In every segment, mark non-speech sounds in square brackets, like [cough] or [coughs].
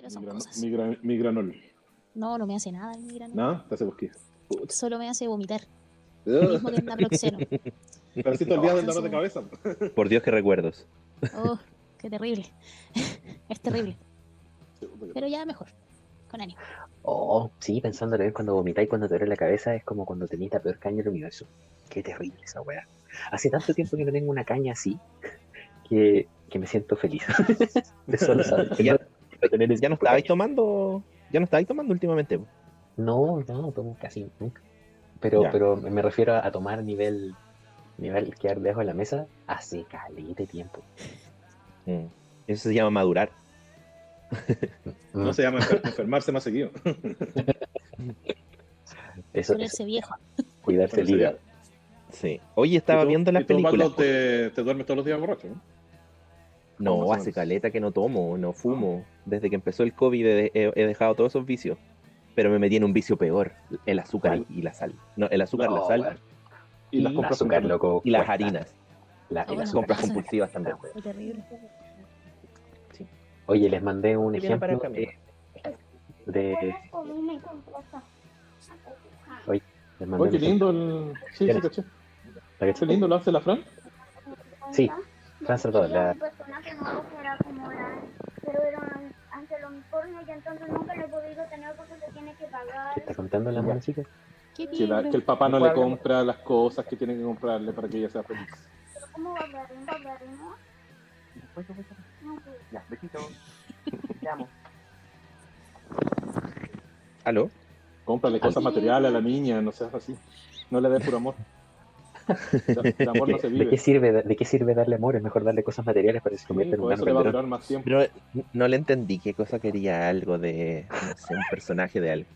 Pero son cosas. migra- migranol. No, no me hace nada el migrano. ¿No? Te hace bosquillo. Solo me hace vomitar. Lo mismo que el naproxeno. Pero si todo el día del dolor de cabeza. [laughs] Por Dios que recuerdos. Oh, qué terrible. [laughs] es terrible. Pero ya mejor. Con ánimo. Oh, sí, pensando en cuando vomitáis, cuando te duele la cabeza, es como cuando tenéis la peor caña del universo. Qué terrible esa weá. Hace tanto tiempo que no tengo una caña así que, que me siento feliz. [laughs] de solo saber Ya- ¿Ya no estabais tomando? ¿Ya no estabais tomando últimamente? po? No, no, no tomo casi nunca. Pero, Ya. pero me refiero a, tomar nivel, nivel quedar debajo de la mesa hace calete tiempo. Mm. Eso se llama madurar. No se llama enfer- enfermarse más seguido. [laughs] Eso, Ponerse eso, viejo. cuidarse el hígado. Sí. Hoy estaba Y tú- viendo las tú, películas. te, te duermes todos los días borracho, ¿no? No, hace caleta que no tomo, no fumo. Desde que empezó el COVID he, he- he dejado todos esos vicios. Pero me metí en un vicio peor, el azúcar y, ¿Cuál? y la sal. No, el azúcar, la No, sal weón. Y las Y compras azúcar, loco. y las cuesta. harinas. La- Ah, bueno. azúcar Compras compulsivas también. Terrible. Oye, les mandé un ejemplo de, de- Oye, les mandé Oye, qué lindo el. Sí, sí, caché. Qué lindo lo hace la Fran. Sí, Fran Salvador, la- Un personaje nuevo que era como la... Pero era ante los informes y entonces nunca le he podido tener porque se tiene que pagar. ¿Está contando la chica? Que, la- lindo. que el papá no le compra las cosas que tiene que comprarle para que ella sea feliz. Pero ¿cómo va a pues. Ya, besito. [laughs] Te amo. ¿Aló? Cómprale cosas materiales a la niña, no seas así. No le des puro amor. [laughs] El el amor no se ¿De qué, sirve, ¿De qué sirve darle amor? Es mejor darle cosas materiales para que se Sí, convierta en un por eso le va a vendedor. durar más tiempo. Pero no le entendí qué cosa quería algo de, no sé, un personaje de algo.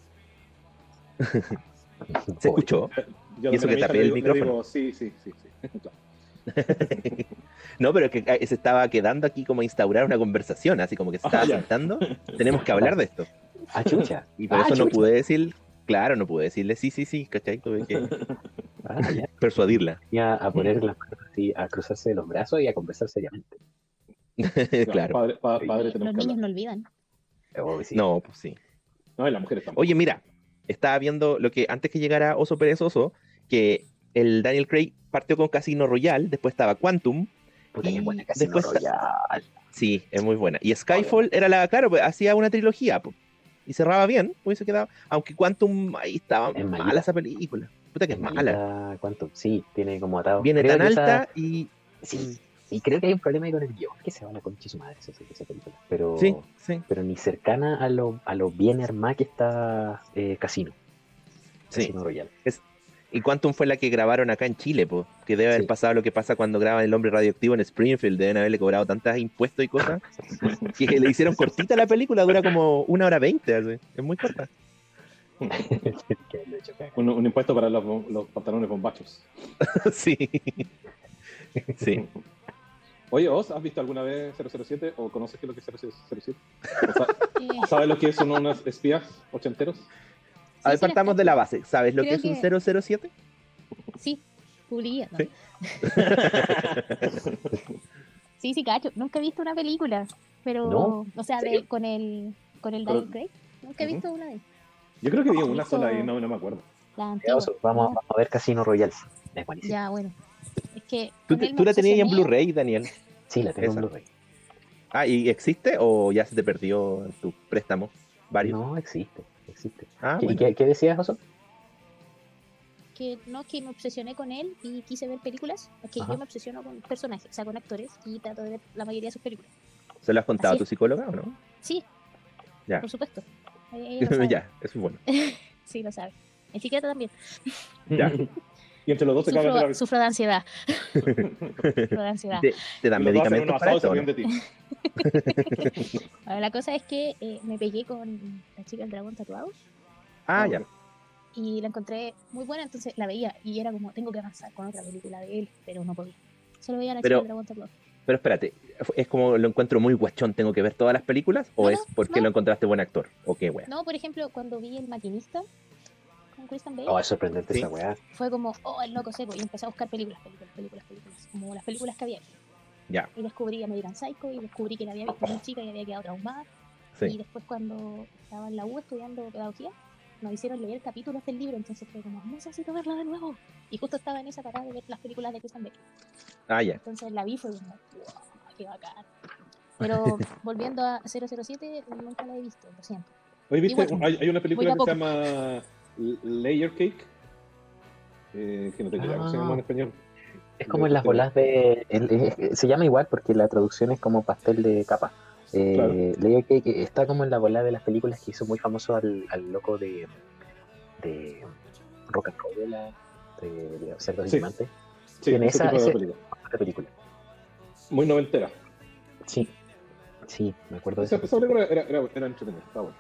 [laughs] ¿Se escuchó? Yo Y eso que tapé el digo- micrófono. digo, sí, sí, sí, sí. [laughs] No, pero es que ah, se estaba quedando aquí como a instaurar una conversación, así como que se Ah, estaba ya. sentando. Tenemos que hablar de esto. Ah, chucha. Y por Ah, eso no pude decir, claro, no pude decirle sí, sí, sí, ¿cachai? Tuve que [laughs] Ah, ya. persuadirla. Y a, a poner las manos así, a cruzarse los brazos y a conversar seriamente. [laughs] claro. Padre, pa- padre Los niños no olvidan. Oh, sí. No, pues sí. No, y las mujeres tampoco. Oye, mira, estaba viendo lo que antes que llegara Oso Perezoso, que el Daniel Craig partió con Casino Royale, después estaba Quantum. Puta, qué y buena Casino después Royale. Sí, es muy buena. Y Skyfall era la, claro, pues, hacía una trilogía, po, y cerraba bien, hubiese quedado, aunque Quantum ahí estaba Es mala malita. esa película. Puta que es mala. ¿Cuánto? Sí, tiene como atado. Viene Creo tan esa- alta y. Sí, y creo que hay un problema ahí con el guion, que se va a la concha su madre esa, esa película. Pero, Sí, sí, pero ni cercana a lo, a lo bien armada que está eh, Casino. sí. Casino Royale. Y Quantum fue la que grabaron acá en Chile, po, que debe haber Sí. pasado lo que pasa cuando graban El Hombre Radioactivo en Springfield. Deben haberle cobrado tantos impuestos y cosas [laughs] que le hicieron cortita la película, dura como una hora veinte, es muy corta. [laughs] Un, un impuesto para los, los pantalones bombachos. [laughs] sí. Sí. Oye, ¿Os has visto alguna vez 007 o conoces qué es lo que es 007? O sea, Eh, ¿Sabes lo que son unos espías ochenteros? A ver, sí, partamos de la base. ¿Sabes lo que es un que- 007? Sí, publica. ¿no? Sí. [laughs] Sí, sí, cacho. Nunca he visto una película, pero, ¿No? o sea, con el con el Pero- Daniel Craig. Nunca he visto una de ellas. Yo creo que vi una sola y no, no me acuerdo. La antigua. vamos, a ver Casino Royale. Es buenísimo. Ya, bueno. Es que ¿Tú, te- la tenías en. Blu-ray, Daniel? Sí, la tengo Esa. en Blu-ray. Ah, ¿y existe o ya se te perdió en tu préstamo? Varios. No, existe, existe. Ah, ¿Qué, bueno. qué, qué decías, Oso? que no que me obsesioné con él y quise ver películas, es que Ajá. yo me obsesiono con personajes, o sea, con actores y trato de ver la mayoría de sus películas. ¿Se lo has contado a tu es. psicóloga o no? Sí, Ya. por supuesto. [laughs] Ya, eso es bueno. [laughs] Sí, lo sabe. El psiquiatra también. Ya. [laughs] Y entre los dos se cagan de la Sufro, risa. sufro de ansiedad. [laughs] Sufro de ansiedad. ¿Te, te dan medicamentos para asado y se eso? o ríen no? de ti. [laughs] Ahora, la cosa es que eh, me pegué con la chica del dragón tatuado Ah, ya. y la encontré muy buena, entonces la veía y era como, tengo que avanzar con otra película de él, pero no podía. Solo veía a la Pero- chica del dragón tatuado. Pero espérate, ¿es como lo encuentro muy guachón, tengo que ver todas las películas? ¿O No, es porque no. lo encontraste buen actor? ¿O qué, wea? No, por ejemplo, cuando vi El Maquinista con Christian Bale, Oh, es sorprendente Sí. esa weá. fue como, oh, el loco seco, y empecé a buscar películas, películas, películas, películas, como las películas que había. Ya. Y descubrí American Psycho y descubrí que la había visto muy chica y había quedado traumada. Y Sí. después cuando estaba en la U estudiando pedagogía, nos hicieron leer capítulos del libro, entonces fue como, necesito verlo de nuevo. Y justo estaba en esa parada de ver las películas de Chris and Becky. Ah, ya. Entonces la vi y fue como, wow, qué bacán. Pero [laughs] volviendo a 007, nunca la he visto, lo siento. ¿viste? Hay, hay una película que se llama Layer Cake. Eh, que no te queda, ¿cómo se llama en español? Es como en las bolas de. el- es- se llama igual porque la traducción es como pastel de capa. Eh, Claro. Layer Cake está como en la bola de las películas que hizo muy famoso al, al loco de, de Rock and Roll, de, de, Cerdos Sí. Diamantes. Sí, Tiene ese esa- tipo de ese- película. Muy noventera. Sí, sí, me acuerdo de esa película era, era, era entretenida, está bueno.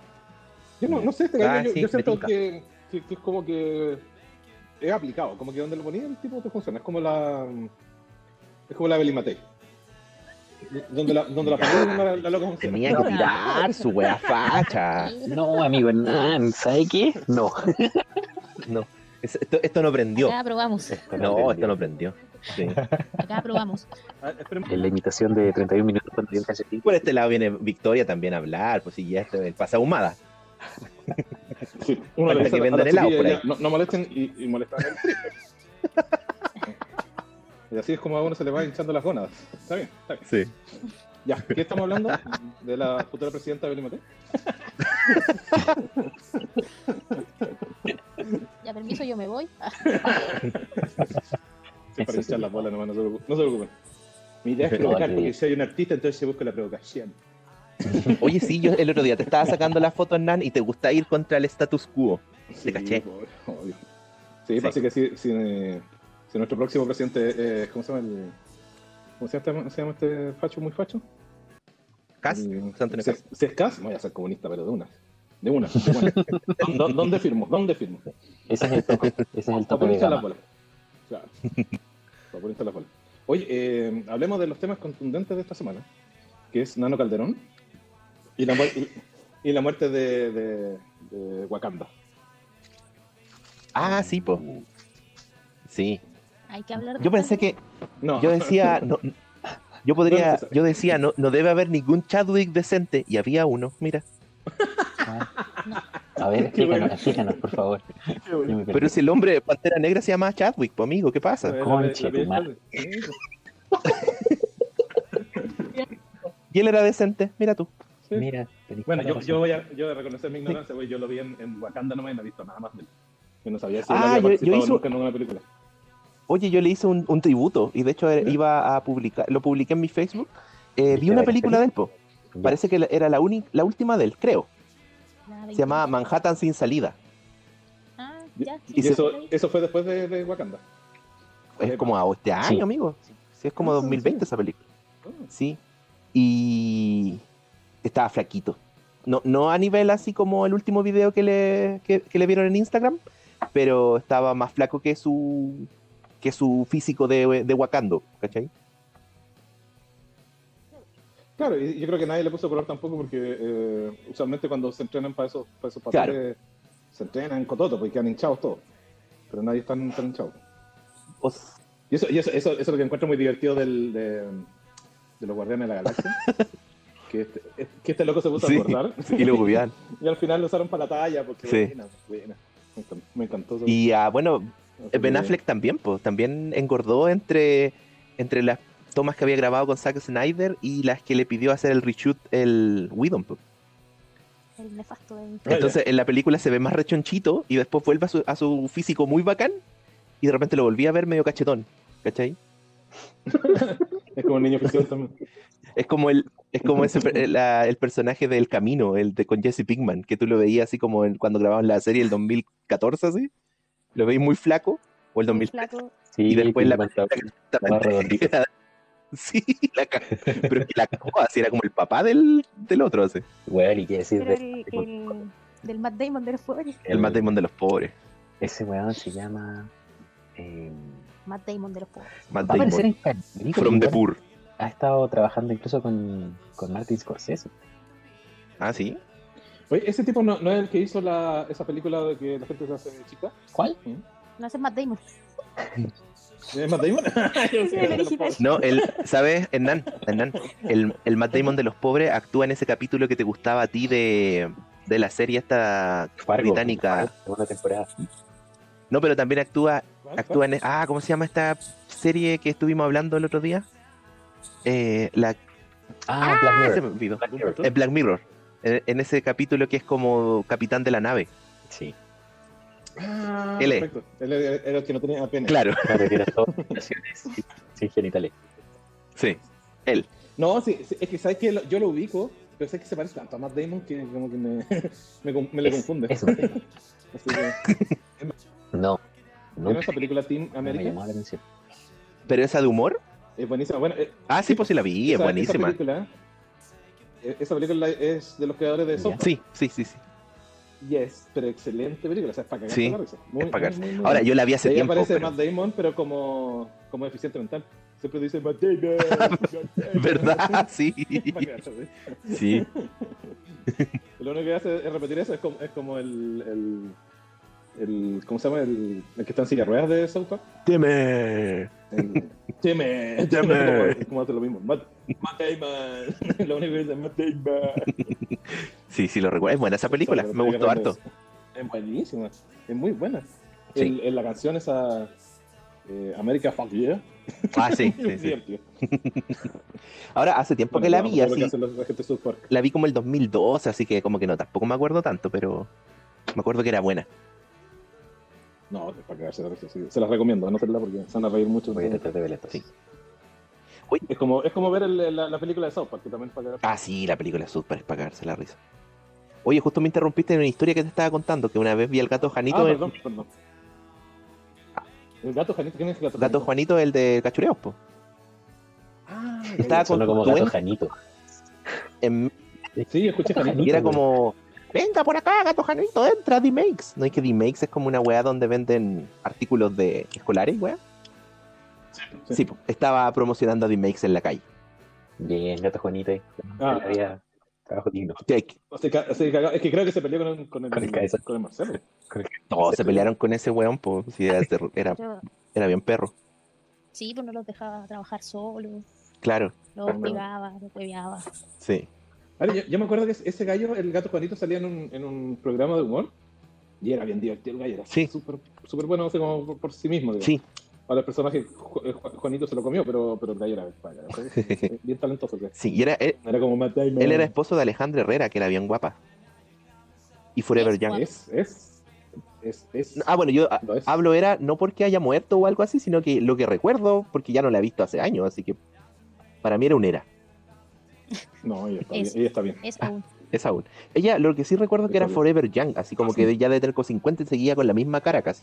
Yo no, no sé, este Ah, yo, sí, yo me siento que, que, que es como que es aplicado, como que donde lo ponía el tipo te funciona, es como la es como la Belly Matei. Donde la, donde la ponía la, la loca funciona. Tenía que tirar su wea facha. No, amigo Hernán, ¿sabe qué? No. No. Es- Esto, esto no prendió. Acá probamos, No, esto no prendió. Sí. acá probamos. En la imitación de 31 minutos cuando dio calcetín. Por este lado viene Victoria también a hablar, pues sí, ya este, el pasa ahumada. Sí, uno que helado por ahí. No, no molesten y, y molestan al triple. Y así es como a uno se le va hinchando las gónadas. Está bien, está bien. Sí. Ya, ¿qué estamos hablando? ¿De la futura presidenta Belly Matei? Ya permiso, yo me voy. Sí, para hinchar las bolas nomás, no se preocupen. No se preocupen. Mi idea es provocar, que- porque si hay un artista, entonces se busca la provocación. [laughs] Oye, sí, yo el otro día te estaba sacando la foto, Hernán, y te gusta ir contra el status quo. Sí, caché. obvio, obvio. Sí, Sí. parece que si, si, eh, si nuestro próximo presidente, eh, ¿cómo se llama el... ¿Cómo se llama, se llama este facho muy facho? Cas, El- si, Cas. si es Cas, voy a ser comunista, pero de una. De una. de una. [laughs] ¿Dó- ¿Dónde firmo? ¿Dónde firmo? Ese es el tope. Ese es el tope de gama. bolas. Claro. Oye, eh, hablemos de los temas contundentes de esta semana, que es Nano Calderón y la, mu- y, y la muerte de, de, de Wakanda. Ah, sí, po. Sí. hay que hablar de Yo pensé que, No, yo decía, [laughs] no, yo podría, yo decía, no, no debe haber ningún Chadwick decente, y había uno, mira. A ver, bueno. explícanos, explícanos, por favor. Pero si el hombre de Pantera Negra se llama Chadwick, pues amigo, ¿qué pasa? Conche la- la- [laughs] Y él era decente, mira tú. Sí. Mira, Bueno, yo, yo voy a, yo voy a reconocer mi ignorancia, güey. Yo lo vi en, en Wakanda nomás y no he visto nada más de él. Yo no sabía si él Ah, había yo- yo participado hizo- nunca en una película. Oye, yo le hice un, un tributo, y de hecho eh, iba a publicar, lo publiqué en mi Facebook. Eh, vi ¿Viste una película de él, po. Parece que era la, uni- la última de él, creo. Se llamaba 21. Manhattan sin salida. Ah, ya. Y Y se- eso, eso fue después de, de Wakanda. Es como a este año, Sí. amigo. Sí, es como Ah, 2020 sí. esa película. Oh. Sí. Y estaba flaquito. No, no a nivel así como el último video que le, que, que le vieron en Instagram, pero estaba más flaco que su que su físico de, de Wakando, ¿cachai? Claro, y yo creo que nadie le puso color tampoco porque eh, usualmente cuando se entrenan para esos, para esos Claro. papeles se entrenan en cototo porque quedan hinchados todos. Pero nadie está tan hinchado. Y eso, y eso, eso, eso es lo que encuentro muy divertido del, de, de los Guardianes de la Galaxia. [laughs] que, este, que este loco se puso Sí. a acordar. [laughs] y lo cuidaban. [laughs] y al final lo usaron para la talla porque Sí. buena, buena. Me encantó. Me encantó eso. Y ah, bueno, Así Ben Affleck también, pues, también engordó entre, entre las tomas que había grabado con Zack Snyder y las que le pidió hacer el reshoot el Whedon. pues. El nefasto de Entonces en la película se ve más rechonchito y después vuelve a su, a su físico muy bacán y de repente lo volví a ver medio cachetón, ¿cachai? [laughs] Es como un niño ficción también. [laughs] Es como el, es como ese, per- la- el personaje del Camino, el de con Jesse Pinkman, que tú lo veías así como en- cuando grababan la serie el 2014, así. Lo veis muy flaco, o el 2000. flaco. Sí, y después la. [laughs] Sí, la pero es que la cagó así, era como el papá del, del otro, así. Weón, y qué decir Pero de el, el del Matt Damon de los pobres. El Matt Damon de los pobres. Ese weón se llama. Eh, Matt Damon de los pobres. Matt va a aparecer Damon. en películas, From the. Poor. Ha estado trabajando incluso con, con Martin Scorsese. Ah, sí. Oye, ese tipo no, no es el que hizo la, esa película de que la gente se hace chica. ¿Cuál? No ese es Matt Damon. ¿Es Matt Damon? [laughs] No, el, ¿sabes, Hernán? Hernán, el, el Matt Damon de los pobres actúa en ese capítulo que te gustaba a ti de, de la serie esta Fargo, británica. Fargo, Segunda temporada. No, pero también actúa. Actúa en... Ah, ¿cómo se llama esta serie que estuvimos hablando el otro día? Eh, la... Ah, Black Mirror. olvidó. Black Mirror. Es Black Mirror. En, en ese capítulo que es como capitán de la nave. Sí, Ah, Él es. perfecto. Él era el que no tenía pene. Claro, [laughs] claro que era todo relaciones sin- sin genitales. sí. Él. No, sí, sí, es que sabes que yo lo ubico, pero sé que se parece tanto a Matt Damon que como que me, [laughs] me, con- me le confunde. es [laughs] que, No, ¿vieron nunca esa película Team no me America? llamó la atención. ¿Pero esa de humor? Es buenísima. Bueno, eh, Ah, sí, pues sí la vi, es buenísima. Esa película, eh, esa película es de los creadores de Park. Sí, sí, sí, sí. Yes, pero excelente película. O sea, es para cagarse Sí, la risa. Muy, es para muy, muy, muy Ahora, yo la vi hace ahí tiempo, aparece pero... Matt Damon, pero como, como deficiente mental. Siempre dice Matt Damon. Matt Damon. [laughs] ¿Verdad? [laughs] Sí. Sí. [laughs] Lo único que hace es repetir eso, es como, es como el, el, el- ¿Cómo se llama? El, el que está en silla de ruedas de South Park. Dime. El- Teme. [laughs] Teme. [laughs] Como hace lo mismo. Matt, Matt Damon. [laughs] lo único que dice Matt Damon. Sí, sí, lo recuerdo. Es buena esa película, me gustó harto. Es buenísima. Es muy buena. Sí. El- en la canción esa. Eh, America Fuck Yeah. Ah, sí. Ahora, hace tiempo Bueno, que la vi, así, la vi como el 2012, así que como que no, tampoco me acuerdo tanto, pero me acuerdo que era buena. No, es para cagarse la risa, sí. Se las recomiendo, no hacerla porque se van a reír mucho. Voy a tratar de verla Sí. Es como, es como ver el- la, la película de South Park, que también es para cagarse. Ah, sí, la película es súper es para cagarse la risa. Oye, justo me interrumpiste en una historia que te estaba contando, que una vez vi al gato Janito, Ah, el perdón, perdón. El gato Janito, ¿quién es el gato gato Janito? Juanito, el de Cachureos, po. Ah, Estaba con como gato Janito. en- Sí, escuché Janito. y era como, venga por acá, gato Janito, entra a D-Makes. No es que D-Makes es como una weá donde venden artículos de escolares, weá. Sí. Estaba promocionando a D-Makes en la calle. Bien, gato Juanito. ahí. Ah. Había trabajo digno. Que- Se ca- se cagó. Es que creo que se peleó con el, con el, Con el con el Marcelo. Todos se pelearon con ese weón, pues sí, era, era, bien perro. sí, pues no los dejaba trabajar solos, Claro, los hostigaba, los hueveaba. sí. Ahora, yo, yo me acuerdo que ese gallo, el gato Juanito, salía en un, en un programa de humor y era bien divertido el gallo. Era Sí. súper bueno, así como por, por sí mismo. digamos. Sí, Ahora el personaje eh, Ju- Juanito se lo comió, pero, pero el gallo era para cagarse. [laughs] bien talentoso. sí. Y era, él, Era como Matt Damon. él era esposo de Alejandra Herrera, que era bien guapa. Y Forever Es Young. guapa. Es, es, es, es. Ah, bueno, yo hablo era no porque haya muerto o algo así, sino que lo que recuerdo, porque ya no la he visto hace años, así que para mí era un era. No, ella está, Es- bien, ella está bien. Es aún. Es aún. Ella, lo que sí recuerdo que era Está Forever Young, así como que ya de tener con 50 y seguía con la misma cara casi.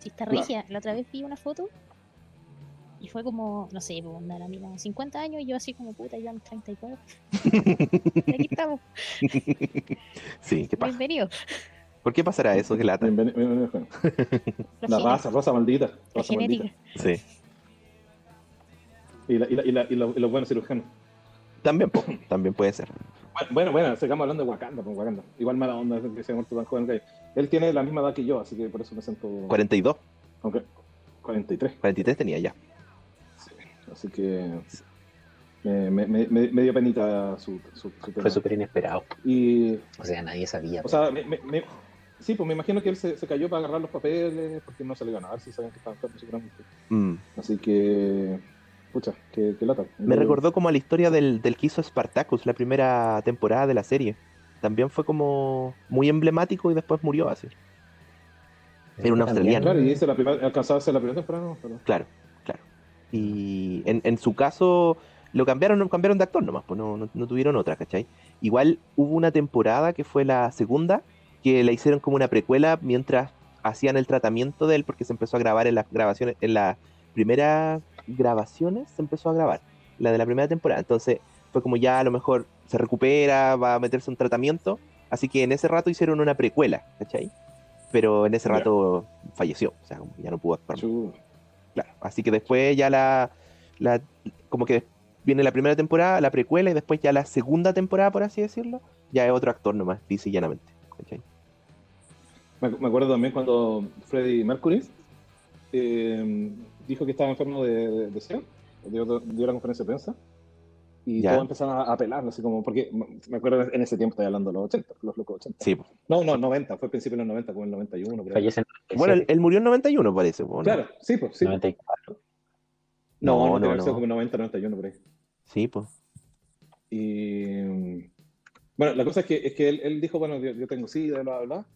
Sí, está Claro. rígida. La otra vez vi una foto y fue como, no sé, pues, onda, la mina 50 años y yo así como puta, yo mis 34. y [laughs] aquí estamos, [laughs] Sí, ¿qué pasa? bienvenido. ¿Por qué pasará eso? Que lata. Bienvenido, bienvenido, [laughs] La genes, raza, raza maldita. la Raza maldita. genética. Sí. Y, la, y, la, y, la, y los buenos cirujanos. También, po, también puede ser. Bueno, bueno, sigamos hablando de Wakanda, pues Wakanda. Igual mala onda que se ha muerto tan joven que Él tiene la misma edad que yo, así que por eso me siento. 42, Aunque. 43. 43 tenía ya. Así que. Me, me, me, me dio penita su, su, su tema. Fue súper inesperado. Y. O sea, nadie sabía. O sea, me, me- me- sí, pues me imagino que él se, se cayó para agarrar los papeles porque no se le iba a nadar si sabían que estaba enfermo seguramente. Mm. Así que. Pucha, lata. Me recordó como a la historia del, del que hizo Spartacus, la primera temporada de la serie. También fue como muy emblemático y después murió así. Era un australiano. Claro, y la primera, alcanzaba a hacer la primera temporada, ¿no? Pero- Claro, claro. Y en, en su caso lo cambiaron, no cambiaron de actor nomás, pues no, no, no tuvieron otra, ¿cachai? Igual hubo una temporada que fue la segunda, que la hicieron como una precuela mientras hacían el tratamiento de él, porque se empezó a grabar en las grabaciones, en las primeras grabaciones se empezó a grabar, la de la primera temporada. Entonces fue como ya a lo mejor se recupera, va a meterse un tratamiento, así que en ese rato hicieron una precuela, ¿cachai? Pero en ese rato falleció, o sea, como ya no pudo actuar. Claro, así que después ya la, la como que viene la primera temporada, la precuela y después ya la segunda temporada, por así decirlo, ya es otro actor nomás, dice llanamente. ¿cachai? Me, me acuerdo también cuando Freddie Mercury eh, dijo que estaba enfermo de, de, de SIDA, dio, dio la conferencia de prensa, y Ya. todos empezaron a apelar, así como, porque me acuerdo en ese tiempo, estoy hablando de los 80, los locos 80. Sí. No, no, 90, fue a principios de los 90, como el 91. por ahí. Fallecen. Bueno, él, él murió en 91, parece. ¿no? Claro, sí, pues, sí. 94. No, No, no, no, no, no. como 90, 91 por ahí. Sí, pues. Y bueno, la cosa es que, es que él, él dijo, bueno, yo, yo tengo SIDA, bla, bla, bla.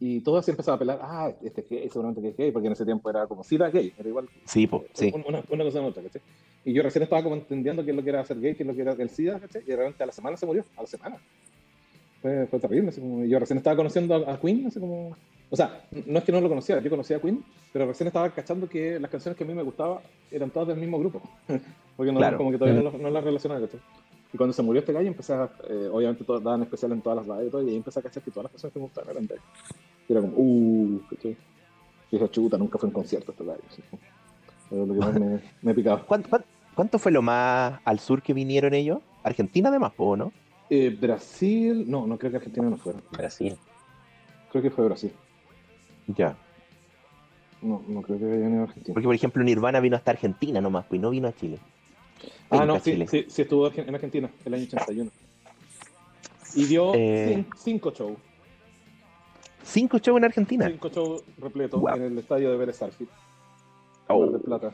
Y todos así empezaban a apelar, ah, este es gay, seguramente que es gay, porque en ese tiempo era como SIDA gay, era igual. Sí, po, sí. Una, una cosa en otra, ¿cachai? Y yo recién estaba como entendiendo qué es lo que era ser gay, qué es lo que era el SIDA, ¿cachai? Y de repente a la semana se murió, a la semana. Fue, fue terrible, así como, yo recién estaba conociendo a, a Queen, así como... O sea, no es que no lo conocía, yo conocía a Queen, pero recién estaba cachando que las canciones que a mí me gustaban eran todas del mismo grupo. [laughs] porque no, Claro. como que todavía no, no las relacionaba, ¿cachai? Y cuando se murió este gallo, empecé a, eh, obviamente todas daban especial en todas las radios y todo, y ahí empecé a cachar que todas las canciones que me gustaban eran de él. Y era como, uh, ¿cachai? Y dije, chuta, nunca fue un concierto este gallo. así. Era lo que más me, [laughs] me picaba. ¿Cuánto, cuánto, cuánto fue lo más al sur que vinieron ellos? Argentina además, po, ¿no? Eh, Brasil, no, no creo que Argentina no fuera. Brasil. Creo que fue Brasil. Ya. No, no creo que haya venido a Argentina. Porque, por ejemplo, Nirvana vino hasta Argentina nomás, pues y no vino a Chile. Ah, no, sí, sí, sí estuvo en Argentina, el año 81. Y dio Eh. cin- cinco shows. Cinco shows en Argentina. Cinco shows repletos Wow. en el estadio de Vélez Sarsfield, Oh. Del Plata.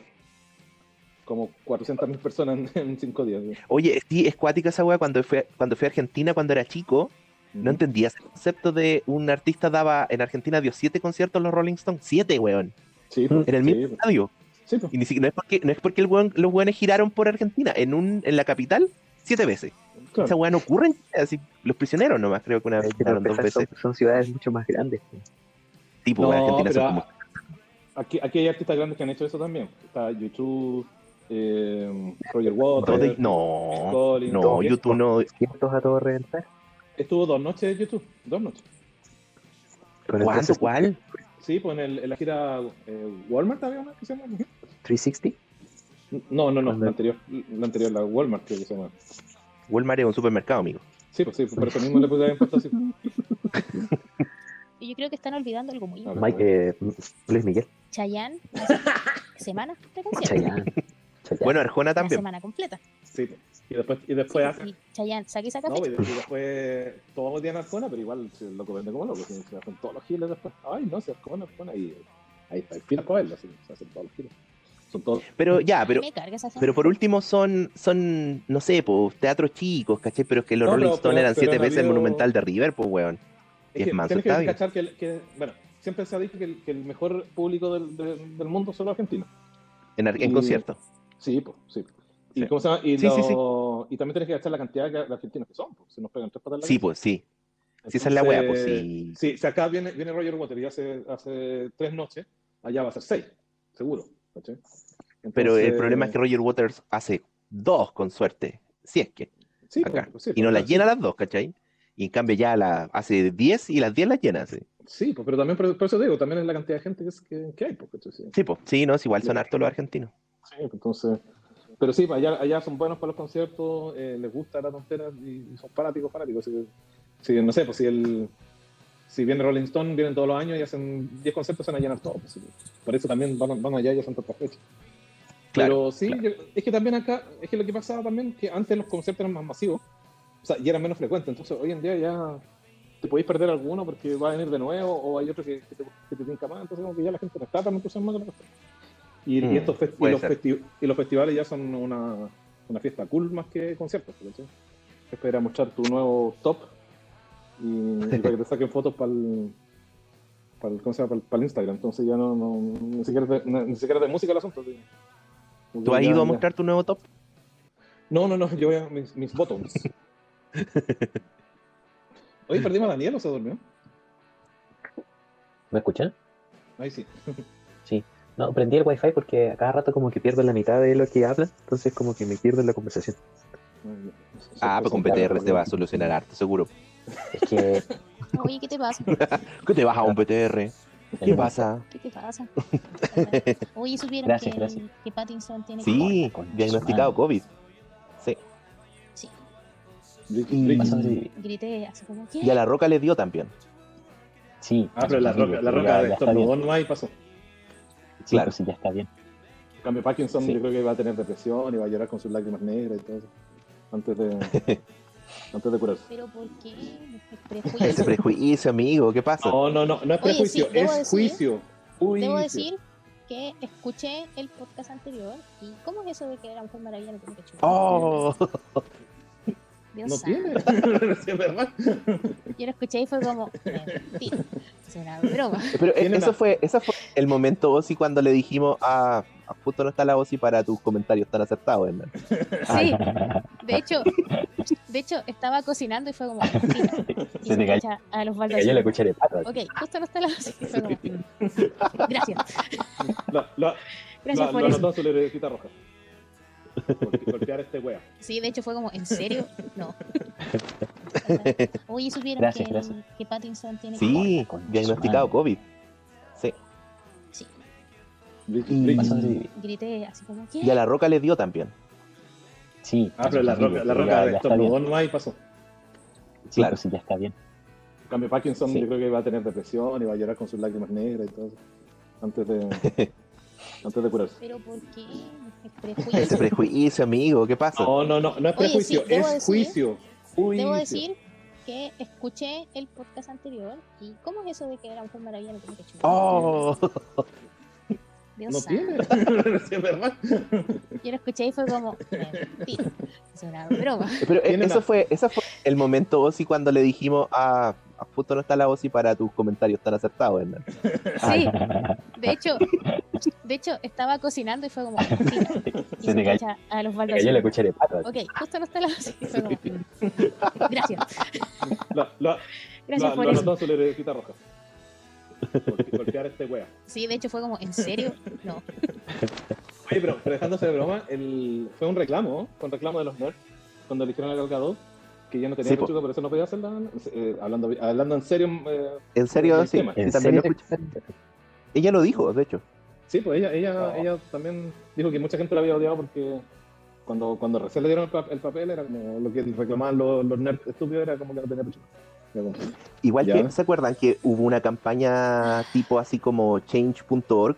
Como 400.000 personas [laughs] en, cinco días. Oye, sí, es cuática esa weá. Cuando fui, a- cuando fui a Argentina, cuando era chico, no entendía ese concepto de un artista daba en Argentina dio siete conciertos los Rolling Stones. Siete, weón. Sí, pues, En el sí, mismo pues, estadio. Sí, pues, Y ni siquiera, no es porque, no es porque el los weones giraron por Argentina. En un, en la capital, siete veces. claro. Esa weá no ocurre en así, los prisioneros nomás, creo que una vez giraron dos veces. son, son ciudades mucho más grandes. Tipo, No, Argentina son como. aquí, aquí hay artistas grandes que han hecho eso también. Está YouTube, eh, Roger Waters, de- no, Collins, no. YouTube no. ¿Cientos a todo reventar? Estuvo dos noches de YouTube, dos noches. 360, ¿Cuál? Sí, pues en, el- en la gira eh, Walmart había una que se llama. 360. No, no, no, la anterior, la anterior, la Walmart creo que se llama. Walmart es un supermercado, amigo. Sí, pues sí, por eso mismo le puse haber puesto así. Y yo creo que están olvidando algo muy A ver. importante. Mike, eh, Luis Miguel. Chayanne [laughs] hace semanas de concierto. Chayanne. Chayanne. Bueno, Arjona Una también. semana completa. Sí, pues. Y después, y después hace. Y Chayanne, saque y saca No, y, de- y después todos odian a Arjona, pero igual si el loco vende como loco. Si se hacen todos los giles después. Ay, no, si Arjona, Arjona. Y ahí está el fin para verlo, así, se hacen todos los giles. Son todos. Pero ya, pero, pero por último son, son no sé, pues, teatros chicos, ¿cachai? Pero es que los No, Rolling Stones eran pero siete veces el Monumental de River, pues, weón. Y es que manso tienes que cachar que, bueno, siempre se ha dicho que el, que el mejor público del, del, del mundo son los argentinos. En, en Y- conciertos. Sí, pues, sí. ¿Y, Sí. cómo se llama? Y, Sí, sí, sí. lo- y también tienes que cachar la cantidad de argentinos que son. Pues, se nos pegan tres patas Sí, pues, sí. Sí, esa es la weá, pues, sí. Sí, si acá viene, viene Roger Waters y hace, hace tres noches, allá va a ser seis, seguro. Pero el problema es que Roger Waters hace dos con suerte, si es que, sí, acá. pues, sí, y no las llena las dos, ¿cachai? Y en cambio ya la hace 10 y las 10 las llena, sí. Sí, pues, pero también por, por eso digo, también es la cantidad de gente que, es, que, que hay. Pues, ¿cachai? sí. Sí, pues, sí, no, es igual son hartos los argentinos. Sí, pues, entonces. Pero sí, pues, allá, allá son buenos para los conciertos, eh, les gusta la tontera y, son fanáticos, fanáticos. así que, sí, no sé, pues si el. Si viene Rolling Stone, vienen todos los años y hacen 10 conciertos, se van a llenar todos. pues, por eso también van, van allá y hacen tantas fechas. Claro, Pero sí, yo- es que también acá, es que lo que pasaba también, que antes los conciertos eran más masivos, o sea, y eran menos frecuentes, entonces hoy en día ya te podéis perder alguno porque va a venir de nuevo, o hay otro que, que te, que te tinca más, entonces como que ya la gente no está tan entusiasmada. Y, Mm, y estos y los y los festivales ya son una, una fiesta cool más que conciertos, ¿cachai? Espera mostrar tu nuevo top y, y [laughs] para que te saquen fotos para el para el, ¿cómo se llama? Para el, para el Instagram, entonces ya no, no ni siquiera de, ni siquiera de música el asunto. sí. ¿Tú has Ya- ido a ya- mostrar tu nuevo top? No, no, no, yo voy a mis, mis bottoms. [laughs] Oye, ¿perdimos a Daniel o se durmió? ¿Me escuchan? Ahí sí. No, prendí el wifi porque a cada rato como que pierdo la mitad de lo que hablan, entonces como que me pierdo en la conversación. Ah, pues con PTR te va a solucionar harto, seguro. Es que [laughs] Oye, ¿qué te pasa? [laughs] ¿Qué te vas a un PTR? ¿Qué pasa? ¿Qué te pasa? [laughs] Oye, supieron Gracias, que, gracias. que Pattinson tiene Sí, Con- diagnosticado COVID. Sí. Sí, Y- grité así como, ¿qué? Y a la roca le dio también. Sí. Ah, pero la roca, la roca ya, de ya está bien. estornudó nomás y pasó. Sí, Claro. pues sí, ya está bien. En cambio, Parkinson Sí. yo creo que va a tener depresión y va a llorar con sus lágrimas negras y todo eso. Antes de, [laughs] antes de curarse. Pero ¿por qué? Ese Prejuicio. prejuicio, amigo, ¿qué pasa? No, no, no, no es Oye, prejuicio, sí, debo es decir- juicio. Juicio. Debo decir que escuché el podcast anterior y ¿cómo es eso de que la Mujer Maravilla no tiene que chupar? Oh, [laughs] Dios No santo. tiene. [laughs] Sí, es verdad. Yo lo escuché y fue como, mentira, es una broma. [laughs] pero eh, eso una- fue, ese fue el momento Ozzy cuando le dijimos, ah, justo no está la Ozzy para tus comentarios tan acertados, Hernán. Sí, de hecho, de hecho estaba cocinando y fue como, mentira. [laughs] Y Se te cayó- escucha a los la baldocitos. cuchara de pato. Ok, justo no está la y fue como, gracias, gracias lo, por eso. roja. Golpear a este wea. Sí, de hecho fue como, ¿en serio? No. Oye, supieron Gracias, que, gracias. que Pattinson tiene Sí, su diagnosticado. COVID. Sí. Sí, Y- grité así como, ¿qué? Y a la roca le dio también. Sí. Ah, pero la roca, la roca estornudó nomás y pasó. Sí, Claro. pues sí, ya está bien. En cambio, Parkinson Sí. yo creo que va a tener depresión y va a llorar con sus lágrimas negras y todo eso. Antes de, [laughs] antes de curarse. Pero ¿por qué? Es Ese prejuicio. prejuicio, amigo, ¿qué pasa? No, no, no, no es Oye, prejuicio, sí, debo es decir- juicio. Juicio. Debo decir que escuché el podcast anterior y ¿cómo es eso de que la Mujer Maravilla no tiene que chupar? Oh, Dios No tiene. [laughs] Sí, es verdad. Yo lo escuché y fue como, mentira, es una broma. pero eh, eso una- fue, ese fue el momento Ozzy cuando le dijimos, ah, justo no está la Ozzy para tus comentarios tan acertados, Hernán. [laughs] Sí, de hecho, de hecho estaba cocinando y fue como. [laughs] Y Se se te cayó- escucha a los Me cayó la baldocitos. cuchara de pato. Ok, justo no está la y fue como, gracias, Lo, lo, gracias lo, por eso. anotó en su libretita roja. Por golpear a este wea. Sí, de hecho fue como, ¿en serio? No. Oye, pero, pero dejándose de broma, el, fue un reclamo, fue un reclamo de los nerds cuando eligieron a Gal Gadot, que ya no tenía Sí, po. pechuga, por eso no podía hacerla. eh, hablando, hablando en serio, eh, En serio, sí, ¿En también serio? Ella lo dijo, de hecho. sí, pues ella, ella, No. ella también dijo que mucha gente la había odiado porque cuando, cuando recién le dieron el, pa- el papel era como lo que reclamaban los, los nerds estúpidos, era como que no tenía pechuga. Igual Ya. que, ¿se acuerdan que hubo una campaña tipo así como change.org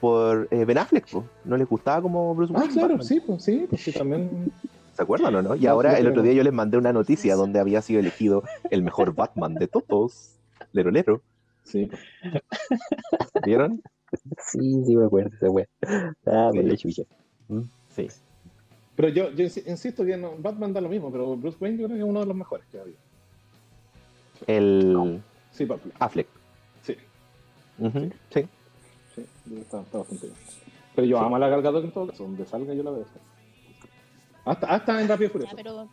por eh, Ben Affleck? po? ¿No les gustaba como Bruce Ah, Wayne? claro, Batman? sí, pues sí, pues sí, también. ¿Se acuerdan o no? Y No, ahora sí, el otro día yo les mandé una noticia donde había sido elegido el mejor Batman de todos. Lero Lero. Sí. ¿Vieron? Sí, sí, me acuerdo esa wea. Ah, Sí. la chucha. Sí. Pero yo, yo insi- insisto que no, Batman da lo mismo, pero Bruce Wayne yo creo que es uno de los mejores que ha habido. El Sí, Batman. Affleck. Sí, Sí. sí, está, está bastante bien. Pero yo amo a la Gal Gadot en todo caso, donde salga yo la veo. Hasta, hasta en Rápido y Ya, Furioso. pero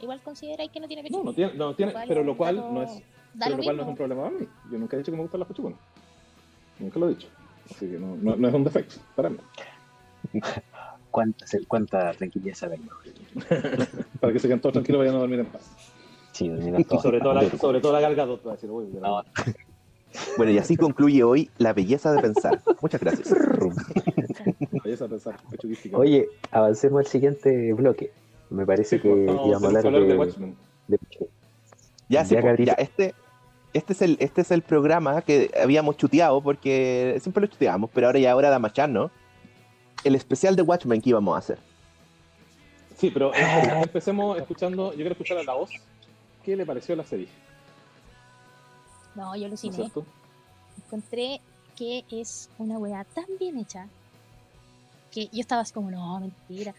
igual consideráis que no tiene No, pechuga. no tiene, no tiene, pero lo cual no es, pero lo lo cual no es un problema para mí. Yo nunca he dicho que me gustan las pechugonas. Nunca lo he dicho. Así que no, no, no es un defecto para mí. [laughs] ¿Cuánta, cuánta tranquilidad saben? [laughs] Para que se queden todos tranquilos vayan a dormir en paz. Sí, dormir todos. Sobre todo la, sobre todo la Gal Gadot va a decir, uy, No, [laughs] Bueno, y así concluye hoy la belleza de pensar. Muchas gracias. Vayas a pensar, pechuguística. Oye, avancemos al siguiente bloque. Me parece Sí, que pues, íbamos a hablar de de, Watchmen. de- Ya, sí, Ya, po, ya, este, este, es el, este es el programa que habíamos chuteado porque siempre lo chuteamos, pero ahora ya hora de amacharnos. El especial de Watchmen que íbamos a hacer. Sí, pero empe- empecemos escuchando, yo quiero escuchar a la voz. ¿Qué le pareció la serie? No, yo ¿No es aluciné. cierto? Encontré que es una weá tan bien hecha que yo estaba así como, no, mentira.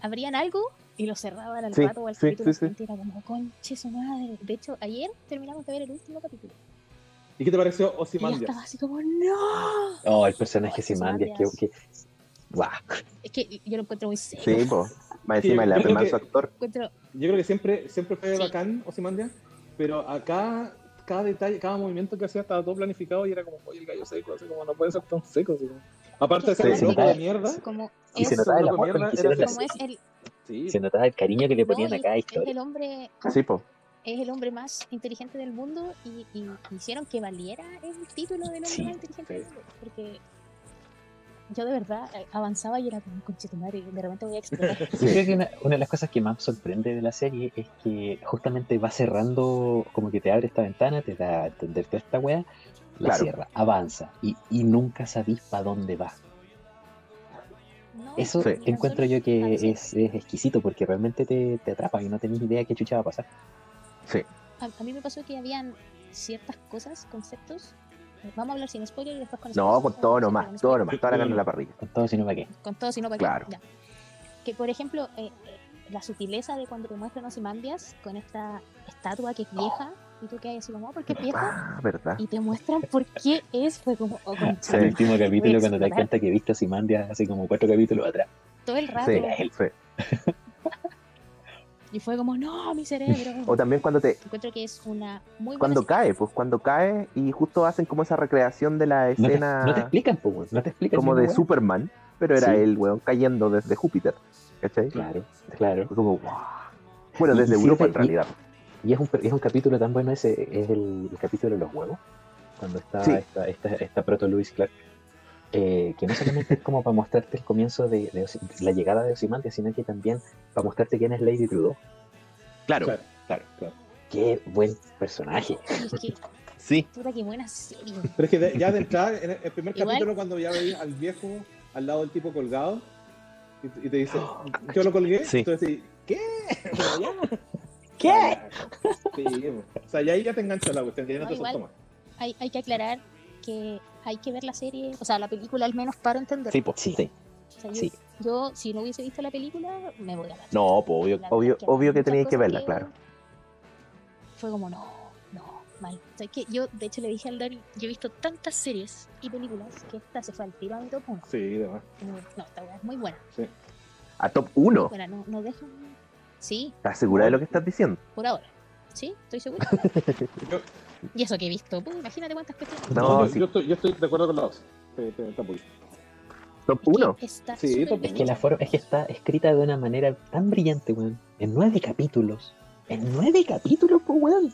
Abrían algo y lo cerraban al Sí, rato o al sí, capítulo sí. Era como, conche su madre. De hecho, ayer terminamos de ver el último capítulo. ¿Y qué te pareció Y yo Ozymandias? estaba así como, no. Oh, el personaje Simandias, que, Ozymandias. que... Guau. Es que yo lo encuentro muy serio. Sí, po. Más encima yo el creo manso que- actor. Encuentro, Yo creo que siempre, siempre fue Sí. bacán Ozymandias, pero acá cada detalle, cada movimiento que hacía estaba todo planificado y era como, oye, el gallo seco, así como no puede ser tan seco. así como- Aparte de ser Sí. un loco de mierda, como Y se notaba el amor mierda que hicieron el, sí, Se notaba el cariño que le no, ponían y a cada es historia. el hombre Sí, po. es el hombre más inteligente del mundo y, y hicieron que valiera el título del hombre Sí, más inteligente sí. del mundo. Porque yo de verdad eh, avanzaba y era como un conchetumare, de repente voy a explotar. [laughs] Yo creo que una, una de las cosas que más sorprende de la serie es que justamente va cerrando, como que te abre esta ventana, te da a entender toda esta weá, la Claro. sierra, avanza y, y nunca sabís para dónde va. No, Eso Sí. encuentro yo que es, es exquisito porque realmente te, te atrapa y no tenés idea qué chucha va a pasar. Sí. A, a mí me pasó que habían ciertas cosas, conceptos. Vamos a hablar sin spoiler y después con No, con todo nomás, con todo nomás, toda la carne en la parrilla. Con todo, si no, ¿para qué? Con todo, si no, ¿para Claro. qué? Ya. Que por ejemplo, eh, eh, la sutileza de cuando te muestran Ozymandias con esta estatua que es vieja y tú quedas así como, oh, ¿por qué es vieja? Ah, verdad. Y te muestran por qué es, fue como, oh, [laughs] Sí. El último capítulo, cuando te das cuenta que viste a Simandia hace como cuatro capítulos atrás. todo el rato. Sí, él. sí. [laughs] Y fue como, no, mi cerebro. [laughs] O también cuando te, Encuentro que es una muy buena cuando cae, pues cuando cae y justo hacen como esa recreación de la No te, escena no te explican, po, weón, no te explican. como de weá. Superman, pero era Sí. el weón cayendo desde Júpiter. ¿Cachai? Claro, claro. Fue como, wow. Bueno, desde y Europa en realidad. Y es un, es un capítulo tan bueno ese, es el, el capítulo de los huevos, cuando está Sí. esta, esta, esta proto Louis Clark, eh, que no solamente es como para mostrarte el comienzo de, la llegada de Ozymandias, sino que también para mostrarte quién es Lady Trudeau. Claro, Claro, claro, claro. Qué buen personaje. [laughs] Sí. puta, qué buena serie. Pero es que de- ya de entrada, en el, primer Igual- capítulo, cuando ya veis al viejo al lado del tipo colgado y, y te dice, yo lo colgué, Sí. decís, ¿qué? [laughs] ¿Qué? Sí, o sea, ya ahí ya te engancha la cuestión, que ya no No, te igual. Hay, hay que aclarar que hay que ver la serie, o sea, la película al menos para entender. Sí, pues, Sí. sí. O sea, yo, Sí. yo, si no hubiese visto la película, me voy a la No, pues obvio, La obvio, es obvio que teníais que verla, claro. Fue como, no, no, mal. O sea, que yo, de hecho, le dije al Dani, yo he visto tantas series y películas que esta se fue al tiro a mi top 1. Sí, demás. No, esta weá es muy buena. A top 1. Buena, no, no dejan. Sí, ¿Estás segura de lo que estás diciendo? por ahora. Sí, estoy segura. [laughs] Yo, y eso que he visto, pues, imagínate cuántas cuestiones. No, yo, sí. yo estoy, yo estoy de acuerdo con la dos. ¿Top Que 1? Está Sí, Es que la forma, es que está escrita de una manera tan brillante, weón. En nueve capítulos. En nueve capítulos, pues, weón.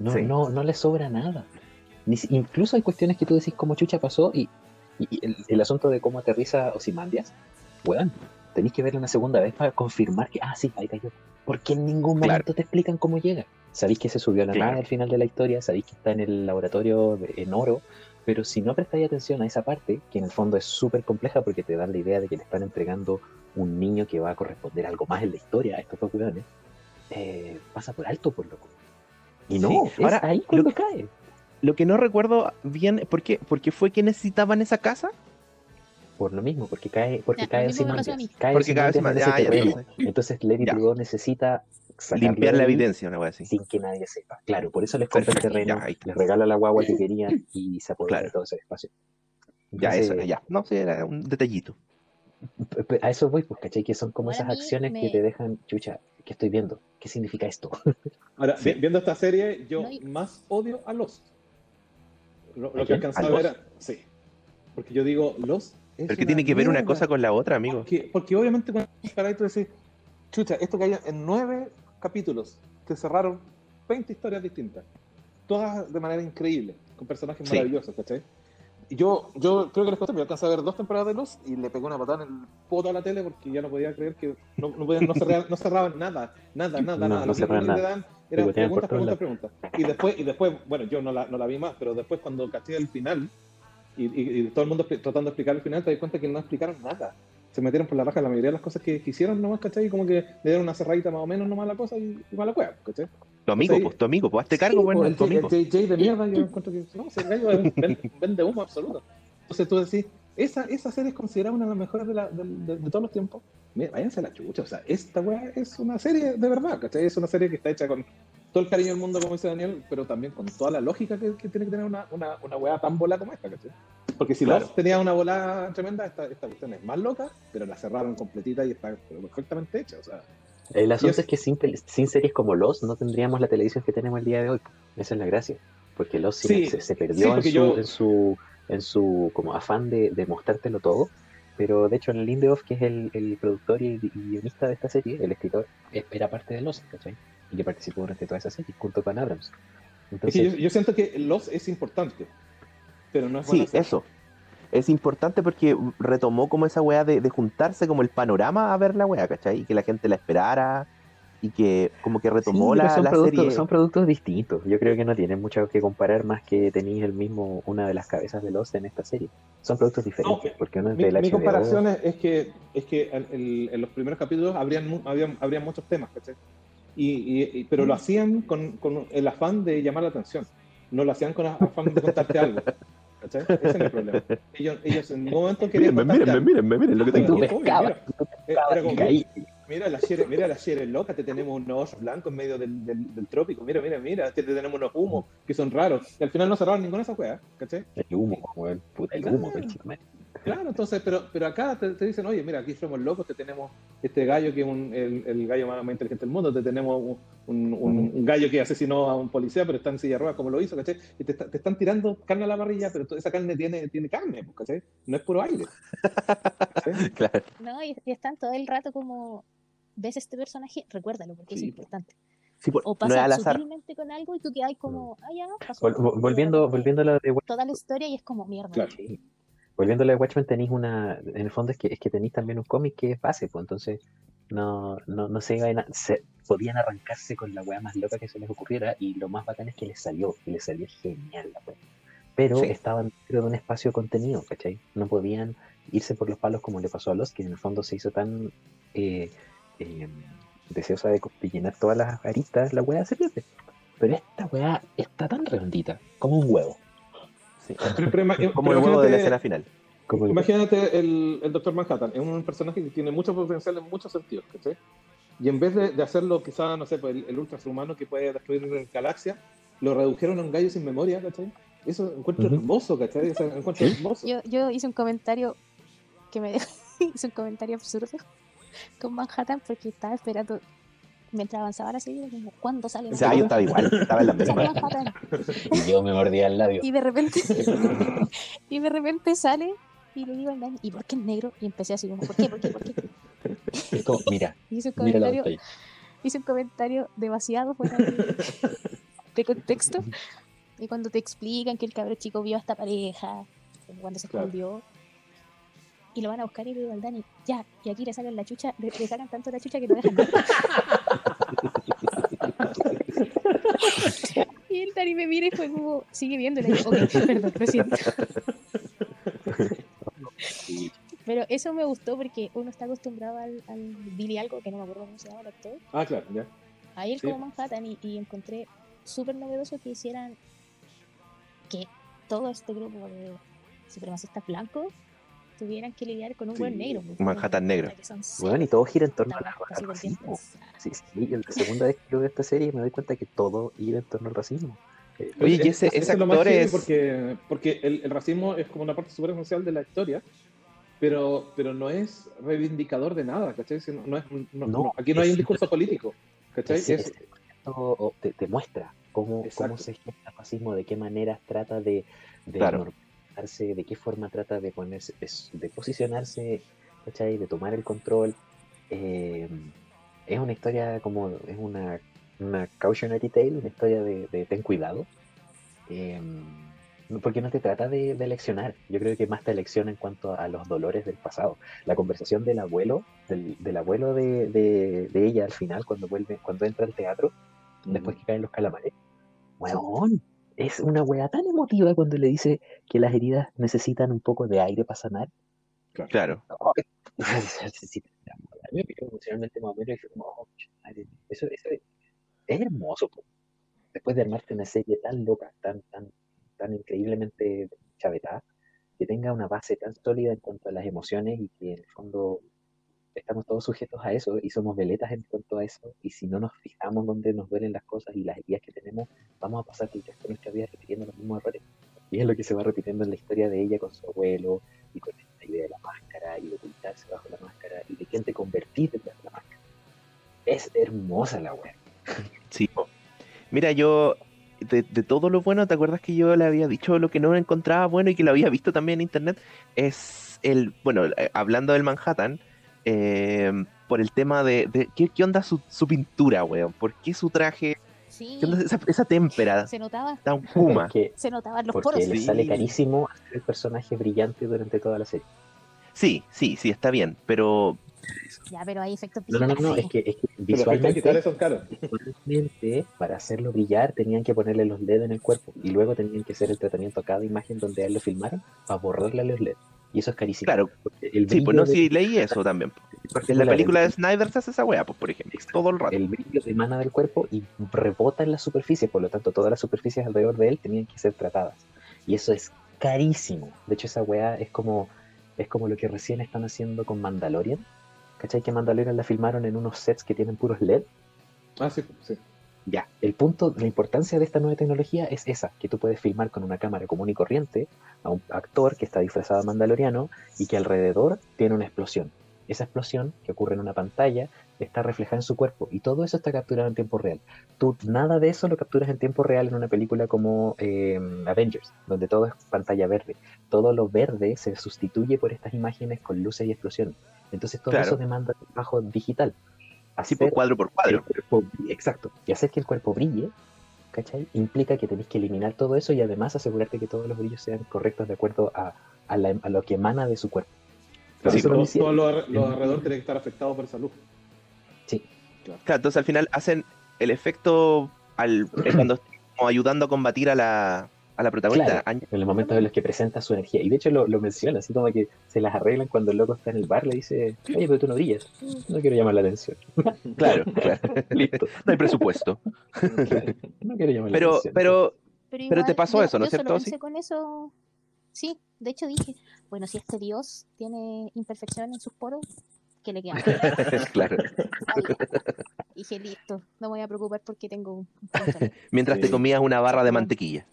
No, Sí. no, no le sobra nada. Ni incluso hay cuestiones que tú decís cómo chucha pasó y, y- y el, el asunto de cómo aterriza Ozymandias, weón, tenéis que verla una segunda vez para confirmar que, ah, sí, ahí cayó. Porque en ningún Claro. momento te explican cómo llega. Sabéis que se subió a la Claro. nave al final de la historia, sabéis que está en el laboratorio de- en oro, pero si no prestáis atención a esa parte, que en el fondo es súper compleja porque te dan la idea de que le están entregando un niño que va a corresponder algo más en la historia a estos dos eh, pasa por alto, por loco. Y no, Sí. es Ahora, ahí lo cuando que- cae. Lo que no recuerdo bien, ¿por qué, ¿por qué fue que necesitaban esa casa? Por lo mismo, porque cae, porque Ya, cae lo mismo me pasó a Ozymandias. mí. Cae Porque cada vez Ozymandias más. en ese Ah, ya, terreno. entonces, Lady Ya. Trudeau necesita limpiar de la evidencia, una así. sin que nadie sepa. Claro, por eso les compra el terreno, ya, les regala la guagua que querían y se apodera Claro. de todo ese espacio. Ya, eso, ya. No, sí, era un detallito. A eso voy, pues, ¿cachai? Que son como esas acciones que te dejan, chucha, ¿qué estoy viendo? ¿Qué significa esto? [laughs] Ahora, Sí. viendo esta serie, yo No, y- más odio a Lost. Lo, ¿A lo que alcanzaba ¿A ver, sí. Porque yo digo, Lost Pero que tiene que ver una cosa con la otra, amigo. Porque, porque obviamente cuando comparáis tú decís, chucha, esto que hay en nueve capítulos que cerraron 20 historias distintas, todas de manera increíble, con personajes Sí. maravillosos, ¿cachai? Y yo, yo creo que les conté, me alcanzé a ver dos temporadas de Lost y le pegó una patada en el poto a la tele porque ya no podía creer que no, no, podían- no, cerraban, no cerraban nada, nada, nada, No, nada. no cerraban nada. dan era Picoteaban por preguntas, preguntas, preguntas. Y después, y después, bueno, yo no la, no la vi más, pero después cuando caché el final y, y- y todo el mundo tratando de explicar el final, te das cuenta que no explicaron nada. Se metieron por la raja la mayoría de las cosas que quisieron nomás, ¿cachai? Y como que le dieron una cerradita más o menos nomás a la cosa y, y mala cueva, ¿cachai? Tu amigo, pues, tu amigo, pues hazte cargo, Sí, bueno, pues, tu el, el JJ de mierda, yo encuentro que no, ese gallo vende humo absoluto. Entonces tú decís, esa, esa serie es considerada una de las mejores de, la- de- de- de todos los tiempos. Mira, váyanse a la chucha, o sea, esta weá es una serie de verdad, ¿cachai? Es una serie que está hecha con todo el cariño del mundo, como dice Daniel, pero también con toda la lógica que, que tiene que tener una, una, una weá tan bola como esta, ¿cachai? Porque si Claro. Lost tenía una bola tremenda, esta, esta cuestión es más loca, pero la cerraron completita y está perfectamente hecha, o sea. El asunto es- es que sin, sin series como Lost no tendríamos la televisión que tenemos el día de hoy. Esa es la gracia. Porque Lost Sí, se, se sí, perdió en, su, yo- en su en su como afán de, de mostrártelo todo. Pero de hecho, en Lindelof, que es el, el productor y, guionista de esta serie, el escritor, es- era parte de Lost, ¿cachai? Y que participó durante toda esa serie, junto con Abrams. Es Entonces, que yo, yo siento que Lost es importante, pero no es Sí, serie. eso. Es importante porque retomó como esa weá de, de juntarse como el panorama a ver la weá, ¿cachai? Y que la gente la esperara. y que como que retomó la, son, la productos, serie. son productos distintos. Yo creo que no tienen mucho que comparar más que tenéis el mismo, una de las cabezas de Lost en esta serie. Son productos diferentes, No, porque uno es Mi, del mi HBO. comparación es, es que, es que en, el- en los primeros capítulos habrían, habrían, habrían muchos temas, ¿cachai? Y, y- y- pero lo hacían con, con el afán de llamar la atención, no lo hacían con afán de contarte algo. ¿cachai? Ese es el problema. Ellos, ellos en ningún momento querían Mírenme, contarte mírenme, mírenme, miren lo que tengo. Tú pescabas. Mira la Shere, mira la Shere loca, te tenemos unos ojos blancos en medio del, del, del trópico. Mira, mira, mira, te tenemos unos humos que son raros. Y al final no cerraron ninguna de esas weas, ¿cachai? El humo, weón, puta, el humo, el man. Claro, entonces, pero, pero acá te, te dicen, oye, mira, aquí somos locos, te tenemos este gallo que es un- el, el gallo más, más inteligente del mundo, te tenemos un, un- un- un gallo que asesinó a un policía, pero está en silla de ruedas, como lo hizo, ¿cachai? Y te, está- te están tirando carne a la parrilla, pero toda esa carne tiene, tiene carne, pues, ¿cachai? No es puro aire. ¿cachai? [laughs] Claro. No, y, y están todo el rato como, ves este personaje, recuérdalo porque es Sí. importante. Sí, por- O no es pasa al azar. sutilmente con algo y tú quedas como, ah, ya, pasó. Vol- vol- volviendo, volviendo a lo de Toda la historia y es como, mierda. Claro. Sí. Volviendo a lo de Watchmen, tenéis una. En el fondo es que, es que tenéis también un cómic que es base, pues entonces no, no, no se iban a- se podían arrancarse con la weá más loca que se les ocurriera y lo más bacán es que les salió, y les salió genial la weá. Pero Sí. estaban dentro de un espacio contenido, ¿cachai? No podían irse por los palos como le pasó a Lost, que en el fondo se hizo tan eh, eh, deseosa de, de llenar todas las aristas, la weá se pierde. Pero esta weá está tan redondita, como un huevo. Sí. Pero- pero ima- [laughs] Como el pero huevo de la escena final. Como el- Imagínate el, el Doctor Manhattan, es un personaje que tiene mucho potencial en muchos sentidos, ¿cachai? Y en vez de, de hacerlo quizá, no sé, pues el, el ultrahumano que puede destruir galaxias, lo redujeron a un gallo sin memoria, ¿cachai? Eso encuentro Ujú. hermoso, ¿cachai? Eso encuentro Sí. hermoso. Yo, yo hice un comentario que me [laughs] hice un comentario absurdo [laughs] con Manhattan porque estaba esperando mientras avanzaba la serie, como, ¿cuándo sale O sea, yo estaba igual, estaba en la misma. Y yo me mordía el labio. Y de repente, [laughs] y de repente sale y le digo al Dani, ¿y por qué es negro? Y empecé así como, ¿por qué? ¿Por qué? ¿Por qué? [laughs] Es como, mira, Y [laughs] hice un comentario, hice un comentario demasiado fuera de, de contexto. Y cuando te explican que el cabro chico vio a esta pareja, como cuando se Claro. escondió, y lo van a buscar y le digo al Dani, ya, y aquí le sacan la chucha, le, le sacan tanto la chucha que no dejan nada. Y el Dani me mira y fue como, sigue y ok, perdón, lo siento. Pero eso me gustó porque uno está acostumbrado al, al Billy algo, que no me acuerdo cómo se llama el actor, Ah, claro, ya. a ir Sí. como Manhattan y, y encontré súper novedoso que hicieran que todo este grupo de supremacistas blancos tuvieran que lidiar con un Sí, buen negro. pues, Manhattan como- negro. Bueno, y todo gira en torno al, racismo. Sí, sí, y la segunda vez que veo esta serie me doy cuenta que todo gira en torno al racismo. Eh, Oye, y Es- ese, es- ese eso es lo más actor es. Porque, porque el, el racismo es como una parte súper esencial de la historia, pero, pero no es reivindicador de nada, ¿cachai? Si no- no es- no- No, no, aquí no hay un discurso político, ¿cachai? ese- Es- ese te, te muestra cómo, cómo se gesta el racismo, de qué maneras trata de, de Claro. De qué forma trata de ponerse, de, de posicionarse, ¿cachai? de tomar el control. Eh, es una historia como, es una, una cautionary tale, una historia de, de ten cuidado. Eh, porque no te trata de, de leccionar, yo creo que más te lecciona en cuanto a los dolores del pasado. La conversación del abuelo, del, del abuelo de, de- de ella al final, cuando vuelve, cuando entra al teatro, después que caen los calamares. Weón, es una wea tan emotiva cuando le dice que las heridas necesitan un poco de aire para sanar. Claro. [laughs] Mí me emocionalmente más o menos y fue como, oh, eso, eso es, es hermoso. po. Después de armarte una serie tan loca, tan, tan, tan increíblemente chavetada, que tenga una base tan sólida en cuanto a las emociones y que en el fondo estamos todos sujetos a eso y somos veletas en cuanto a eso. Y si no nos fijamos dónde nos duelen las cosas y las heridas que tenemos, vamos a pasar el resto de nuestra vida repitiendo los mismos errores. Y es lo que se va repitiendo en la historia de ella con su abuelo y con esta idea de la máscara y de ocultarse bajo la máscara y de quién te convertís detrás de la máscara. Es hermosa la wea. [laughs] Sí. Mira, yo, de, de todo lo bueno, ¿te acuerdas que yo le había dicho lo que no encontraba bueno y que lo había visto también en internet? Es el, bueno, eh, hablando del Manhattan, eh, por el tema de, de- ¿qué, qué onda su, su pintura, weón? ¿Por qué su traje? Sí, ¿Qué onda esa, esa témpera? se notaba, Tan puma. Que, se notaban los porque poros. le Sí. sale carísimo hacer el personaje brillante durante toda la serie. Sí, sí, sí, está bien, pero Ya, pero hay efectos No, no, no, no, visuales. es que, es que Pero los visualmente, digitales son caros. visualmente, para hacerlo brillar, tenían que ponerle los LED en el cuerpo y luego tenían que hacer el tratamiento a cada imagen donde a él lo filmaron para borrarle los LED. Y eso es carísimo. Claro. porque el Sí, pues no, de- sí, leí eso también. po. En la película de Snyder se hace esa weá, pues, por ejemplo, todo el rato. el brillo emana del cuerpo y rebota en la superficie, por lo tanto todas las superficies alrededor de él tenían que ser tratadas. Y eso es carísimo. De hecho, esa weá es como, es como lo que recién están haciendo con Mandalorian. ¿Cachai? Que Mandalorian la filmaron en unos sets que tienen puros LED. Ah, sí, sí. Ya, el punto, la importancia de esta nueva tecnología es esa, que tú puedes filmar con una cámara común y corriente a un actor que está disfrazado de mandaloriano y que alrededor tiene una explosión. Esa explosión que ocurre en una pantalla está reflejada en su cuerpo y todo eso está capturado en tiempo real. Tú nada de eso lo capturas en tiempo real en una película como eh, Avengers, donde todo es pantalla verde. Todo lo verde se sustituye por estas imágenes con luces y explosiones. Entonces todo Claro. eso demanda trabajo digital. Así por cuadro por el cuadro. cuerpo brille, exacto. Y hacer que el cuerpo brille, ¿cachai? Implica que tenéis que eliminar todo eso y además asegurarte que todos los brillos sean correctos de acuerdo a, a la- a lo que emana de su cuerpo. Pero Sí, todo, todo lo, lo alrededor tiene que estar afectado por salud. Sí. Claro, entonces al final hacen el efecto al, eh, cuando [clears throat] como ayudando a combatir a la, a la protagonista. Claro. En los momentos en los que presenta su energía. Y de hecho lo, lo menciona, así como que se las arreglan cuando el loco está en el bar, le dice, oye, pero tú no brillas. No quiero llamar la atención. [laughs] Claro, claro. [laughs] Listo. No hay presupuesto. Claro. [laughs] No quiero llamar la Pero, atención. pero Pero, Pero te pasó yo- eso, ¿no es cierto, sí? con eso. Sí, de hecho dije, bueno, si este dios tiene imperfección en sus poros, ¿qué le queda? claro. dije, listo, no me voy a preocupar porque tengo un ahí. Mientras te comías una barra de mantequilla.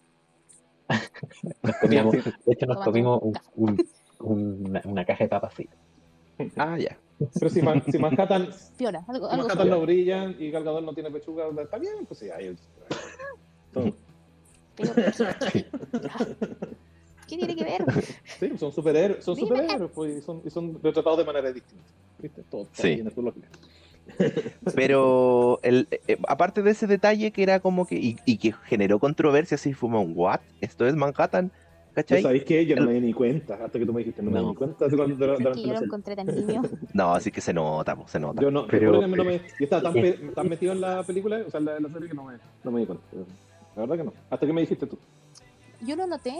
Nos comíamos- de hecho nos comimos un- café. un- una, una caja de papas fritas. Ah, ya. Pero si, Man- si Manhattan, Piola, algo, algo Manhattan no brilla y Gal Gadot no tiene pechuga, está bien, pues sí, ahí el... Todo. [laughs] ¿Qué tiene que ver? Sí, son superhéroes, son superhéroes, pues, y son, y son retratados de manera distinta. ¿Viste? Todo, todo Sí. tiene su lógica. [laughs] Pero el, eh, aparte de ese detalle que era como que. Y, y que generó controversia, así fue un ¿what? ¿Esto es Manhattan? ¿Tú ¿Cachai? sabéis que Yo no me di ni cuenta, hasta que tú me dijiste, no, me di No. ni cuenta de cuando- Es que yo lo encontré tan niño. No, así que se nota, po, se nota. Yo no, Pero- pero, no me, yo estaba tan, pe- tan metido en la película, o sea, en la, en la serie que no me, no me di cuenta. La verdad que no. Hasta que me dijiste tú. Yo lo noté,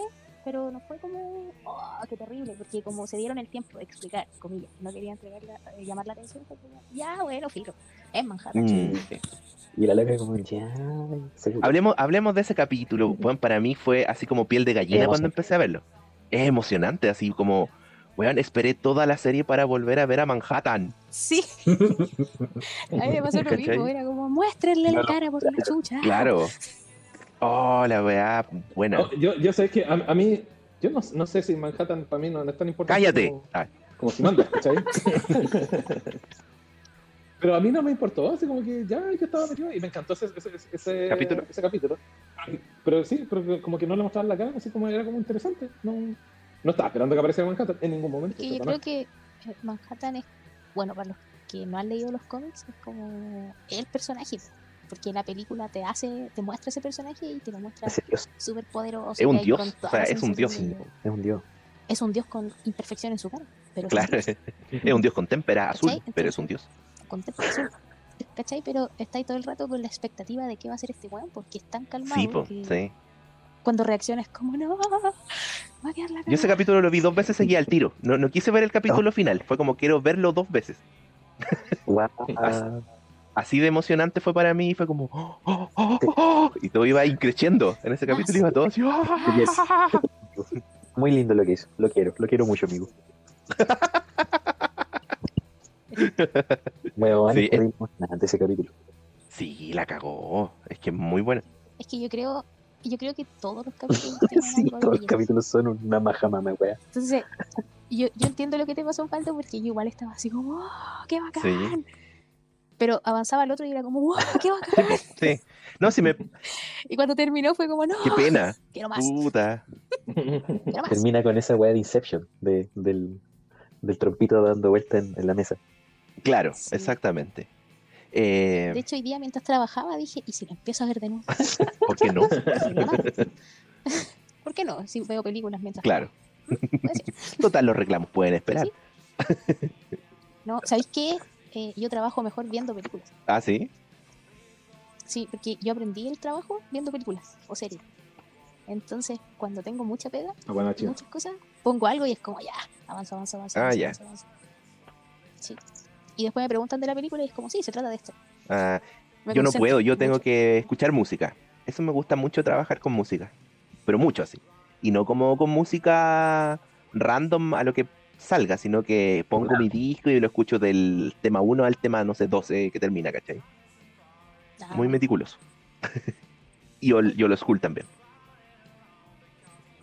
pero no fue como, oh, qué terrible, porque como se dieron el tiempo de explicar, comillas, no querían entregar la- eh, llamar la atención, como, ya, bueno, filo, es Manhattan. Mm. Y la loca como, ya, seguro. Hablemos, hablemos de ese capítulo. Bueno, para mí fue así como piel de gallina cuando empecé a verlo. Es emocionante, así como, weón, esperé toda la serie para volver a ver a Manhattan. Sí. [laughs] A mí me pasó lo mismo, era como, muéstrenle la cara por la chucha. Claro. [laughs] Oh, la weá, buena. No, yo, yo sé que a, a mí, yo no, no sé si Manhattan para mí no, no es tan importante. Cállate. Como, Ah, como si manda, ¿cachai? [laughs] Pero a mí no me importó, así como que ya yo estaba metido y me encantó ese, ese, ¿Capítulo? ese capítulo. Pero sí, pero como que no le mostraban la cara, así como era como interesante. No, no estaba esperando que apareciera Manhattan en ningún momento. Que yo creo que Manhattan es, bueno, para los que no han leído los cómics, es como el personaje. Porque la película te hace, te muestra ese personaje y te lo muestra súper poderoso. Es un dios, o sea, es un dios. es un dios. Es un dios con imperfección en su cara. Pero es un claro. [laughs] Es un dios con témpera azul, pero es un dios. con templo azul. ¿Cachai? Pero está ahí todo el rato con la expectativa de qué va a hacer este weón, porque es tan calmado Sí, po, que sí. cuando reacciona es como, no, va a quedar la Yo ese cagada". capítulo lo vi dos veces seguía al tiro. No, no quise ver el capítulo final. Fue como quiero verlo dos veces. Guau. [laughs] Así de emocionante fue para mí. Fue como. "Oh, oh, oh, oh", y todo iba increciendo. En ese capítulo iba todo así. "Oh". Muy lindo lo que hizo. Lo quiero, lo quiero mucho, amigo. [laughs] Bueno, Sí, es- de ese capítulo. Sí, la cagó. Es que es muy buena. Es que yo creo, yo creo que todos los capítulos [laughs] Sí, todos los capítulos son una majamama, wea. Entonces, yo, yo entiendo lo que te pasó, Faldo, porque yo igual estaba así como, ¡oh, qué bacán! Pero avanzaba el otro y era como, ¡wow, [laughs] qué bacán! Sí. No, sí me. Y cuando terminó fue como, ¡no! Qué pena. Quiero más, Puta. quiero más. Termina con esa wea de Inception, de, del, del trompito dando vuelta en, en la mesa. Claro, Sí. exactamente. Eh, De hecho, hoy día mientras trabajaba dije, ¿y si lo empiezo a ver de nuevo? [laughs] ¿Por qué no? [laughs] ¿Por qué no? Si veo películas mientras Claro. Total, los reclamos pueden esperar. Sí. No, ¿sabéis qué? Eh, yo trabajo mejor viendo películas. Ah, sí. Sí, porque yo aprendí el trabajo viendo películas o series. Entonces, cuando tengo mucha pega Ah, bueno, muchas cosas, pongo algo y es como ya, avanza, avanza, avanza. Ah, avanza, ya. avanza, avanza. Sí. Y después me preguntan de la película y es como, sí, se trata de esto. Ah, yo no puedo, yo tengo mucho. que escuchar música. Eso me gusta mucho trabajar con música. Pero mucho así. Y no como con música random a lo que salga, sino que pongo mi disco y lo escucho del tema 1 al tema, no sé, 12 que termina, ¿cachai? Ah, Muy meticuloso. [laughs] y yo, yo lo school también.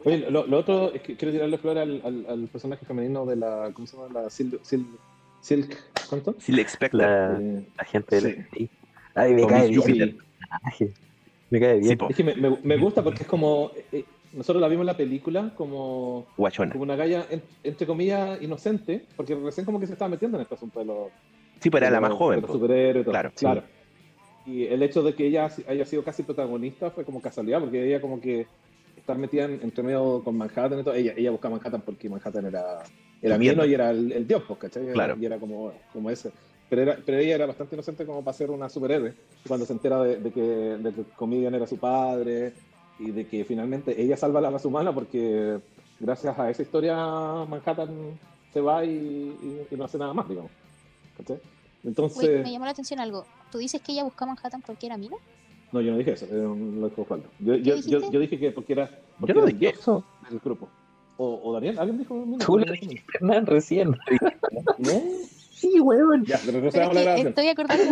Oye, lo, lo otro es que quiero tirarle flor al, al, al personaje femenino de la. ¿Cómo se llama? La Sil, Sil- Silk. ¿Cuánto? Si le expecta. La, Eh, la gente Sí. Ay, me Con cae bien. Me cae bien. Sí. Es que me, me, me gusta porque es como. eh, nosotros la vimos en la película como, Guachona. como una galla, en- entre comillas, inocente, porque recién como que se estaba metiendo en este asunto de los. Sí, pero era la los- más joven. de los superhéroes y todo. Claro, claro. Y el hecho de que ella haya sido casi protagonista fue como casualidad, porque ella como que estar metida en, entre medio con Manhattan y todo. Ella, ella buscaba Manhattan porque Manhattan era, era Entiendo. Y era el, el dios, pues, ¿cachai? Claro. Y era como, como ese. Pero, era, pero ella era bastante inocente como para ser una superhéroe. Cuando se entera de, de que, de que Comedian era su padre y de que finalmente ella salva la raza humana porque gracias a esa historia Manhattan se va y, y- y no hace nada más, digamos. Entonces, me llamó la atención algo. ¿Tú dices que ella buscaba Manhattan porque era mina? no, yo no dije eso, eh, lo dijo Osvaldo. Yo, yo, yo, yo dije que porque era, porque Yo no el dije eso. del grupo. O, o Daniel, ¿alguien dijo? Mira, Tú lo dijiste, Hernán, recién. ¿No? [laughs] Sí, weón. Ya, pero no Pero es que estoy acordando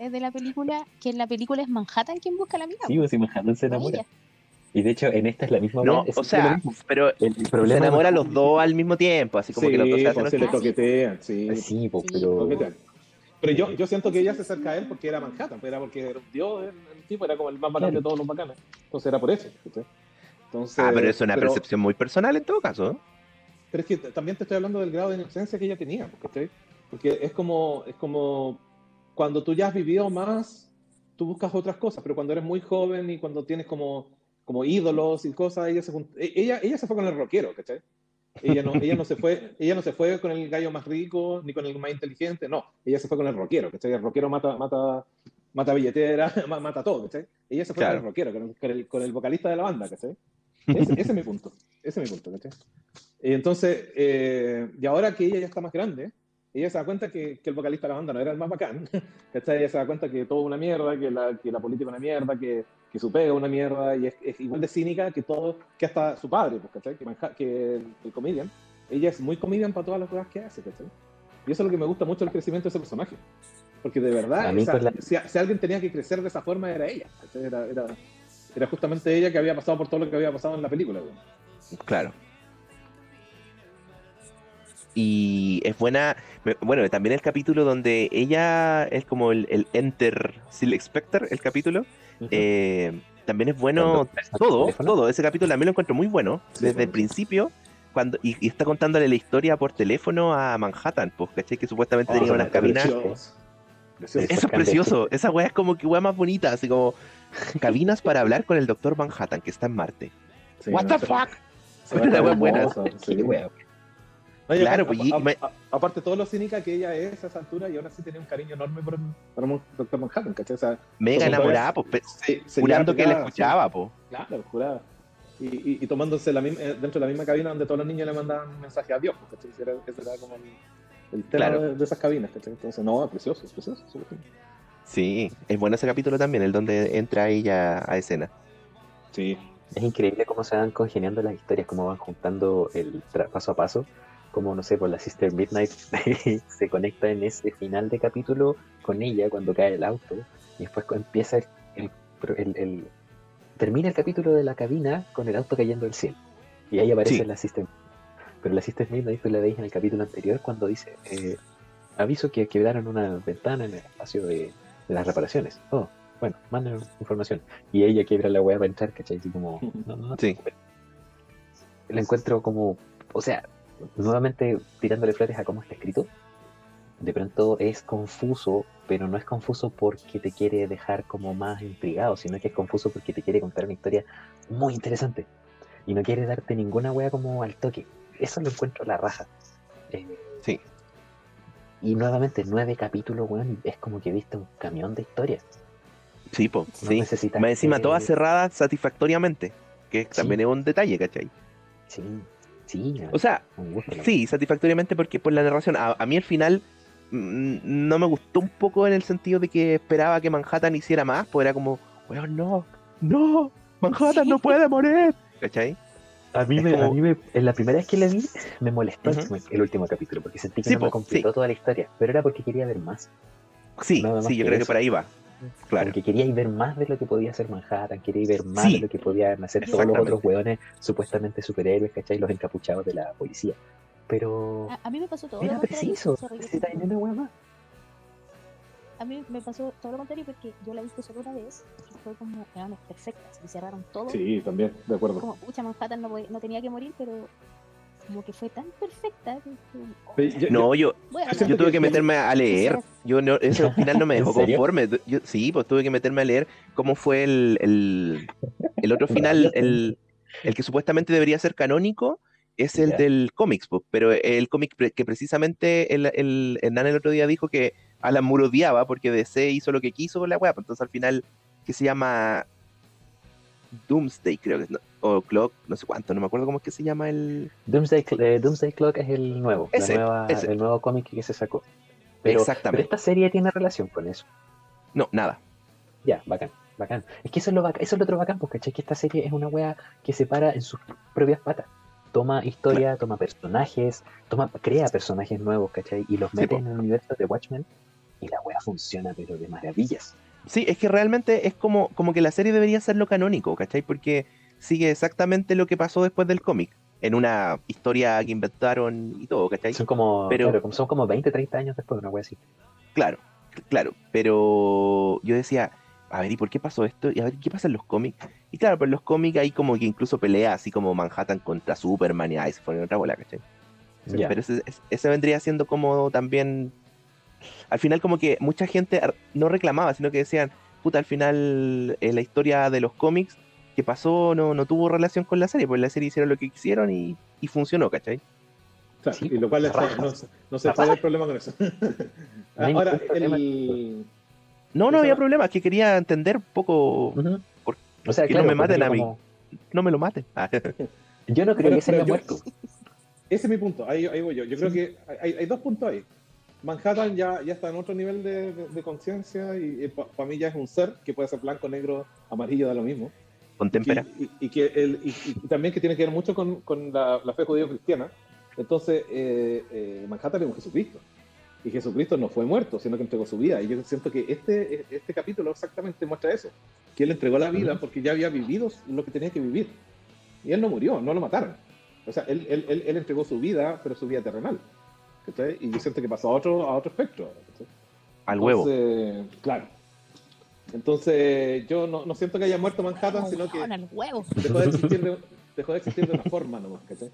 eh, de la película, que en la película es Manhattan quien busca a la mina. Sí, pues si Manhattan se enamora. ella. Y de hecho, en esta es la misma No, o sea, mismo. pero el se problema enamora a de- los dos al mismo tiempo, así como sí, que los dos se hacen pues se le Ah, sí. toquetean, sí. Sí, pues, Sí. pero. toquetean. Pero yo, yo siento que ella se acerca a él porque era Manhattan, pues era porque era un dios, el, tipo era como el más bacán Claro. de todos los bacanes. Entonces era por eso. Entonces, Ah, pero es una pero- percepción muy personal en todo caso. ¿no? Pero es que también te estoy hablando del grado de inocencia que ella tenía, ¿cachai? Porque es como, es como cuando tú ya has vivido más, tú buscas otras cosas, pero cuando eres muy joven y cuando tienes como, como ídolos y cosas, ella se, e- ella, ella se fue con el rockero, ¿cachai? Ella no, ella, no se fue, ella no se fue con el gallo más rico ni con el más inteligente, no, ella se fue con el rockero, ¿cachai? El rockero mata, mata, mata billetera, [laughs] ma- mata todo, ¿cachai? Ella se fue Claro. con el rockero, con el, con el, con el vocalista de la banda, ¿cachai? Ese, ese es mi punto, ese es mi punto, ¿cachai? Y entonces, eh, y ahora que ella ya está más grande, ella se da cuenta que, que el vocalista de la banda no era el más bacán, [laughs] ¿cachai? Ella se da cuenta que todo una mierda, que la, que la política una mierda, que, que su pega una mierda, y es, es igual de cínica que todo, que hasta su padre, pues, ¿cachai? Que, Manha- que el, el comedian, ella es muy comedian para todas las cosas que hace, ¿cachai? Y eso es lo que me gusta mucho del crecimiento de ese personaje. Porque de verdad, esa- la- si, si alguien tenía que crecer de esa forma, era ella. Era, era, era justamente ella que había pasado por todo lo que había pasado en la película. Claro. Y es buena. Bueno, también el capítulo donde ella es como el, el Enter Silk Spectre, el capítulo. Eh, también es bueno todo, todo. Ese capítulo también lo encuentro muy bueno. Sí, Desde bueno, el principio. Cuando, y, y está contándole la historia por teléfono a Manhattan, pues, ¿cachai? Que supuestamente Oh, tenía unas cabinas. Eso es precioso. Esa weá es como que weá más bonita, así como [laughs] cabinas para hablar con el doctor Manhattan, que está en Marte. Sí, What no, the se- fuck? se ve [laughs] La wea buena. [laughs] sí. Wea. No, Claro, aparte, pues, y- a- me- a- aparte todo lo cínica que ella es a esa altura y aún así tenía un cariño enorme por, por Dr. Manhattan, ¿cachai? O sea, Mega enamorada, pues, se- jurando que la pegada, escuchaba, pues. sí, Claro, jurada. Y, y, y tomándose la misma, eh, dentro de la misma cabina donde todos los niños le mandaban mensaje a Dios, pues, ¿cachai? Ese era, ese era como el, el tema Claro. de, de esas cabinas, ¿cachai? Entonces, no, precioso, precioso. súper bien. Sí, es bueno ese capítulo también, el donde entra ella a escena. Sí, Es increíble cómo se van congeniando las historias, cómo van juntando el paso a paso. Como, no sé, por la Sister Midnight [laughs] se conecta en ese final de capítulo con ella cuando cae el auto. Y después empieza el, el- el- el- Termina el capítulo de la cabina con el auto cayendo del cielo. Y ahí aparece Sí. la Sister Pero la Sister Midnight tú la veis en el capítulo anterior cuando dice: eh, Aviso que quebraron una ventana en el espacio de, de las reparaciones. Oh, bueno, manden información. Y ella quiebra la weá para entrar, ¿cachai? Así como, no, no, no Sí. lo encuentro como, o sea, nuevamente tirándole flores a cómo está escrito, de pronto es confuso, pero no es confuso porque te quiere dejar como más intrigado, sino que es confuso porque te quiere contar una historia muy interesante y no quiere darte ninguna wea como al toque. Eso lo encuentro a la raja. Eh, Sí. Y nuevamente, nueve capítulos, weón, es como que viste un camión de historias. Sí, po, No sí. necesitas Más encima que- todas cerradas satisfactoriamente, que también es un detalle, ¿cachai? Sí, sí, O sea, sí, satisfactoriamente porque por la narración, a, a mí al final mm, no me gustó un poco en el sentido de que esperaba que Manhattan hiciera más, pues era como, weón, no, no, Manhattan no puede morir, ¿cachai? A mí, me, a mí me- en la primera vez que la vi, me molestó el- último capítulo, porque sentí que Sí, no me completó toda la historia, pero era porque quería ver más. Sí, sí, yo creo que por ahí va, claro. Porque quería ver más de lo que podía hacer Manhattan, quería ver más Sí. de lo que podían hacer todos los otros hueones, supuestamente superhéroes, ¿cachai? Los encapuchados de la policía. Pero A, a mí me pasó todo era lo contrario. preciso, una hueá más. A mí me pasó todo lo contrario porque yo la he visto solo una vez y fue como, eran perfectas y cerraron todo. Sí, también, de acuerdo. Como, pucha, Manhattan no, no tenía que morir, pero como que fue tan perfecta que oh, yo- No, yo, yo yo tuve que- meterme a leer. Yo no, ese final no me [laughs] ¿En dejó conforme. Yo, sí, pues tuve que meterme a leer cómo fue el, el, el otro final, el, el que supuestamente debería ser canónico, es el del cómics, pues, pero el cómic pre- que precisamente el, el, Hernán el otro día dijo que Alan Moore odiaba porque DC hizo lo que quiso con la weá, pues, entonces al final, que se llama Doomsday, creo que es, no, o Clock, no sé cuánto, no me acuerdo cómo es que se llama el... Doomsday, eh, Doomsday Clock es el nuevo, la Ese, nueva- ese. el nuevo cómic que se sacó. Pero, pero Exactamente. esta serie tiene relación con eso. No, nada. Ya, bacán, bacán. Es que eso es lo bacán, eso es lo otro bacán, porque ¿cachai? que esta serie es una wea que se para en sus propias patas. Toma historia, toma personajes, toma, crea personajes nuevos, ¿cachai? Y los Sí, mete po. en el universo de Watchmen y la wea funciona pero de maravillas. Sí, es que realmente es como, como que la serie debería ser lo canónico, ¿cachai? Porque sigue exactamente lo que pasó después del cómic, en una historia que inventaron y todo, ¿cachai? Son como, Pero- claro, son como 20, 30 años después, una wea así. Claro, claro, pero yo decía, a ver, ¿y por qué pasó esto? Y a ver, ¿qué pasa en los cómics? Y claro, pero en los cómics hay como que incluso pelea así como Manhattan contra Superman y ahí se pone otra bola, ¿cachai? Ya. Pero ese, ese- vendría siendo como también. Al final, como que mucha gente no reclamaba, sino que decían, puta, al final eh, la historia de los cómics que pasó no, no tuvo relación con la serie, pues la serie hicieron lo que quisieron y, y funcionó, ¿cachai? Claro, Sí, y lo cual es- rajas. no, no se puede el problema con eso. [laughs] No hay Ahora, el, No, no había problema, es que quería entender un poco. Ujú. Por- o sea, que claro, no me maten ponerlo a mí. como- No me lo maten. Ah, [laughs] Yo no creo Pero- que se haya muerto. ese es mi punto, ahí, ahí voy yo. Yo creo que hay, hay dos puntos ahí. Manhattan ya, ya está en otro nivel de, de- de conciencia y, para mí ya es un ser que puede ser blanco, negro, amarillo, da lo mismo. Con témpera. Y, y- y que el- y, también que tiene que ver mucho con, con la, la fe judío-cristiana. Entonces, eh, eh, Manhattan es un Jesucristo. Y Jesucristo no fue muerto, sino que entregó su vida. Y yo siento que este, este capítulo exactamente muestra eso. Que él entregó la vida porque ya había vivido lo que tenía que vivir. Y él no murió, no lo mataron. O sea, él, él, él, él entregó su vida, pero su vida terrenal. Y yo siento que pasó a otro, a otro espectro. Al huevo. Entonces, claro. Entonces, yo no, no siento que haya muerto Manhattan, sino que al dejó de existir de, dejó de, existir de una forma nomás, ¿cachai?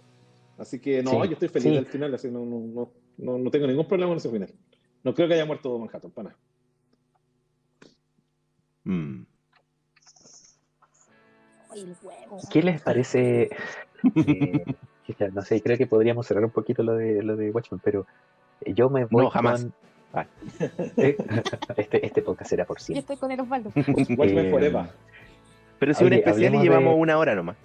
Así que no, Sí, yo estoy feliz sí. del final, así no, no, no, no, no tengo ningún problema con ese final. No creo que haya muerto Manhattan, para nada. Mm. ¿Qué les parece? eh, [laughs] no sé, creo que podríamos cerrar un poquito lo de, lo de Watchmen, pero yo me voy No, jamás. con- Ah. Eh, [laughs] Este, este podcast será por Yo siempre. estoy con el Osvaldo. [laughs] Watchmen Eh, Forever. Pero si un especial y llevamos de- una hora nomás.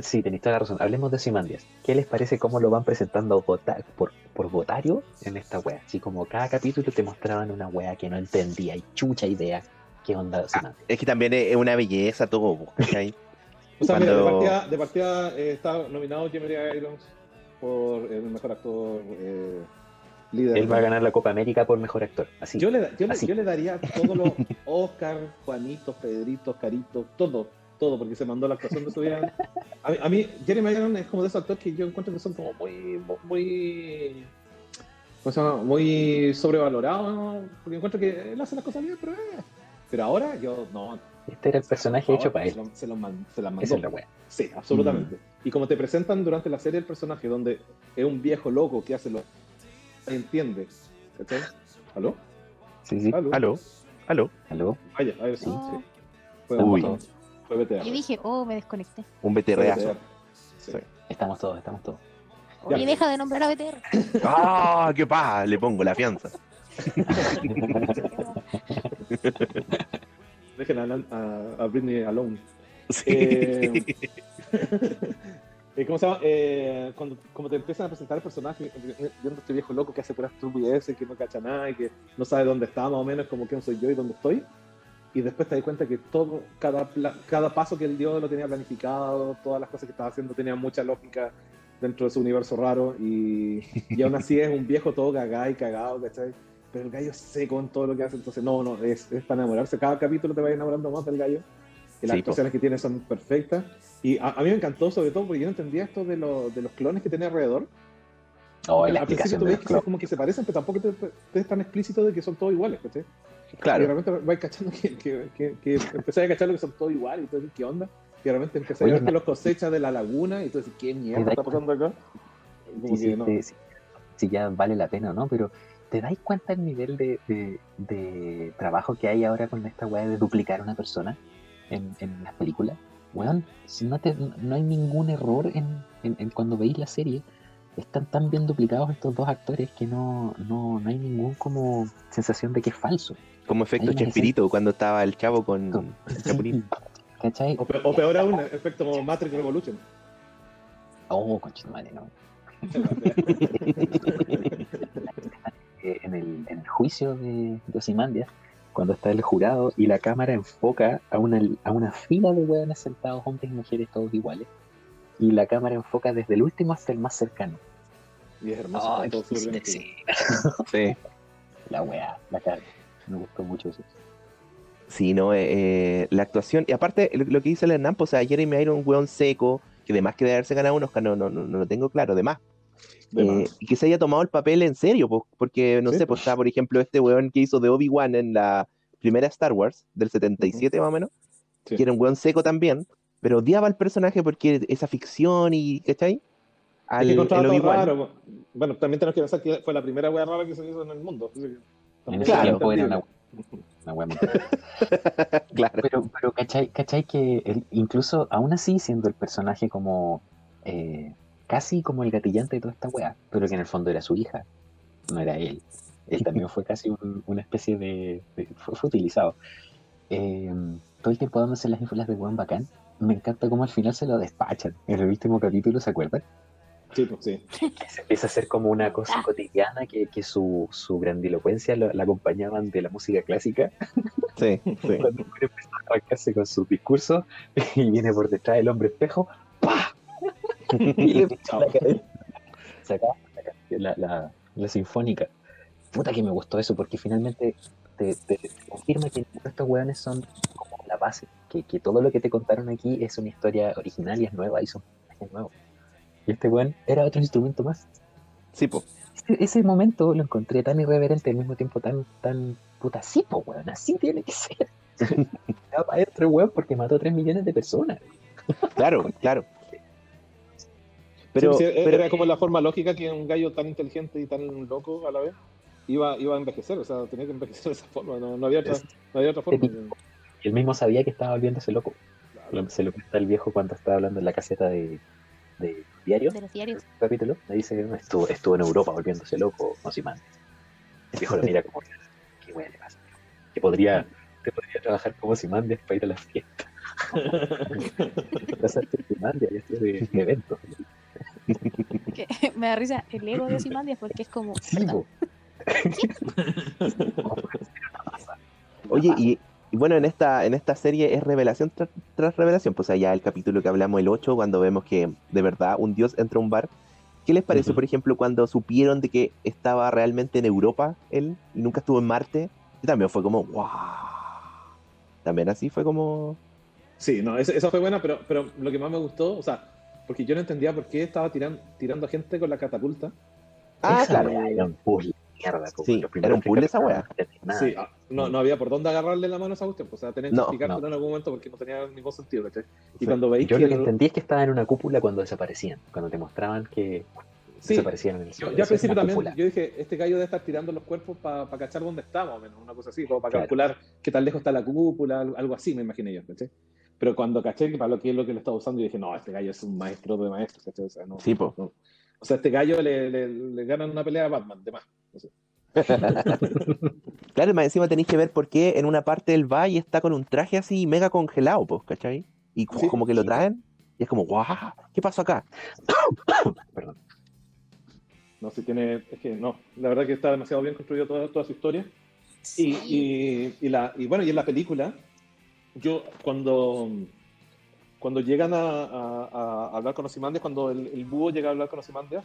Sí, tenéis toda la razón. Hablemos de Ozymandias. ¿Qué les parece cómo lo van presentando vota- por, por votario en esta wea? Así como cada capítulo te mostraban una wea que no entendía y chucha idea. ¿Qué onda Ozymandias? Es que también es una belleza todo, ¿cachai? [laughs] O sea, mira, de partida, de partida eh, está nominado Jeremy Irons por el mejor actor eh, líder. Él va a ganar la Copa América por mejor actor. Así. Yo le, da- yo, le, Así. yo le daría todos los Oscar, Juanito, Pedrito, Carito, todo, todo, porque se mandó la actuación de su vida. A mí, a mí Jeremy Irons es como de esos actores que yo encuentro que son como muy, muy, ¿cómo se llama? Muy sobrevalorados, ¿no? porque encuentro que él hace las cosas bien, pero, eh. pero ahora yo no. Este era el personaje hecho para se él. lo- Se, lo man- se las mandó. Esa es la wea. Sí, absolutamente. Y como te presentan durante la serie el personaje, donde es un viejo loco que hace lo. Entiende. ¿Cachai? ¿Aló? Sí, sí. ¿Aló? Aló, aló. ¿Aló? Vaya, a ver, sí. Oh. sí. Fue, Uy. fue, fue BTR. Yo dije, oh, me desconecté. Un Fue beterreazo. BTR. Sí. Sí. Estamos todos, estamos todos. Oye, deja de nombrar a BTR. [laughs] ¡Ah, qué paja! Le pongo la fianza. Dejen a, a, a Britney alone. Sí. Eh, [laughs] eh, ¿Cómo se llama? Eh, cuando como te empiezan a presentar el personaje, eh, viendo este viejo loco que hace puras estupideces, que no cacha nada y que no sabe dónde está, más o menos, como quién soy yo y dónde estoy. Y después te das cuenta que todo, cada, cada paso que él dio lo tenía planificado, todas las cosas que estaba haciendo tenían mucha lógica dentro de su universo raro. Y, [laughs] y aún así es un viejo todo cagado y cagado, ¿cachai? Pero el gallo seco en todo lo que hace, entonces no, no, es, es para enamorarse. Cada capítulo te va enamorando más del gallo. Y las Sí, po. actuaciones que tiene son perfectas. Y a, a mí me encantó, sobre todo, porque yo no entendía esto de, lo- de los clones que tenía alrededor. Oh, y la principio explicación tú ves que son como que se parecen, pero tampoco te, te es tan explícito de que son todos iguales, ¿cachai? Y Claro. repente vais cachando que, que, que, que empecé a cachar que son todos iguales, y tú dices, ¿qué onda? Y de repente empecé Oye, a ver que los cosechas de la laguna, y tú dices, ¿qué mierda está pasando acá? Como Sí, que sí, no. sí, si ya vale la pena o no, pero ¿te dais cuenta el nivel de, de- de trabajo que hay ahora con esta weá de duplicar a una persona en, en las películas? Weón, si no, te- no hay ningún error en, en- en cuando veis la serie. Están tan bien duplicados estos dos actores que no, no, no hay ningún como sensación de que es falso. Como efecto Chespirito cuando estaba el chavo con Con- el Chapulín. [laughs] ¿Cachai? O, pe- o peor aún, efecto como Matrix Revolution. Oh, conchetumare, no. [laughs] [laughs] eh, en, el, en el juicio de, de cuando está el jurado y la cámara enfoca a una, a una fila de hueones sentados, hombres y mujeres todos iguales, y la cámara enfoca desde el último hasta el más cercano. Y es hermoso. Está todo sí. [laughs] Sí. la wea, la cara. Me gustó mucho eso. Sí, no, eh, eh, la actuación, y aparte lo, lo que dice el Hernán, pues, o sea, Jeremy Iron, un weón seco, que además que de haberse ganado un Oscar, no, no, no, no lo tengo claro, de más. De Eh, y que se haya tomado el papel en serio, pues, porque, no Sí, sé, pues. pues está, por ejemplo, este weón que hizo de Obi-Wan en la primera Star Wars, del 77 más o menos, Sí. que era un weón seco también, pero odiaba al personaje porque esa ficción y, ¿cachai? Es Al, que encontraba el raro. Bueno, también tenemos que pensar que fue la primera wea rara que se hizo en el mundo. que es Claro. tiempo era una, una wea muy- [laughs] Claro. Pero, pero ¿cachai, cachai que él, incluso aún así siendo el personaje como eh, casi como el gatillante de toda esta wea, pero que en el fondo era su hija, no era él. Él también fue casi un- una especie de... de- fue, fue utilizado. Eh, todo el tiempo dándose las ínfulas de weón bacán. Me encanta cómo al final se lo despachan. En el último capítulo, ¿se acuerdan? Sí, pues sí. Que se empieza a hacer como una cosa cotidiana que, que su, su grandilocuencia lo- la acompañaban de la música clásica Sí, sí. cuando el hombre empezó a arrancarse con sus discursos y viene por detrás del hombre espejo. Y le [laughs] la cabeza. Se acaba la, la, sinfónica. Puta que me gustó eso, porque finalmente te, te- te confirma que estos hueones son como la base, que, que todo lo que te contaron aquí es una historia original y es nueva y son personajes nuevos. Y este weón era otro instrumento más. Sí, po. Ese, ese momento lo encontré tan irreverente y al mismo tiempo tan, tan puta, sí, po, weón, así tiene que ser. [laughs] Ya para adentro, weón, porque mató a 3 millones de personas. Claro, claro. Pero, Sí, sí, pero era como la forma lógica que un gallo tan inteligente y tan loco a la vez iba, iba a envejecer, o sea, tenía que envejecer de esa forma, no, no había, otra, no había otra forma. Y él mismo sabía que estaba volviéndose loco. Lo- Se lo cuenta el viejo cuando estaba hablando en la caseta de, de diario, de los diarios. capítulo. Le dice que estuvo, estuvo en Europa volviéndose loco, Ozymandias. El viejo lo mira como, ¿qué le pasa? Que podría, te podría trabajar como Ozymandias para ir a la fiesta. [laughs] De, me da risa el ego de Ozymandias porque es como. Sí. [laughs] Oye, y, y bueno, en esta, en esta serie es revelación tras, tras revelación. Pues allá el capítulo que hablamos, el 8, cuando vemos que de verdad un dios entra a un bar. ¿Qué les pareció, por ejemplo, cuando supieron de que estaba realmente en Europa él y nunca estuvo en Marte? Y también fue como, wow. También así fue como... Sí, no, esa, esa fue buena, pero, pero lo que más me gustó, o sea, porque yo no entendía por qué estaba tiran, tirando a gente con la catapulta. Ah, Esa claro. Era un puzzle, mierda. po. Sí, era un puzzle esa weá. Sí, ah, no, no había por dónde agarrarle la mano a esa cuestión, pues, o sea, tenían que No, explicártelo no. en algún momento porque no tenía ningún sentido, ¿cachai? Y Sí. cuando veis Yo que... lo que el- entendí es que estaba en una cúpula cuando desaparecían, cuando te mostraban que sí, desaparecían en el yo, cielo. yo al Eso es principio también, cúpula. yo dije, este gallo debe estar tirando los cuerpos para cachar dónde o menos, una cosa así, como para Claro. calcular qué tan lejos está la cúpula, algo, algo así me imaginé yo, ¿cachai? Pero cuando caché que para lo que es lo que lo estaba usando, yo dije, no, este gallo es un maestro de maestros, ¿cachai? O sea, no, Sí, po. no, O sea, este gallo le, le, le ganan una pelea a Batman, de más. No sé. [laughs] Claro, más encima tenéis que ver por qué en una parte él va y está con un traje así mega congelado, pues, ¿cachai? Y co- Sí. como que lo traen y es como, guau, ¿qué pasó acá? [coughs] Perdón. No sé, tiene. Es que no, la verdad que está demasiado bien construido toda, toda su historia. Y, y, y la, y bueno, y en la película, yo cuando, cuando llegan a, a- a hablar con Ozymandias, cuando el, el búho llega a hablar con Ozymandias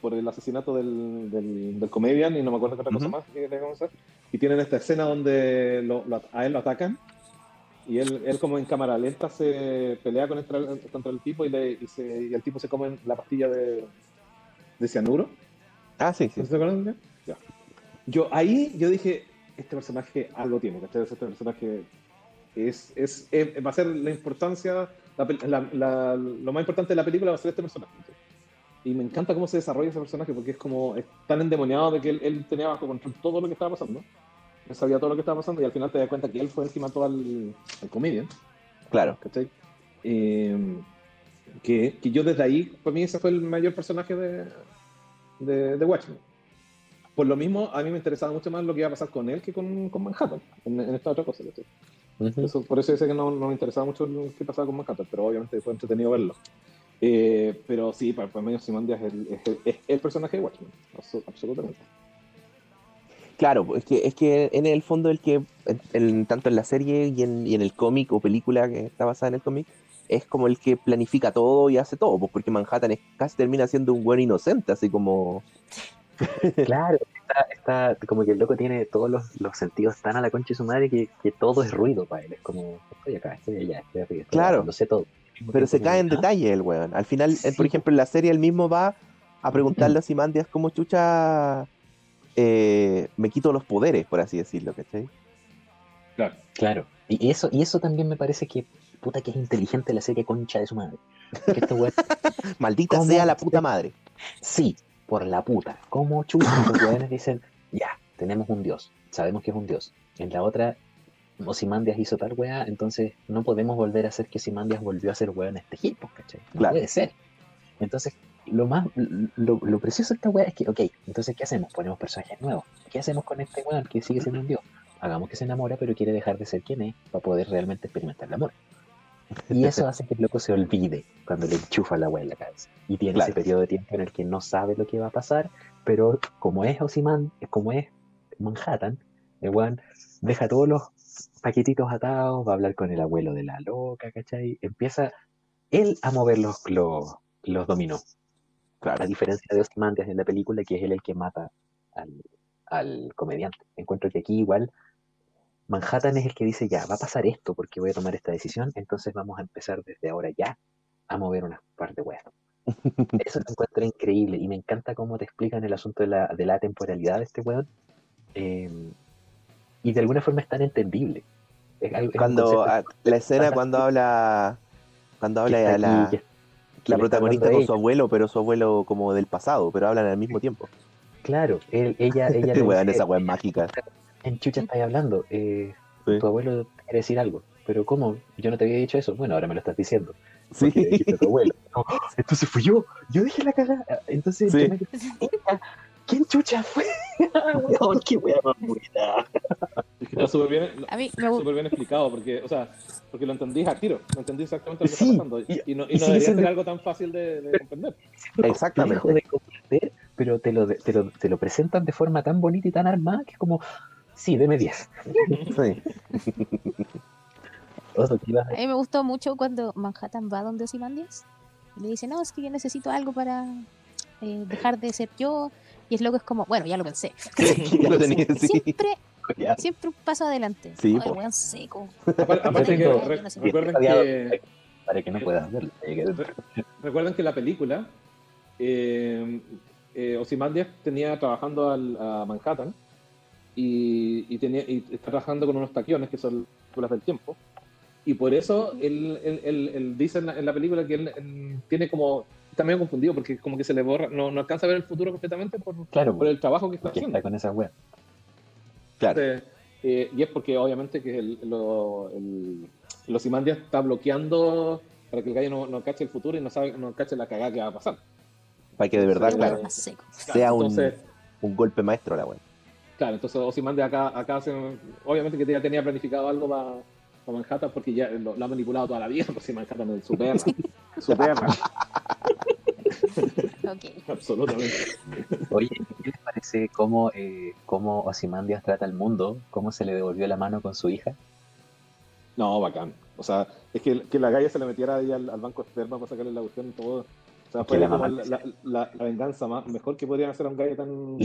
por el asesinato del, del, del comedian, y no me acuerdo qué otra cosa Ujú. más que le vamos a hacer, y tienen esta escena donde lo- lo- a él lo atacan, y él, él como en cámara lenta se pelea contra el, contra el tipo y, le, y, se- y el tipo se come la pastilla de, de cianuro. Ah, sí, sí. ¿No se acuerdan? Ya. Yo ahí yo dije, este personaje algo tiene, ¿cachai? Este personaje es, es, es- va a ser la importancia, la la- la- lo más importante de la película va a ser este personaje. Y me encanta cómo se desarrolla ese personaje porque es como es tan endemoniado de que él, él tenía bajo control todo lo que estaba pasando. Él sabía todo lo que estaba pasando y al final te das cuenta que él fue el que mató al, al comedian. Claro. ¿cachai? Eh, que, que yo desde ahí, para mí ese fue el mayor personaje de, de, de Watchmen. Por lo mismo, a mí me interesaba mucho más lo que iba a pasar con él que con, con Manhattan, en, en esta otra cosa. Eso, por eso dice que no, no me interesaba mucho lo que pasaba con Manhattan, pero obviamente fue entretenido verlo. Eh, pero sí, para, para mí Ozymandias es el, es, el, es el personaje de Watchmen, abso- absolutamente. Claro, es que, es que en el fondo el que, en- en- tanto en la serie y en, y en el cómic o película que está basada en el cómic, es como el que planifica todo y hace todo, pues porque Manhattan es, casi termina siendo un buen inocente, así como... Claro, está, está como que el loco tiene todos los, los sentidos tan a la concha de su madre que, que todo es ruido para él. Es como, estoy acá, estoy allá, estoy arriba, estoy Claro. lo sé todo. Pero se cae en ¿ah? detalle el weón. Al final, eh, por ejemplo, en la serie él mismo va a preguntarle a Simandias cómo chucha eh, me quito los poderes, por así decirlo, ¿cachai? Claro. Claro. Y eso, y eso también me parece que, puta, que es inteligente la serie concha de su madre. Que este weón, [laughs] Maldita sea la puta madre. sí, por la puta. Como chucha, los [laughs] weones dicen, ya, tenemos un dios, sabemos que es un dios. En la otra, Osimandias hizo tal weá, entonces no podemos volver a hacer que Osimandias volvió a ser weón este hit, pues, ¿cachai? No Claro. puede ser. Entonces, lo más, lo, lo precioso de esta weá es que, ok, entonces, ¿qué hacemos? Ponemos personajes nuevos. ¿Qué hacemos con este weón que sigue siendo un dios? Hagamos que se enamora, pero quiere dejar de ser quien es para poder realmente experimentar el amor. [laughs] Y eso hace que el loco se olvide cuando le enchufa la weá en la cabeza. Y tiene Claro. ese periodo de tiempo en el que no sabe lo que va a pasar, pero como es Osiman, como es Manhattan, el weón deja todos los paquetitos atados, va a hablar con el abuelo de la loca, ¿cachai? Empieza él a mover los, los, los dominós. Claro. A diferencia de Ozymandias en la película, que es él el que mata al, al comediante. Encuentro que aquí igual Manhattan es el que dice, ya, va a pasar esto porque voy a tomar esta decisión, entonces vamos a empezar desde ahora ya a mover unas par de weas. Eso lo encuentro increíble y me encanta cómo te explican el asunto de la, de la temporalidad de este weón. eh, y de alguna forma es tan entendible. Es es Cuando la escena cuando habla cuando habla la, aquí, que- que la protagonista con su abuelo, pero su abuelo como del pasado, pero hablan al mismo tiempo. Claro, él- ella, ella [laughs] le Este weón, esa es mágica. En chucha estáis hablando, eh, Sí. tu abuelo te quiere decir algo, pero ¿cómo? Yo no te había dicho eso, bueno, ahora me lo estás diciendo, Sí. dijiste a tu abuelo. [laughs] Como, "Ah, entonces fui yo, yo dije la cagada, entonces, Sí. yo me- ¿quién chucha fue? [laughs] [laughs] Qué wea más buena. Es que está súper bien, bien explicado, porque, o sea, porque lo entendís a tiro, lo entendí exactamente lo que Sí, está pasando. Y, no, y y no sigue debería ser algo tan fácil de, de comprender. Exactamente. complejo de comprender, pero te lo, te, lo, te lo presentan de forma tan bonita y tan armada que es como, sí, deme 10. [laughs] Sí. [laughs] Oso, ¿qué ibas a mí me gustó mucho cuando Manhattan va donde Ozymandias y le dice, no, es que yo necesito algo para eh, dejar de ser yo. Y es loco, es como, bueno, ya lo pensé. [laughs] Ya lo tenía, sí. Siempre, Ya, siempre un paso adelante. Sí, Ay, weón seco. Aparte, aparte que tengo- re- yo no sé. recuerden que Para que no puedas verlo. Recuerden que la película, eh, eh, Ozymandias tenía trabajando al- a Manhattan y, y tenía, y está trabajando con unos taquiones que son películas del tiempo. Y por eso él, él- él- él dice en la, en la película que él, él tiene como. Está medio confundido porque como que se le borra, no, no alcanza a ver el futuro completamente por, Claro, por el trabajo que está haciendo. está con esa wea. Claro. Entonces, eh, y es porque obviamente que el, lo, el, el Ozymandias está bloqueando para que el gallo no, no cache el futuro y no, sabe, no cache la cagada que va a pasar. Para que de verdad, claro, sea un, Entonces, un golpe maestro la weá. Claro, entonces de acá, acá hace, obviamente que ya tenía planificado algo para Manhattan porque ya lo, lo ha manipulado toda la vida, [laughs] pues si Manhattan es su perra, [laughs] su perra, Ok. absolutamente. Oye, ¿qué les parece cómo, eh, cómo Ozymandias trata al mundo? ¿Cómo se le devolvió la mano con su hija? No, bacán. O sea, es que, que la galla se le metiera ahí al, al banco esperma para sacarle la cuestión y todo. O sea, Que fue la como mamá- la, la, la- la venganza más, mejor que podrían hacer a un gallo tan,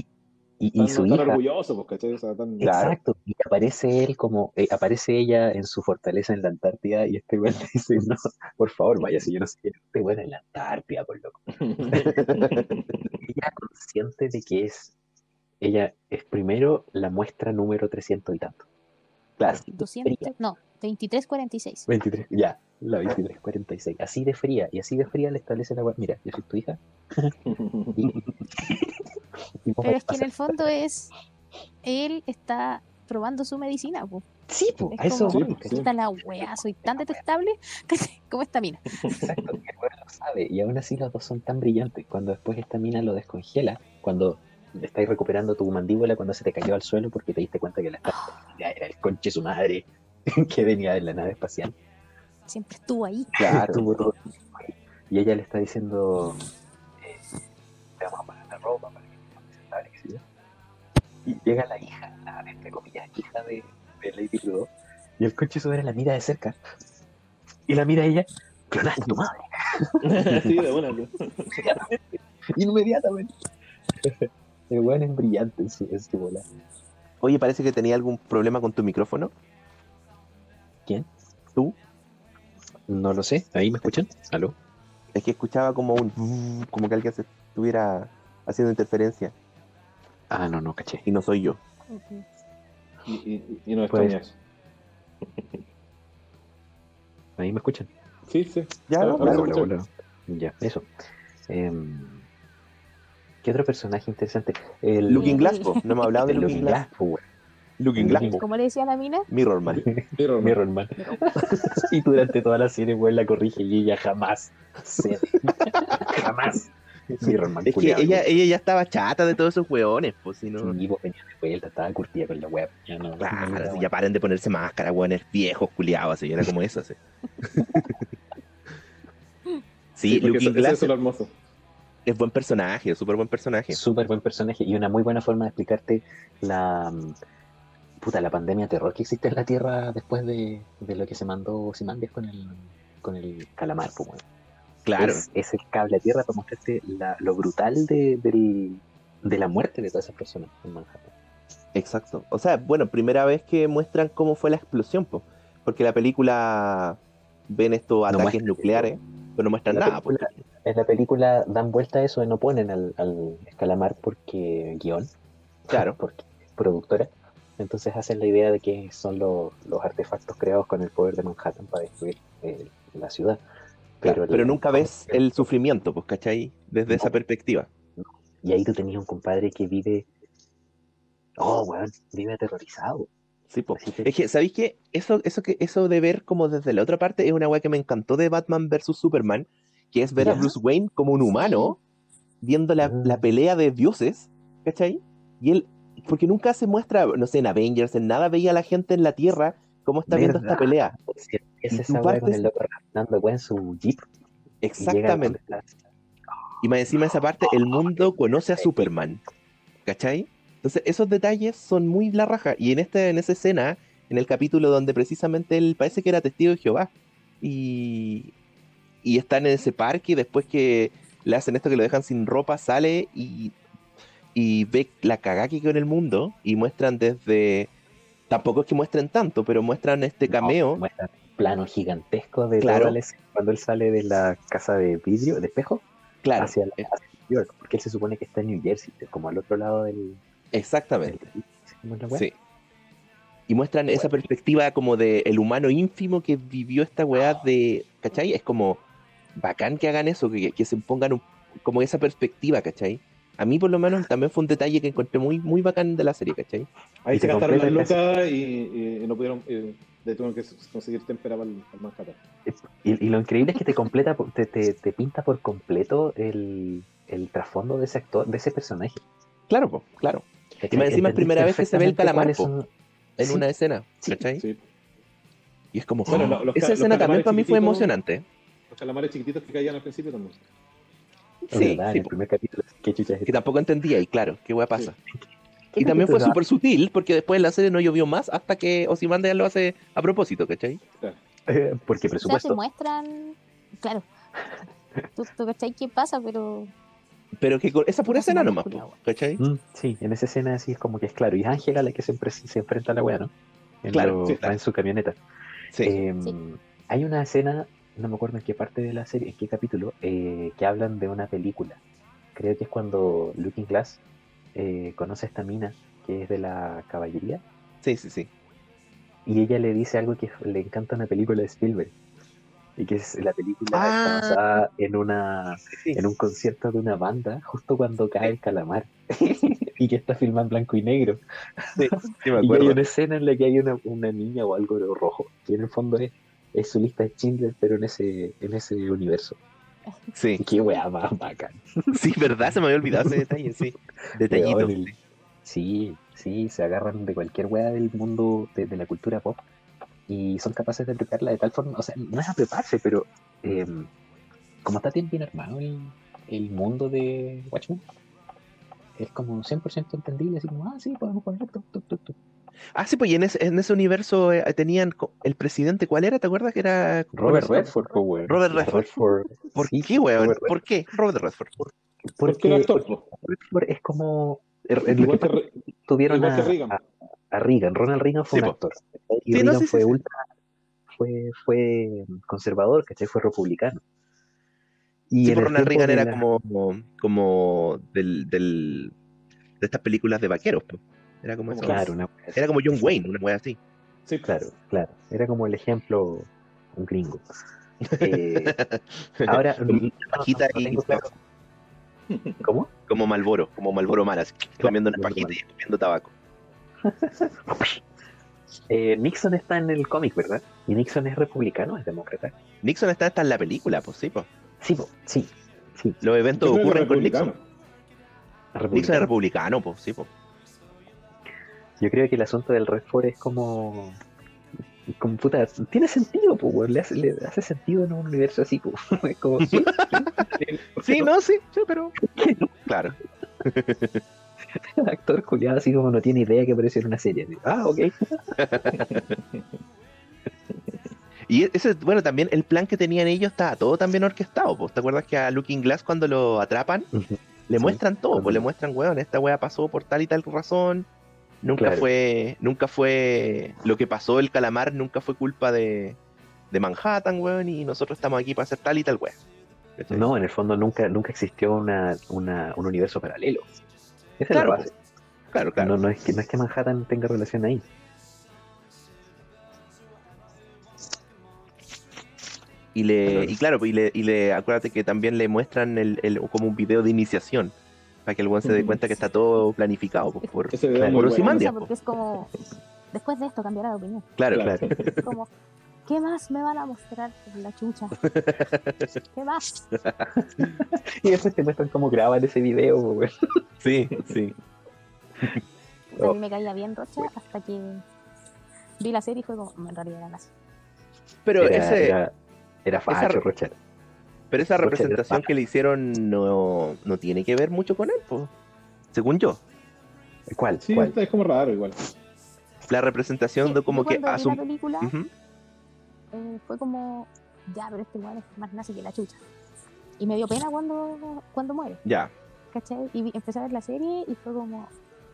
Y, su hija, orgulloso, ¿cachai? O sea, tan... Claro. exacto, y aparece él como, eh, aparece ella en su fortaleza en la Antártida y este güey le dice, no, por favor, vaya, si yo no sé quién es este güey en la Antártida, por loco. [laughs] Ella consciente de que es, ella es primero la muestra número 300 y tanto. De 200, fría. no, 2346. 23, ya, la 2346. Así de fría, y así de fría le establece la wea, Mira, yo soy tu hija. [laughs] Y, [laughs] y vos Pero es que en el fondo es. Él está probando su medicina, po. Sí, po, Es a eso como, Sí, ¿cachai? Puta la weá, soy tan detestable [laughs] como esta mina. Exacto, el lo sabe, y aún así los dos son tan brillantes. Cuando después esta mina lo descongela, cuando estáis recuperando tu mandíbula, cuando se te cayó al suelo porque te diste cuenta que la ya era el conche su madre [laughs] que venía de la nave espacial. Siempre estuvo ahí. Claro. Estuvo todo. Y ella le está diciendo, eh, te vamos a poner la ropa para que te presentable. Y llega la hija, la entre comillas, hija de, de Lady Ludo, y el conche su madre la mira de cerca. Y la mira a ella, clonaste tu madre. [laughs] sí, de buena. ¿no? [laughs] Inmediatamente. El weón es brillante en su, en su bola. Oye, parece que tenía algún problema con tu micrófono. ¿Quién? ¿Tú? No lo sé. ¿Ahí me escuchan? ¿Aló? Es que escuchaba como un... como que alguien se estuviera haciendo interferencia. Ah, no, no, caché. Y no soy yo. Ujú. Y, y, y no Pues- extraña eso. ¿Ahí me escuchan? Sí, sí. Ya, Ah, claro. se escucha. Ya, eso. Em, ¿Qué otro personaje interesante? El, Looking Glass, po. [laughs] no hemos hablado de Looking Glass. Glass. Looking Glass, po. ¿Cómo le decía a la mina? Mirror Man. [laughs] Mirror Man. Mirror Man. [laughs] y durante toda la serie, weón, la corrige y ella jamás jamás. Mirror Man, Es que ella, ella ya estaba chata de todos esos hueones, pues si no. Sí, vos venía de vuelta, estaba curtida con la web. Ya no, Claro, no, si no, ya paren de ponerse máscara, hueones viejos, culiados, así, era como eso, así. Sí, porque Looking eso- Glass eso es lo hermoso. Es buen personaje, súper buen personaje. Súper buen personaje y una muy buena forma de explicarte la mm, puta la pandemia terror que existe en la Tierra después de, de lo que se mandó Simandias con el con el calamar, pues. Claro, Es, es el cable a tierra para mostrarte la- lo brutal de, del- de la muerte de todas esas personas en Manhattan. exacto. O sea, bueno, primera vez que muestran cómo fue la explosión, po, porque la película ven estos No ataques muestra- nucleares, pero no muestran nada. po. película- En la película dan vuelta a eso y no ponen al, al calamar porque guion, Claro, [laughs] porque productora. Entonces hacen la idea de que son lo- los artefactos creados con el poder de Manhattan para destruir eh, la ciudad. claro, Pero, pero, la- nunca ves [laughs] el sufrimiento, pues, ¿cachai? Desde esa No. perspectiva. Y ahí tú tenías un compadre que vive. Oh, weón, vive aterrorizado. Sí, po. Es que, ¿sabéis qué? Eso, eso, que, eso de ver como desde la otra parte es una weá que me encantó de Batman vs Superman, que es ver a. Bruce Wayne como un humano, viendo la, Mm. la pelea de dioses, ¿cachai? Y él, porque nunca se muestra, no sé, en Avengers, en nada veía a la gente en la Tierra cómo está viendo esta pelea. Es Y esa con el loco en su jeep. y Exactamente. está- Y más encima de esa parte, el mundo conoce a Superman. ¿Cachai? Entonces, esos detalles son muy la raja. Y en, este, en esa escena, en el capítulo donde precisamente él parece que era testigo de Jehová. Y, y están en ese parque y después que le hacen esto que lo dejan sin ropa, sale y, y ve la cagada que quedó en el mundo. Y muestran desde... Tampoco es que muestren tanto, pero muestran este No, cameo. muestra un plano gigantesco de Claro. cuando él sale de la casa de vidrio, de espejo, claro, hacia, la- eh, hacia New York, porque él se supone que está en New Jersey, como al otro lado del. Exactamente. Sí. Y muestran esa perspectiva como de el humano ínfimo que vivió esta weá de, ¿cachai? Es como bacán que hagan eso, que, que se pongan un- como esa perspectiva, ¿cachai? A mí por lo menos también fue un detalle que encontré muy, muy bacán de la serie, ¿cachai? Ahí Y se gastaron las lucas y, y- y no pudieron, eh, tuvieron que conseguir témpera para el, para el Manhattan. Y, y lo increíble es que te completa, por- te, te, te pinta por completo el, el trasfondo de ese actor, de ese personaje. Claro, po, claro. ¿Cachai? más encima es primera vez que se ve el calamar, son- En Sí. una escena. ¿cachai? Sí. Y es como, Bueno, ¡oh! los esa los escena también para mí fue emocionante. Los calamares chiquititos que caían al principio también. Sí, verdad, sí, en el primer capítulo. ¿Qué chucha es que tampoco entendía, y claro, qué hueá pasa. ¿Qué Y también fue súper sutil, porque después en la serie no llovió más hasta que Ozymandias lo hace a propósito, ¿cachai? Eh, Porque O sea, te presupuesto. muestran. Claro. [laughs] Tú, tú cachai qué pasa, pero. Pero que con esa pura Pasa escena más nomás, po, ¿cachai? Mm, sí, en esa escena así es como que es claro. Y es Ángela la que se, se enfrenta a la wea, ¿no? En Claro, lo- sí, claro. en su camioneta. Sí. Eh, Sí. Hay una escena, no me acuerdo en qué parte de la serie, en qué capítulo, eh, que hablan de una película. Creo que es cuando Looking Glass eh, conoce a esta mina que es de la caballería sí, sí, sí. y ella le dice algo que le encanta una película de Spielberg. Y que es la película Ah. está basada en una Sí. en un concierto de una banda justo cuando cae el calamar [laughs] y que está filmado en blanco y negro. Sí, sí [laughs] me Y hay acuerdo. una escena en la que hay una, una niña o algo rojo, que en el fondo es, es su lista de Schindler, pero en ese, en ese universo. Sí, [laughs] Qué weá más bacán. sí, verdad, se me había olvidado ese detalle, sí. Detallito. El- Sí, sí, se agarran de cualquier weá del mundo de, de la cultura pop y son capaces de aplicarla de tal forma, o sea, no es apreparse, pero eh, como está bien, bien armado el, el mundo de Watchmen, es como 100% entendible, así como, ah, sí, podemos poner esto, esto, esto, esto. Ah, sí, pues y en ese, en ese universo eh, tenían el presidente, ¿cuál era? ¿Te acuerdas que era Robert conocido? Redford, po, weón. Robert Redford. ¿Por sí, qué, weón? Robert ¿Por qué? Robert Redford. Porque porque es como... er- Igual que que tuvieron igual a, que Reagan. a- a Reagan. Ronald Reagan fue Sí, un actor. Y Sí, no, Reagan sí, fue sí. ultra... Fue, fue conservador, ¿cachai? Fue republicano. Y pues el Ronald Reagan era la- como, como del, del, de estas películas de vaqueros, pues. Era como eso. Claro, una. Era como John Wayne, una wea así. Sí, Claro, claro. Era como el ejemplo, un gringo. [laughs] Eh, ahora, no- no- Pajita no y tengo claro. [laughs] ¿Cómo? como Malboro, como Malboro Malas, comiendo una pajita y comiendo tabaco. Eh, Nixon está en el cómic, ¿verdad? Y Nixon es republicano, es demócrata. Nixon está hasta en la película, pues sí, pues. Sí, po, sí, sí. Los eventos ocurren con republicano. Nixon. Nixon es republicano. pues sí, pues. Yo creo que el asunto del Redford es como. como puta, tiene sentido, pues. Le hace, le hace sentido en un universo así, pues. [laughs] Es como. Sí, [laughs] Sí, no, sí, sí, pero. [laughs] Claro. El [laughs] actor culiado así como no tiene idea que aparece en una serie. así, Ah, ok. [laughs] Y ese, bueno, también el plan que tenían ellos estaba todo también orquestado. ¿Te acuerdas que a Looking Glass cuando lo atrapan, le Sí, muestran todo, pues le muestran, weón, esta wea pasó por tal y tal razón. Nunca Claro. fue, nunca fue, lo que pasó el calamar nunca fue culpa de, de Manhattan, weón, y nosotros estamos aquí para hacer tal y tal. ¿Cachai? No, en el fondo nunca, nunca existió una, una, un universo paralelo. Esa Claro, es la base. Claro, claro. No, no, es que, no es que Manhattan tenga relación ahí. Y le, Claro. y claro, y le, y le, acuérdate que también le muestran el, el- como un video de iniciación, para que el weón se dé cuenta que está todo planificado, pues, por, Claro. muy Por bueno. Ozymandias. porque es como. Después de esto cambiará de opinión. claro, Claro. Es como. ¿Qué más me van a mostrar en la chucha? [laughs] ¿Qué más? [laughs] Y después te muestran cómo graban ese video, po, weón. sí, sí. A mí me caía bien Rocha hasta que vi la serie y fue como, "Mm, en realidad era nazi. Pero Era, ese, era, era facho, esa- Rocha. pero esa Rocha representación que le hicieron no, no tiene que ver mucho con él, pues, según yo. ¿Cuál? Sí, ¿Cuál? es como raro igual. La representación Sí, de como que cuando vi la película Ujú. Eh, fue como, ya, pero este weón es más nazi que la chucha. Y me dio pena cuando, cuando muere, Ya, ¿cachai? Y vi- empecé a ver la serie y fue como,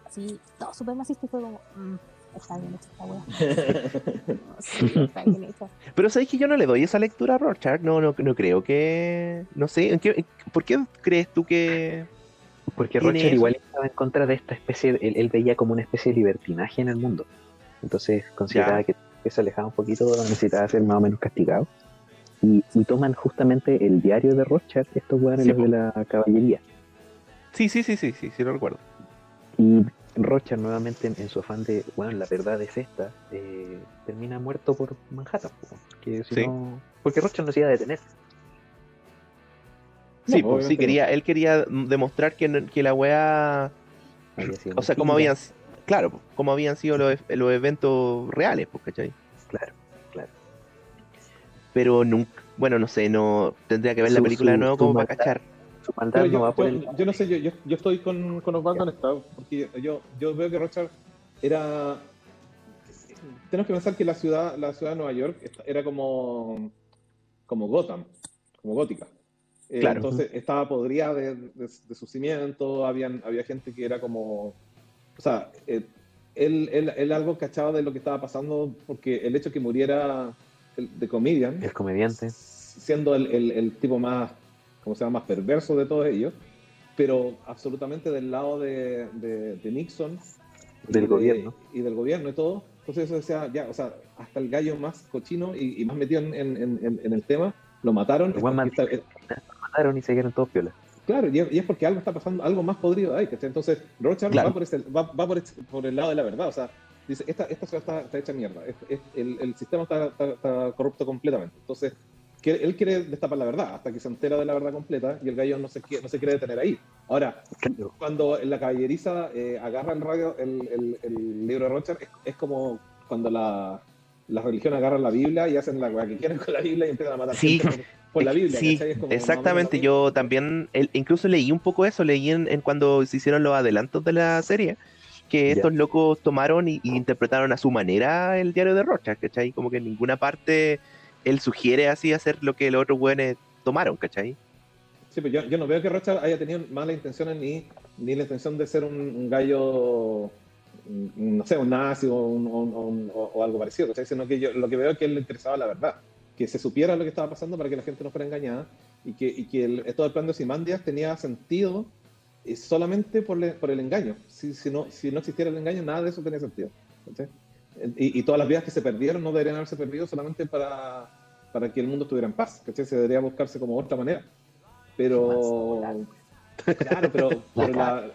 sí, todo súper nazista y fue como, "Mm, está bien hecha esta weá. [laughs] Sí, está bien hecha. pero sabéis que yo no le doy esa lectura a Rorschach, no, no, no creo que, no sé, ¿en qué- en- ¿por qué crees tú que, Porque Rocher igual estaba en contra de esta especie, él, él veía como una especie de libertinaje en el mundo. Entonces consideraba Ya. que, que se alejaba un poquito, necesitaba ser más o menos castigado. Y, y toman justamente el diario de Rothschild, estos weones Sí, los de la caballería. sí, sí, sí, sí, sí, sí lo recuerdo. Y Rothschild nuevamente en, en su afán de, bueno, la verdad es esta, eh, termina muerto por Manhattan. Porque, si Sí. no- porque Rothschild no se iba a detener. Sí, No, pues, sí, quería, él quería demostrar que, que la weá. O sea, mentira. habían. Claro, pues, cómo habían sido los, los eventos reales, pues, ¿cachai? Claro, claro. Pero nunca. Bueno, no sé, no. Tendría que ver la Su- película de su- nuevo su como para cachar. Su Pero no yo, va yo- no sé, yo, yo, yo estoy con, con Osvaldo conectado, porque yo, yo veo que Rochard era... Tenemos que pensar que la ciudad, la ciudad de Nueva York era como, como Gotham, como gótica. Eh, Claro. Entonces estaba podrida de, de, de sus cimientos, habían, había gente que era como... O sea, eh, él, él, él algo cachaba de lo que estaba pasando, porque el hecho que muriera el- de Comedian, El comediante. siendo el, el- el tipo más, ¿cómo se llama?, más perverso de todos ellos, pero absolutamente del lado de, de- de Nixon. y Del de- gobierno. Y del gobierno y todo. Entonces eso decía, ya, o sea, hasta el gallo más cochino y, y más metido en, en- en- en el tema, lo mataron. Es- Mataron y se quedaron todos piolas. Claro, y es, porque algo está pasando, algo más podrido ahí. ¿cachai? Entonces, Rochard Claro. va, por, ese- va, va por, ese- por el lado de la verdad. O sea, dice, esta, esta ciudad está, está hecha mierda. Es- es- el, el sistema está, está- está corrupto completamente. Entonces, que él quiere destapar la verdad hasta que se entera de la verdad completa y el gallo no se, quiere- no se quiere detener ahí. Ahora, cuando en la caballeriza eh, agarra el, radio, el, el- el libro de Rochard, es, es como cuando la, la religión agarra la Biblia y hacen la weá que quieren con la Biblia y empiezan a matar Sí. gente por, la Biblia. Sí, exactamente. Yo también, el- incluso leí un poco eso, leí en, en cuando se hicieron los adelantos de la serie, que estos locos tomaron y, y interpretaron a su manera el diario de Rocha, ¿cachai? Como que en ninguna parte él sugiere así hacer lo que los otros güeyes tomaron, ¿cachai? Sí, pero yo, yo no veo que Rocha haya tenido malas intenciones ni, ni la intención de ser un, un gallo, no sé, un nazi o, un- o un- o- o algo parecido, ¿cachai? Sino que yo lo que veo es que él le interesaba la verdad, que se supiera lo que estaba pasando para que la gente no fuera engañada y que, y que el, todo el plan de Simandias tenía sentido eh, solamente por, le- por el engaño. Si, si, no, si no existiera el engaño, nada de eso tenía sentido. ¿cachai? Y, y todas las vidas que se perdieron no deberían haberse perdido solamente para, para que el mundo estuviera en paz. ¿cachai? Se debería buscarse como otra manera. Pero. Claro, pero, [laughs] pero la,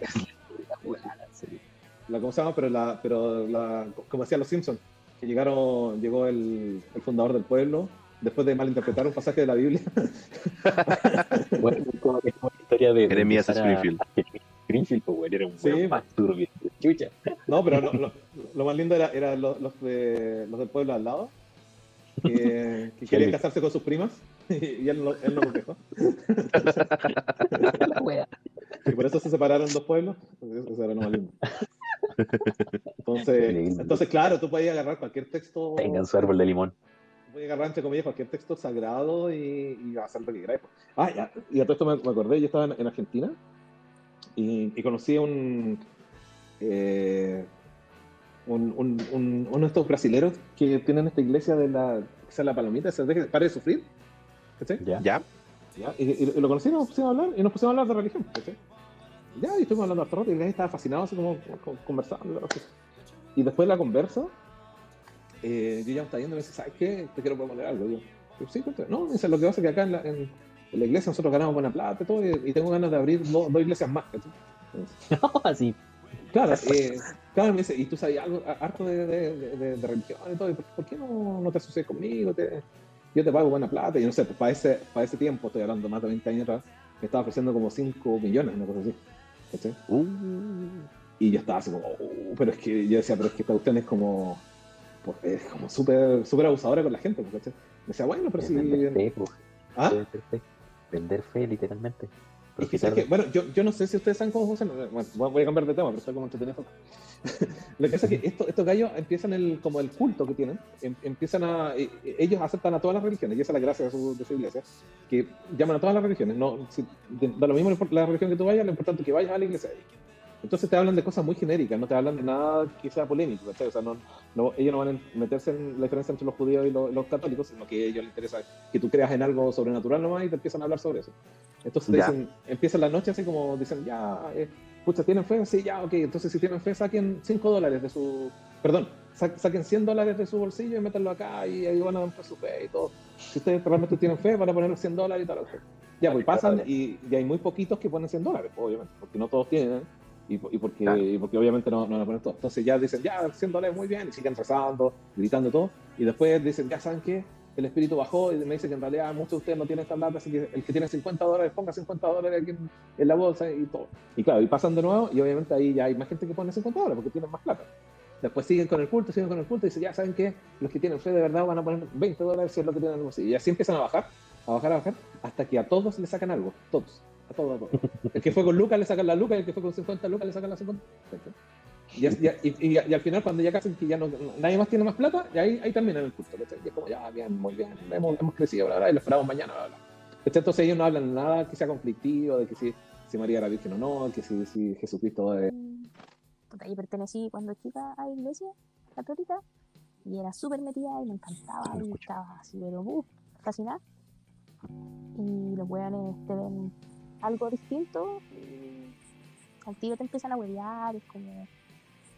la. ¿Cómo se llama? Pero la. Pero la como decían los Simpsons, que llegaron, llegó el, el fundador del pueblo después de malinterpretar un pasaje de la Biblia. [laughs] Bueno, es como, es como la historia de. Jeremías Springfield. Springfield, pues, güey, era un Sí, más turbio. Chucha. No, pero lo, lo- lo más lindo era, era los, los, de- los del pueblo al lado, que, que [laughs] querían casarse con sus primas [laughs] y él no, él no los dejó. Y por eso se separaron dos pueblos. Eso era lo más lindo. Entonces, entonces, claro, tú puedes agarrar cualquier texto, Tengan su árbol de limón. Puedes agarrar entre comillas cualquier texto sagrado y, y hacer lo que queráis. pues. Ah, ya, y a todo esto me, me acordé, yo estaba en, en Argentina y, y conocí a un, eh, un, un, un- uno de estos brasileros que tienen esta iglesia de la, que sea la palomita, se deje, pare de sufrir. ¿cachai? ¿Ya? ¿Ya? Ya, Y, y- y lo conocí y nos pusimos a hablar y nos pusimos a hablar de religión. ¿cachai? Ya, y estuvimos hablando hasta rato y el estaba fascinado, así como, como conversando. Y después de la conversa, eh, yo ya me estaba yendo y me dice, ¿sabes qué? Te quiero proponer algo. Yo, sí, cuéntame. No, me dice, lo que pasa es que acá en la, en, en la iglesia nosotros ganamos buena plata y todo, y, y tengo ganas de abrir do- dos iglesias más. ¿cachai? [laughs] Así. Claro, eh, claro, me dice, y tú sabes algo, harto de, de, de- de- de religión y todo, ¿y por, por qué no, no te asocias conmigo? Te- yo te pago buena plata, y no sé, pues para ese, para ese tiempo, estoy hablando más de 20 años atrás, me estaba ofreciendo como 5 millones, una cosa así. Uh, Y yo estaba así como, "Oh", pero es que yo decía, pero es que esta cuestión es como, es como súper súper abusadora con la gente, pues, ¿cachai? Me decía, bueno, pero si... Vender fe, pues. ¿Ah? Vender fe. Vender fe, literalmente. Es que, ¿sabes qué? bueno, yo, yo no sé si ustedes saben cómo funciona. Bueno, voy a cambiar de tema, pero estoy como entretenido. [laughs] Lo que pasa es que esto- estos gallos empiezan el, como el culto que tienen, em- empiezan a, e- e- ellos aceptan a todas las religiones, y esa es la gracia de su, de su iglesia, que llaman a todas las religiones. No, si- de- da lo mismo la religión que tú vayas, lo importante es que vayas a la iglesia. Entonces te hablan de cosas muy genéricas, no te hablan de nada que sea polémico, ¿cachai? O sea, no, no- ellos no van a meterse en la diferencia entre los judíos y los, los católicos, sino que a ellos les interesa que tú creas en algo sobrenatural nomás y te empiezan a hablar sobre eso. Entonces te dicen, empiezan la noche así como dicen, ya, eh, pucha, ¿tienen fe? Sí, ya, ok. Entonces si tienen fe, saquen 5 dólares de su, perdón, sa- saquen 100 dólares de su bolsillo y métanlo acá y ahí van a dar su fe y todo. Si ustedes realmente tienen fe, van a poner los 100 dólares y tal. Ya, pues pasan y, y hay muy poquitos que ponen 100 dólares, obviamente, porque no todos tienen. Y, y porque, Claro. y porque obviamente no, no a poner todo. Entonces ya dicen, ya, 100 dólares, muy bien, y siguen rezando, gritando todo. Y después dicen, ya saben qué, el espíritu bajó y me dice que en realidad muchos de ustedes no tienen esta plata, así que el que tiene 50 dólares ponga 50 dólares aquí en, en la bolsa y todo. Y claro, y pasan de nuevo y obviamente ahí ya hay más gente que pone 50 dólares porque tienen más plata. Después siguen con el culto, siguen con el culto y dicen, ya saben que los que tienen fe de verdad van a poner 20 dólares si es lo que tienen algo así. Y así empiezan a bajar, a bajar, a bajar, hasta que a todos le sacan algo, todos, a todos, a todos. El que fue con Lucas le sacan la Lucas, y el que fue con 50 Lucas le sacan la 50. Y, y, y- y- y al final, cuando ya casi que ya no, nadie más tiene más plata, y ahí, ahí termina el culto. Y es como, ya, bien, muy bien, hemos, hemos crecido, bla, bla, y lo esperamos mañana, bla, bla. Entonces ellos no hablan nada que sea conflictivo, de que si, si María era virgen o no, que si, si Jesucristo es... Puta, yo pertenecí cuando chica a la iglesia católica y era súper metida y me encantaba y estaba así, pero uh, fascinada. Y los weones te ven algo distinto y al tiro te empiezan a huevear, es como,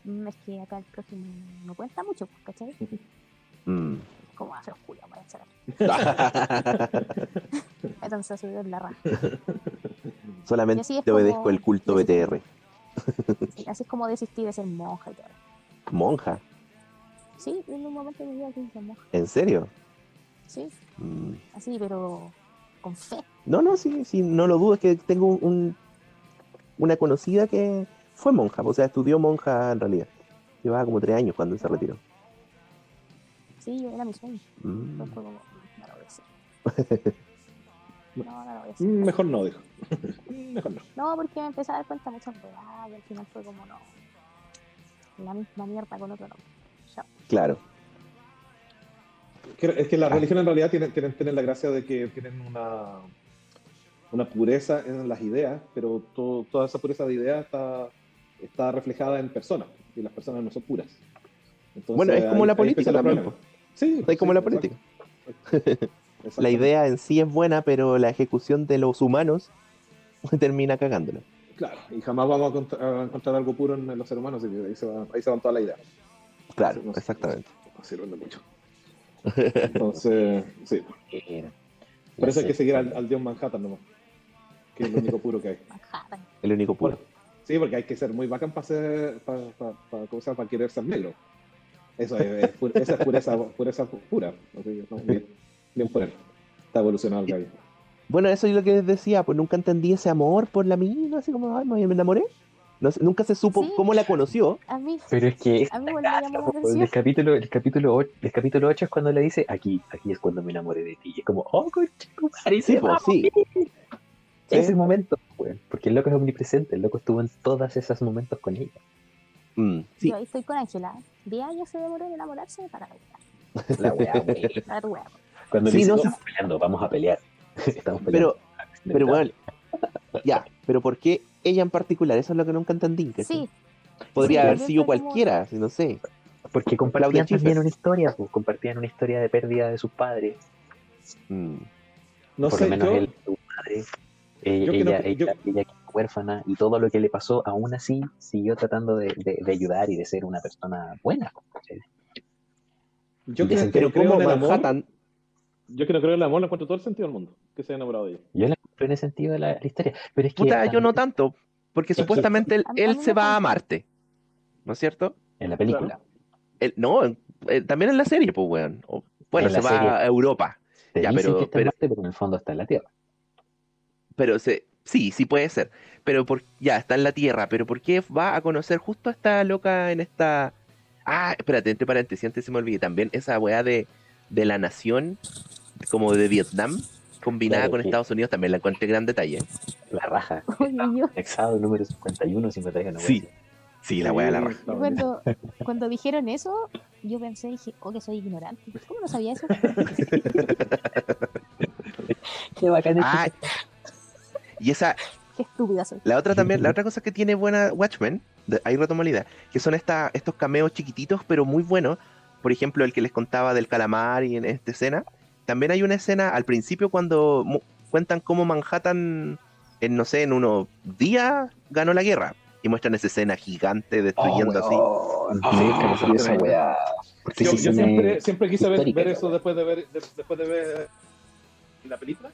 "Mm, es que acá el próximo no cuenta mucho, pues, ¿cachai? [laughs] Mm. Como hacer oscuro, para encerrar. Métanse a subir en la raja. Solamente te obedezco como- el culto BTR. [laughs] Sí, así es como desistí de ser monja y todo. Monja, Sí, en un momento de mi vida quise ser monja. ¿en serio? Sí, Mm. así, pero con fe. No, no, sí, sí, no lo dudo, es que tengo un, un- una conocida que fue monja, o sea, estudió monja en realidad. Llevaba como tres años cuando se retiró. Sí, era mi sueño. Mm. Pero fue como, no lo voy a hacer. [laughs] No, no lo voy a hacer. "Mm, Mejor no, dijo. "Mm, [laughs] Mejor no. No, porque me empecé a dar cuenta muchas veces y al final fue como, no. La misma mierda con otro nombre. Chao. Claro, Es que la religión en realidad tienen, tienen, tienen la gracia de que tienen una, una pureza en las ideas, pero to- toda esa pureza de ideas está, está reflejada en personas, y las personas no son puras. Entonces, Bueno, es como la política también, problemas. Sí, es como sí, la exacto, política. exacto. La idea en sí es buena, pero la ejecución de los humanos [laughs] termina cagándola. Claro, y jamás vamos a, cont- a encontrar algo puro en los seres humanos, que ahí se, va- ahí se van todas las ideas. Claro, No exactamente. No sirven de mucho. Entonces, sí. Por eso hay que seguir al, al dios Manhattan nomás, que es lo único puro que hay. Manhattan. El único puro. Sí, porque hay que ser muy bacán para ser, para, para, para, para querer ser negro. Eso es, es pu- esa es pureza, pureza pura. Así no, bien, bien por él. Está evolucionado el gallo. Bueno, eso es lo que les decía, pues nunca entendí ese amor por la mina, así como, ay, me enamoré. No nunca se supo Sí. cómo la conoció. A mí, Pero es que a mí llamó la el capítulo, el capítulo 8, el capítulo 8 es cuando le dice, aquí, aquí es cuando me enamoré de ti. Y es como, oh, conchetumare, Sí, pues, sí. Ese momento, weón. Porque el loco es omnipresente, el loco estuvo en todos esos momentos con ella. Mm, sí, Yo ahí estoy con Ángela. 10 años se demoró en enamorarse para [laughs] la weá. La weá, weá. Cuando Sí, le dice, no, no, sí. estamos peleando, vamos a pelear. [laughs] estamos peleando. pero, pero bueno, [laughs] ya, pero ¿por qué ella en particular? Eso es lo que nunca entendí. ¿cachai? Sí, Podría sí, haber sido como- cualquiera, si no sé. Porque compartían también una historia, pues, compartían una historia de pérdida de sus padres. Mm, No por sé, lo menos yo, él, su madre. eh, yo ella, que- ella, yo- ella huérfana y todo lo que le pasó, aún así siguió tratando de, de- de ayudar y de ser una persona buena. ¿cachai? yo creo Pero creo como en el amor. Yo que no creo en el amor, le encuentro todo el sentido del mundo. Que se haya enamorado de ella. Yo la encuentro en ese sentido de la, la historia. Pero es que puta, yo no tanto, porque Sí. supuestamente él, se va a. Marte, ¿no es cierto? en la película. Él- no, eh, también en la serie, pues, weón. Bueno, En se va serie. a Europa, Te Ya, dicen pero- que está en pero- Marte, pero en el fondo está en la Tierra. pero se, sí, sí puede ser. Pero por, ya, está en la Tierra, pero ¿por qué va a conocer justo a esta loca en esta... Ah, espérate, entre paréntesis, antes se me olvidé, también esa weá de, de la nación, como de Vietnam, combinada Claro, con sí. Estados Unidos, también la encontré gran detalle. La raja. [laughs] Anexado número 51, si me traigan una Sí. Sí, la weá de la raja. Cuando, cuando dijeron eso, yo pensé, dije, oh, que soy ignorante. ¿Cómo no sabía eso? [laughs] Qué bacán Ah, [laughs] y esa, Qué estúpida soy. La otra también, la otra cosa que tiene buena Watchmen, de- ahí retomo la idea, que son esta, estos cameos chiquititos pero muy buenos. Por ejemplo, el que les contaba del calamar y en esta escena. También hay una escena al principio cuando mu- cuentan cómo Manhattan, en no sé, en unos días ganó la guerra. Y muestran esa escena gigante destruyendo así. Oh, Ah, sí, sí, esa. Sí, yo siempre, siempre quise ver, eso después de ver, de- después de ver la película.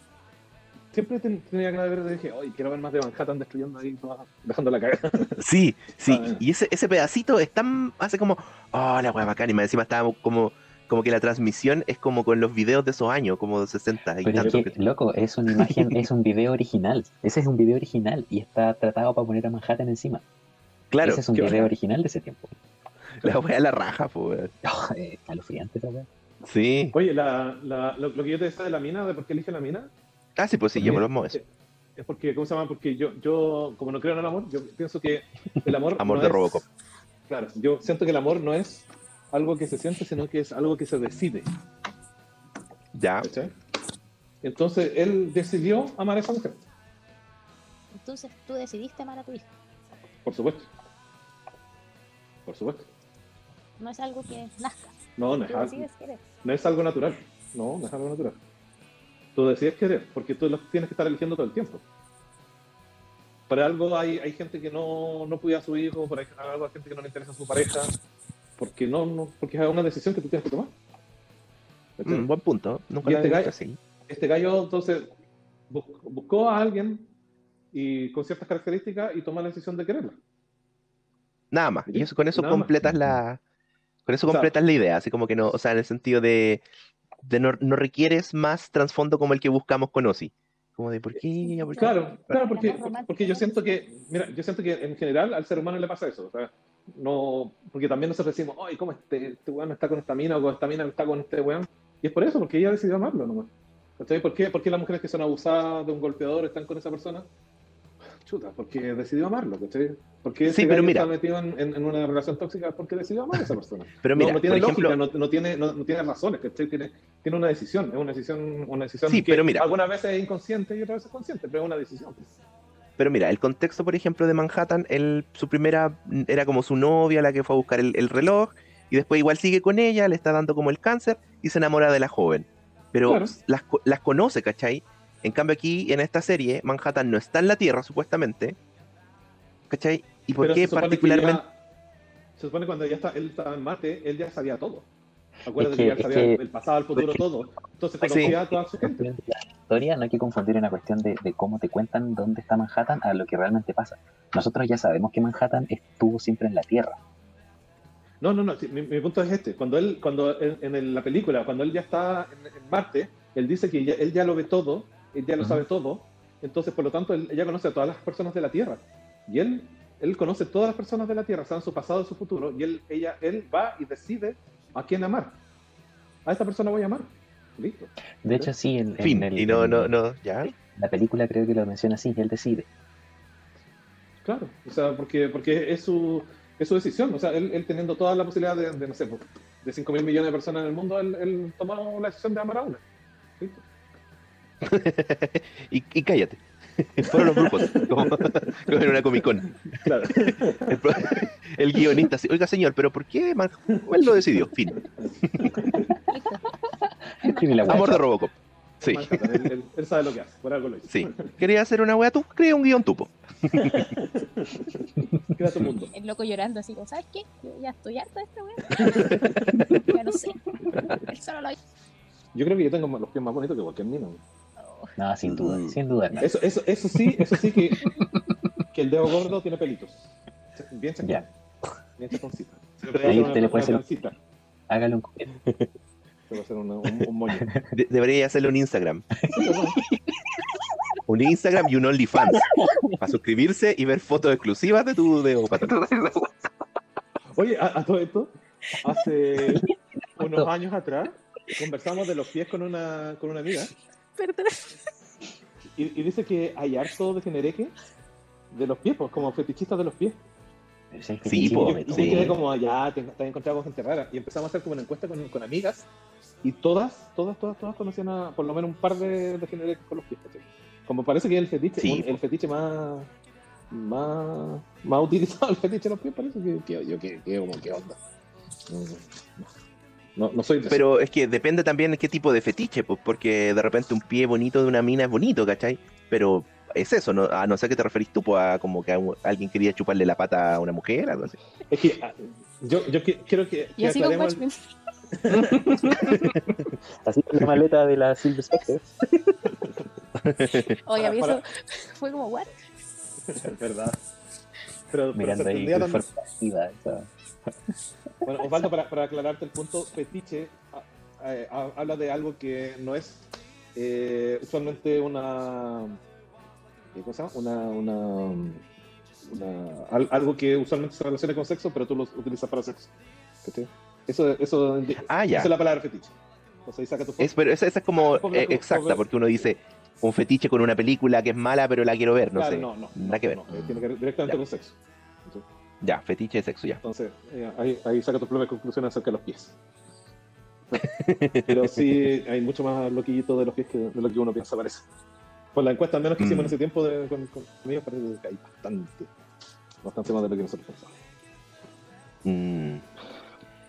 Siempre ten- tenía ganas de ver, dije, oye, quiero ver más de Manhattan destruyendo ahí, dejando la cagada. [laughs] Sí, sí. Ah. Y ese, ese pedacito es tan. hace como. Oh, la wea bacán. Y encima estaba como como que la transmisión es como con los videos de esos años, como de 60 y Pero es tantos. que, loco, es una imagen, [laughs] es un video original. Ese es un video original y está tratado para poner a Manhattan encima. Claro, Ese es un video bacán. original de ese tiempo. la wea la raja, pues. [laughs] Oh, eh, esa weá. Sí. Oye, la, la- lo, lo que yo te decía de la mina, de por qué elige la mina, Ah, sí, pues sí, volvamos a eso. es porque, ¿cómo se llama? Porque yo, yo como no creo en el amor, yo pienso que el amor. [laughs] Amor no de es- Robocop. Claro, yo siento que el amor no es algo que se siente, sino que es algo que se decide. Ya. ¿cachai? Entonces él decidió amar a esa mujer, Entonces tú decidiste amar a tu hija. por supuesto. Por supuesto. No es algo que nazca. No, no es, algo, no es algo natural. No, no es algo natural. Tú decides querer, porque tú lo tienes que estar eligiendo todo el tiempo. Por algo hay, hay gente que no, no cuida a su hijo, por algo hay gente que no le interesa a su pareja, porque no, no porque es una decisión que tú tienes que tomar. ¿Cachai? Mm, buen punto. Nunca Y este gallo- así. este gallo entonces bus- buscó a alguien y con ciertas características y tomó la decisión de quererla. Nada más. Y eso, con eso Nada más. completas la. Con eso O sea- completas la idea. Así como que no, o sea, en el sentido de. De no, no requieres más trasfondo como el que buscamos con Ozzy. Como de por qué por qué? Claro, claro, porque, porque yo siento que, mira, yo siento que en general al ser humano le pasa eso. o sea, no, porque también nosotros decimos, ay, ¿cómo este, este weón está con esta mina o con esta mina está con este weón? Y es por eso, porque ella decidió amarlo nomás. ¿Por qué? ¿Por qué las mujeres que son abusadas de un golpeador están con esa persona? Chuta, porque decidió amarlo, ¿cachai? Porque ese Sí, pero gallo mira. está metido en, en- en una relación tóxica porque decidió amar a esa persona. [laughs] Pero No- mira, no, tiene por ejemplo, lógica, no, no tiene, no, no tiene razones, ¿cachai? Tiene, tiene una decisión, es una decisión, una decisión Sí, que pero mira. algunas veces es inconsciente y otras veces es consciente, pero es una decisión. Pero mira, el contexto, por ejemplo, de Manhattan, él, su primera era como su novia, la que fue a buscar el, el reloj, y después igual sigue con ella, le está dando como el cáncer y se enamora de la joven. Pero Claro. las, las conoce, ¿cachai? En cambio aquí, en esta serie, Manhattan no está en la Tierra, supuestamente. ¿Cachai? ¿Y por Pero qué se particularmente? ya- se supone que cuando ya está, él estaba en Marte, él ya sabía todo. Acuérdate Es que- que, ya sabía que- el pasado, el futuro, todo. Entonces Sí. conocía a toda su La gente. historia no hay que confundir una cuestión de, de cómo te cuentan dónde está Manhattan a lo que realmente pasa. Nosotros ya sabemos que Manhattan estuvo siempre en la Tierra. No, no, no. sí, mi, mi punto es este. Cuando él, cuando en, en el- la película, cuando él ya está en, en Marte, él dice que ya- él ya lo ve todo, él ya lo sabe todo. Entonces, por lo tanto, él ya conoce a todas las personas de la Tierra. Y él, él conoce todas las personas de la Tierra, saben su pasado y su futuro. Y él, ella, él va y decide a quién amar. A esta persona voy a amar. Listo. De hecho, sí, en, en Fin. el- Y no, no, no, ya. la película creo que lo menciona así, él decide. Claro, o sea, porque, porque es, su, es su decisión. O sea, él, él teniendo toda la posibilidad de, de, no sé, de 5 mil millones de personas en el mundo, él, él tomó la decisión de amar a una. Listo. [laughs] y, y cállate. Fueron los grupos, como, [laughs] como en una Comic Con. Claro. El, el guionista, así, oiga señor, pero ¿por qué? Man- Él lo decidió, fin. Amor de wea. Robocop. Sí, él, él- él sabe lo que hace, por algo lo hizo. sí. Quería hacer una wea, tú crea un guion tupo. [laughs] Crea tu mundo. El loco llorando así, como, ¿sabes qué? Yo ya estoy harta de esta weá. ya no sé. Él solo lo hizo. Yo creo que yo tengo los pies más bonitos que cualquier niño. [laughs] No, sin duda, Mm. sin duda. Eso, eso, eso sí, eso sí que, que el dedo gordo tiene pelitos. Bien. Ya. Bien chaconcita. Se Ahí usted le puede hacer- plancita. Hágale un. Se puede hacer una- un, un moño. De- debería hacerle un Instagram. Un Instagram y un OnlyFans. Para suscribirse y ver fotos exclusivas de tu dedo. [laughs] Oye, a, a todo esto, hace unos años atrás conversamos de los pies con una, con una amiga Perdón. y, y dice que hay harto de genereque de los pies, pues como fetichistas de los pies. Sí, fetichismo, po, Y yo, sí. como, ya, te, te has encontrado con gente rara. Y empezamos a hacer como una encuesta con, con amigas y todas, todas, todas, todas conocían a por lo menos un par de, de genereques con los pies. ¿cachai? Como parece que es el fetiche, Sí, un- po. el fetiche más, más, más utilizado, el fetiche de los pies, parece que, que yo que, que como, ¿qué onda? No, no soy de eso. Pero es que depende también de qué tipo de fetiche, pues, porque de repente un pie bonito de una mina es bonito, ¿cachai? Pero es eso, no, a no ser que te referís tú, pues, a como que a un- alguien quería chuparle la pata a una mujer, algo así. Es que ah, yo, yo que- quiero que, que Y así con aclaremos- Watchmen. Así con la maleta de la Silver Spectre. Oye, a mí eso [laughs] fue como, ¿what? Es verdad. Pero, pero Mirando ahí también- esa- Bueno, Osvaldo, para, para aclararte el punto, fetiche, ah, eh, ha- habla de algo que no es eh, usualmente una, ¿qué cosa? Una, una, una- al- algo que usualmente se relaciona con sexo, pero tú lo utilizas para sexo. ¿Cachai? Eso, eso, Ah, ya. esa es la palabra fetiche. Entonces ahí saca tu Es, pero esa, esa es como Pobre- eh, exacta, porque uno dice un fetiche con una película que es mala, pero la quiero ver, no Claro, sé. no, no, nada que ver. no, eh, tiene que ver directamente Ya. con sexo. Ya, fetiche de sexo, ya. Entonces, eh, ahí, ahí saca tus propias conclusiones acerca de los pies. Pero sí, hay mucho más loquillito de los pies que de lo que uno piensa, parece. Por la encuesta, al menos que hicimos en Mm. ese tiempo de, con, con amigos, parece que hay bastante, bastante más de lo que nosotros pensamos. Mm.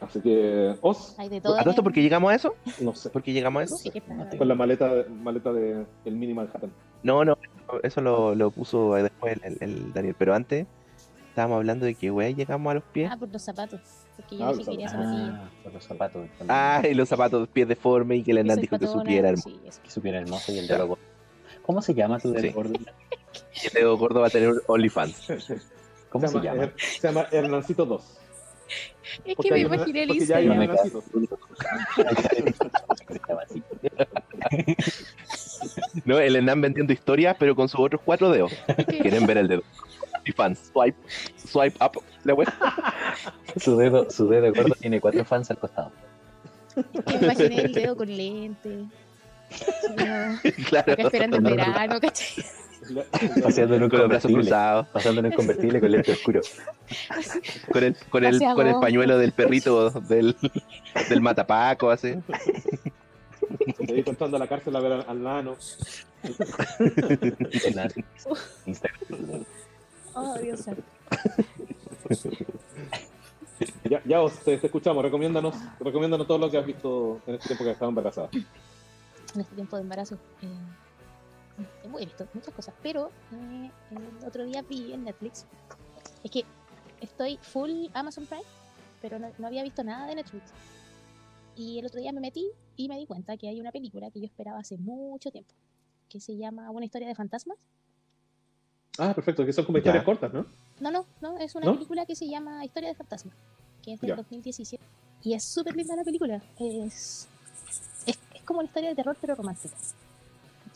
Así que, Os, Hay de ¿A todo. esto por qué llegamos a eso? no sé, ¿Por qué llegamos a eso? Sí, que está- con la maleta, maleta de el mini Manhattan. No, no, eso lo, lo puso después el, el Daniel, pero antes estábamos hablando de que, güey, llegamos a los pies. Ah, por los zapatos. Porque yo Ah, dije los que quería zapatillas. Ah, por los zapatos. Ah, y los zapatos, pies deformes y que el Hernán dijo que supiera hermoso. sí. Que supiera hermoso y el dedo gordo. ¿Cómo se llama tu dedo Sí. gordo? Y [laughs] el dedo gordo va a tener OnlyFans. ¿Cómo se llama? Se llama Hernancito 2. Es Porque que me imaginé el porque ya [laughs] No Instagram. el Hernán vendiendo historias, pero con sus otros cuatro dedos. Quieren ver el dedo. [laughs] OnlyFans, swipe, swipe up. La. [laughs] Su dedo, su dedo gordo tiene cuatro fans al costado. Es [laughs] que me imaginé el dedo con lente. Claro, acá esperando el verano, ¿cachai? [laughs] Paseando en un con los brazos convertible. cruzados, Pasando en un convertible con lente oscuro. con el, con el, con el pañuelo del perrito del, del matapaco, así. De ahí entrando a la cárcel a ver al, al nano. Instagram. Oh, Dios santo. [laughs] Ya, ya os te, te escuchamos, recomiéndanos, recomiéndanos todo lo que has visto en este tiempo que has estado embarazada. En este tiempo de embarazo. Eh, he visto muchas cosas, pero eh, el otro día vi en Netflix. Es que estoy full Amazon Prime, pero no, no había visto nada de Netflix. Y el otro día me metí y me di cuenta que hay una película que yo esperaba hace mucho tiempo, que se llama Una historia de fantasmas. Ah, perfecto, que son como Ya. historias cortas, ¿no? No, no, no, es una ¿No? película que se llama Historia de Fantasma, que es del Ya. 2017. Y es súper linda la película. Es, es, es como una historia de terror, pero romántica.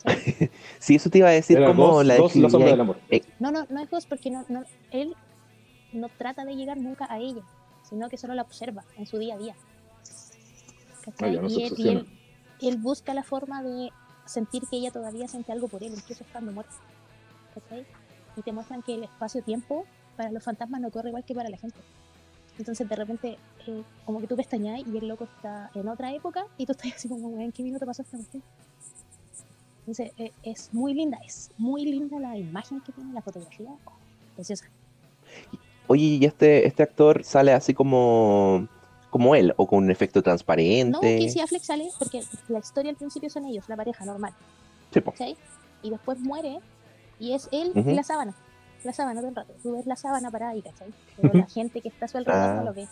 [laughs] Sí, eso te iba a decir Era como Ghost- la Ghost, la sombra del amor. No, no, no es Ghost porque no, no, él no trata de llegar nunca a ella, sino que solo la observa en su día a día. ¿Cachai? Ah, no y él, y obsesiona. él, él busca la forma de sentir que ella todavía siente algo por él, incluso estando muerta. ¿Cachai? Y te muestran que el espacio-tiempo para los fantasmas no corre igual que para la gente. Entonces de repente, eh, como que tú pestañas y el loco está en otra época y tú estás así como, "Weón, ¿en qué minuto pasó esta cuestión? Entonces eh, es muy linda, es muy linda la imagen que tiene, la fotografía, oh, preciosa. Oye, ¿y este, este actor sale así como, como él? ¿O con un efecto transparente? No, que si Affleck sale, porque la historia al principio son ellos, la pareja normal, Sí. ¿cachai? Y después muere y es él Ujú. y la sábana, la sábana todo el rato. Tú ves la sábana parada ahí, ¿cachai? [laughs] Pero la gente que está a su alrededor Ah, no lo ve.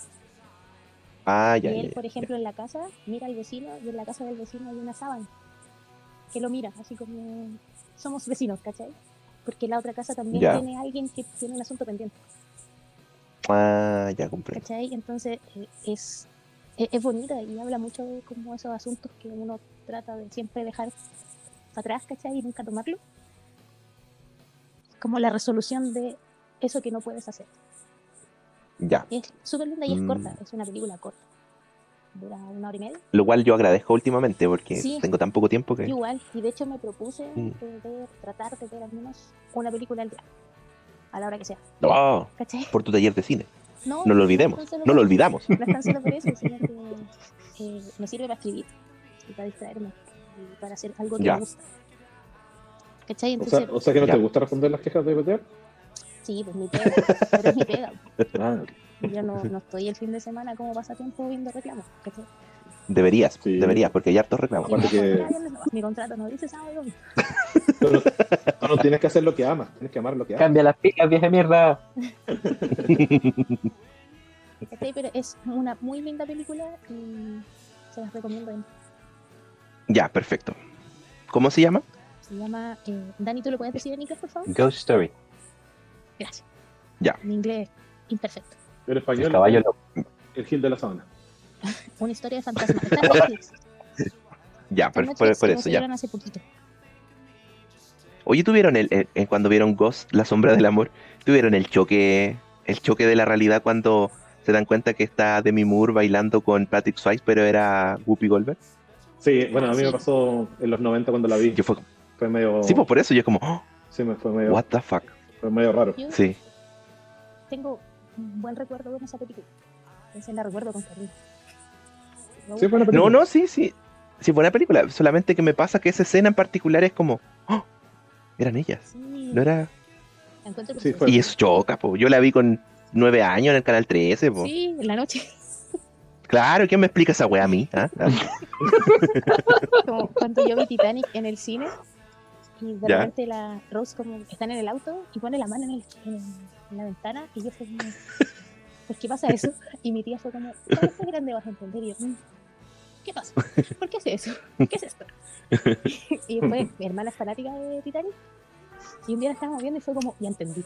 Ah, Y ya, él, ya, por ejemplo, en la casa mira al vecino y en la casa del vecino hay una sábana que lo mira, así como somos vecinos, ¿cachai? Porque la otra casa también tiene alguien que tiene un asunto pendiente, Ah, ya comprendo. ¿cachai? Entonces eh, es, es, es bonita y habla mucho de como esos asuntos que uno trata de siempre dejar atrás, ¿cachai? Y nunca tomarlo. Como la resolución de eso que no puedes hacer. Ya. Es súper linda y es Mm. corta, es una película corta. Dura una hora y media. Lo cual yo agradezco últimamente porque Sí. tengo tan poco tiempo que... Igual, y de hecho me propuse Mm. de ver, tratar de ver al menos una película al día, a la hora que sea. Oh, por tu taller de cine. No, No lo olvidemos. solo No lo olvidamos. No están solo por eso, sino que eh, me sirve para escribir y para distraerme y para hacer algo que Ya. me gusta. ¿Cachai? O Entonces, sea, o sea que no Ya. te gusta responder las quejas de BTR. sí, pues mi pega, pero es mi pega. Ah, Yo no, no estoy el fin de semana como pasatiempo viendo reclamos. ¿cachai? Deberías, Sí. deberías, porque hay hartos reclamos. Aparte que- [laughs] mi contrato no dice sábado [laughs] no, no tienes que hacer lo que amas, tienes que amar lo que amas. Cambia las pilas, vieja mierda. Pero es una muy linda película y se las recomiendo. Ya, perfecto. ¿Cómo se llama? Se llama. eh, Dani, ¿tú lo puedes decir en inglés, por favor? Ghost Story. Gracias. Ya. En inglés, imperfecto. El El español, caballo loco. el Gil de la Sabana. [laughs] Una historia de fantasma. Está en Netflix. Ya, por, por- Netflix por eso, ya. subieron hace poquito. Oye, ¿tuvieron el, el- el- cuando vieron Ghost, La Sombra del Amor? ¿Tuvieron el choque, el choque de la realidad cuando se dan cuenta que está Demi Moore bailando con Patrick Swayze, pero era Whoopi Goldberg? Sí, bueno, a mí me pasó en los 90 cuando la vi. Yo fue, Fue medio. sí, pues por eso yo como, oh, Sí, me fue medio, what the fuck. fue medio raro. Yo Sí. tengo un buen recuerdo con esa película. Entonces la recuerdo con cariño. Sí, fue una No, película. no, sí, sí. Sí, buena película. Solamente que me pasa que esa escena en particular es como, oh, eran ellas. Sí, No era... Sí, fue- Y eso choca, po. Yo la vi con nueve años en el canal 13, po. Sí, en la noche. Claro, ¿quién me explica esa wea a mí? Ah, [laughs] Como cuando yo vi Titanic en el cine y de Ya. repente la Rose como están en el auto y pone la mano en, el- en la ventana y yo fue como, ¿por qué pasa eso? Y mi tía fue como, "Cuando estés grande vas a entender. Y yo, "Mm, ¿qué pasa? ¿Por qué hace eso? ¿Qué es esto? y después mi hermana es fanática de Titanic y un día la estábamos viendo y fue como, ya entendí.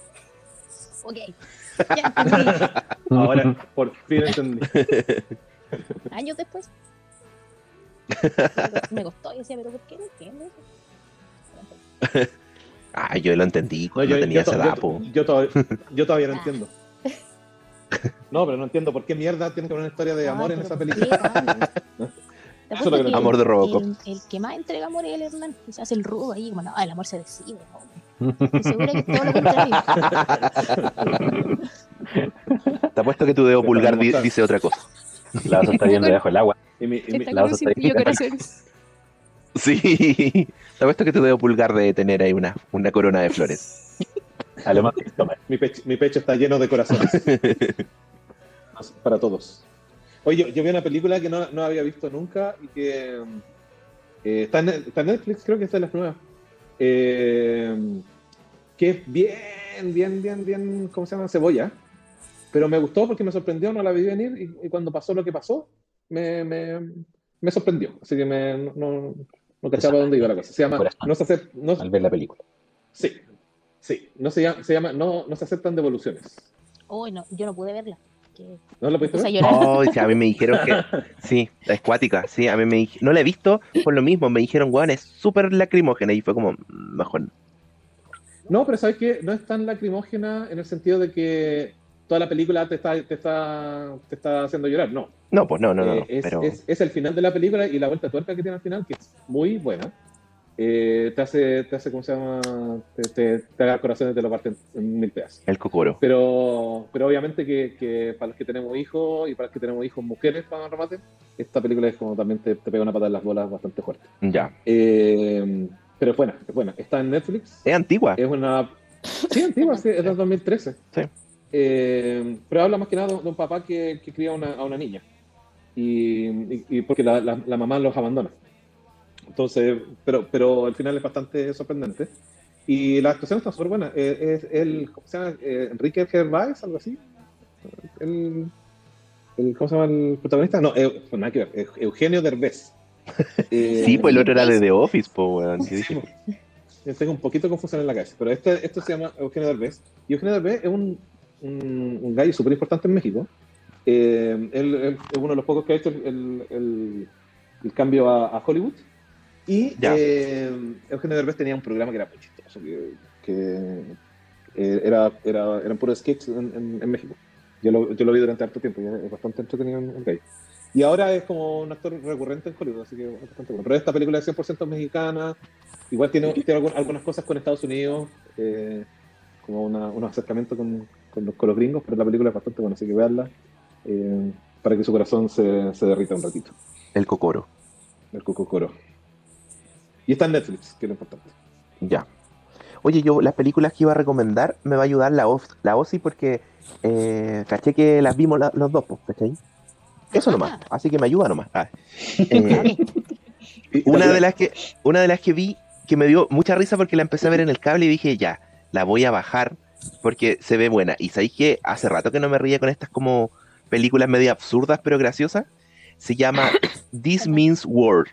Ok, ya entendí. Ahora, por fin entendí. Años después. Me costó y decía, pero ¿por qué no entiendo eso? Ah, yo lo entendí No, cuando yo, tenía yo, esa edad, yo- todavía, yo todavía no Ah. entiendo. [laughs] No, pero no entiendo por qué mierda tiene que haber una historia de amor en esa ¿por película. [laughs] Eso es lo que Amor de Robocop. El, el que más entrega amor es el Hernán. que se hace el rudo ahí, como no, el amor se decide. Estoy segura que es todo lo contrario. Te apuesto que tu dedo pulgar dice otra cosa. La otra está viendo debajo del agua. Y mi, y mi- la está. Sí. [laughs] Te apuesto que tu dedo pulgar debe tener ahí una, una corona de flores. [laughs] A lo más mi pecho, mi pecho está lleno de corazones. [laughs] Para todos. Oye, yo, yo vi una película que no, no había visto nunca y que eh, está, en, está en Netflix, creo que es de las nuevas. Eh, que es bien, bien, bien, bien, ¿cómo se llama? Cebolla. Pero me gustó porque me sorprendió, no la vi venir y, y cuando pasó lo que pasó, me, me, me sorprendió. Así que me, no, no, no cachaba dónde iba la cosa. Se llama. No se acepta, no, Al ver la película. Sí, sí. No se llama, se llama no, no se aceptan devoluciones. Uy, no, yo no pude verla. ¿No la pudiste puse a ver? Oh, sí, a mí me dijeron que. [laughs] Sí, es cuática. Sí, a mí me No la he visto por lo mismo. Me dijeron, weón, es súper lacrimógena. Y fue como, mejor no. No, pero sabes que no es tan lacrimógena en el sentido de que toda la película te está, te está, te está haciendo llorar. No. No, pues no, no, no. Eh, es, pero. es- es el final de la película y la vuelta tuerca que tiene al final, que es muy buena. Eh, te hace, te hace, ¿cómo se llama? Te, te, te haga el corazón y te lo parten en mil pedazos. El cocoro. Pero, pero obviamente que, que para los que tenemos hijos y para los que tenemos hijos mujeres, para remate, esta película es como también te, te pega una patada en las bolas bastante fuerte. Ya. Eh, pero es buena, es buena. Está en Netflix. Es antigua. Es una. Sí, antigua, sí, es del 2013. Sí. Eh, pero habla más que nada de, un papá que, que cría a una, a una niña. Y, y- y porque la, la- la mamá los abandona. Entonces, pero, pero al final es bastante sorprendente. Y la actuación está súper buena. Eh, es el, ¿cómo se llama? Eh, Enrique Gervais, algo así. El, el- ¿Cómo se llama el protagonista? No, eh, pues nada que ver, Eugenio Derbez. [laughs] Eh, Sí, pues el otro era de The Office, pues, weón. ¿qué Sí, po. Yo tengo un poquito de confusión en la cabeza, pero este, esto se llama Eugenio Derbez. Y Eugenio Derbez es un, un, un gallo súper importante en México. Eh, él, él es uno de los pocos que ha hecho el, el- el- cambio a, a Hollywood. Y eh, Eugenio Derbez tenía un programa que era muy chistoso, que, que, eh, era, era, eran puros sketches en, en- en México. Yo lo, yo lo vi durante harto tiempo y es bastante entretenido el el gallo. Y ahora es como un actor recurrente en Hollywood, así que es bastante bueno. Pero esta película es 100% mexicana, igual tiene, [laughs] tiene algunas cosas con Estados Unidos, eh, como una, unos acercamientos con, con los, con los gringos, pero la película es bastante buena, así que veanla eh, para que su corazón se, se derrita un ratito. El cocoro. El Cococoro. Y está en Netflix, que es lo importante. Ya. Oye, yo las películas que iba a recomendar me va a ayudar la, OS, la OSI porque eh, caché que las vimos la- los dos, pues, ¿cachai? Eso nomás. Así que me ayuda nomás. Ah. [laughs] Eh, una, de las que, una de las que vi que me dio mucha risa porque la empecé a ver en el cable y dije, ya, la voy a bajar porque se ve buena. Y sabéis que hace rato que no me ría con estas como películas medio absurdas pero graciosas. Se llama [coughs] This Means World,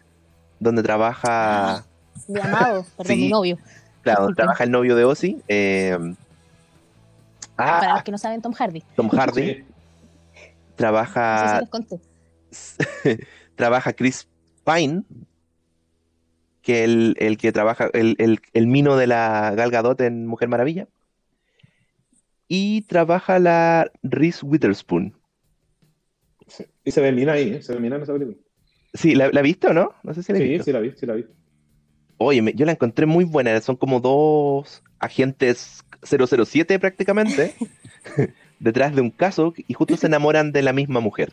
donde trabaja, Mi amado, perdón, Sí. mi novio. claro, donde trabaja el novio de Ozzy. eh, Para ah, los que no saben, Tom Hardy. Tom Hardy. Sí. No sé si Trabaja, les conté. [laughs] trabaja Chris Pine, que el, el que trabaja, el, el, el mino de la Gal Gadot en Mujer Maravilla. Y trabaja la Reese Witherspoon. Sí. Y se ve mina ahí, ¿eh? se ve mina en esa película. Sí, ¿la, la viste o no? No sé si la Sí, visto. sí la vi, sí la vi. Oye, me- yo la encontré muy buena. Son como dos agentes 007 prácticamente [laughs] detrás de un caso y justo se enamoran de la misma mujer.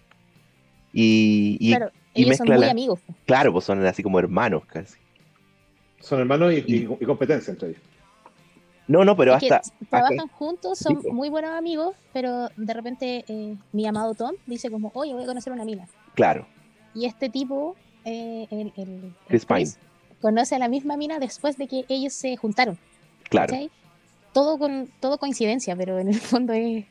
Y, y claro, y ellos son muy la- amigos. claro, pues son así como hermanos casi. Son hermanos y- y competencia entre ellos. No, no, pero Es que hasta... trabajan juntos, son Sí, muy buenos amigos, pero de repente eh, mi amado Tom dice como, oye, voy a conocer una mina. Claro, Y este tipo, eh, el, Chris Pine. conoce a la misma mina después de que ellos se juntaron. claro. ¿cachai? Todo con todo coincidencia, pero en el fondo es,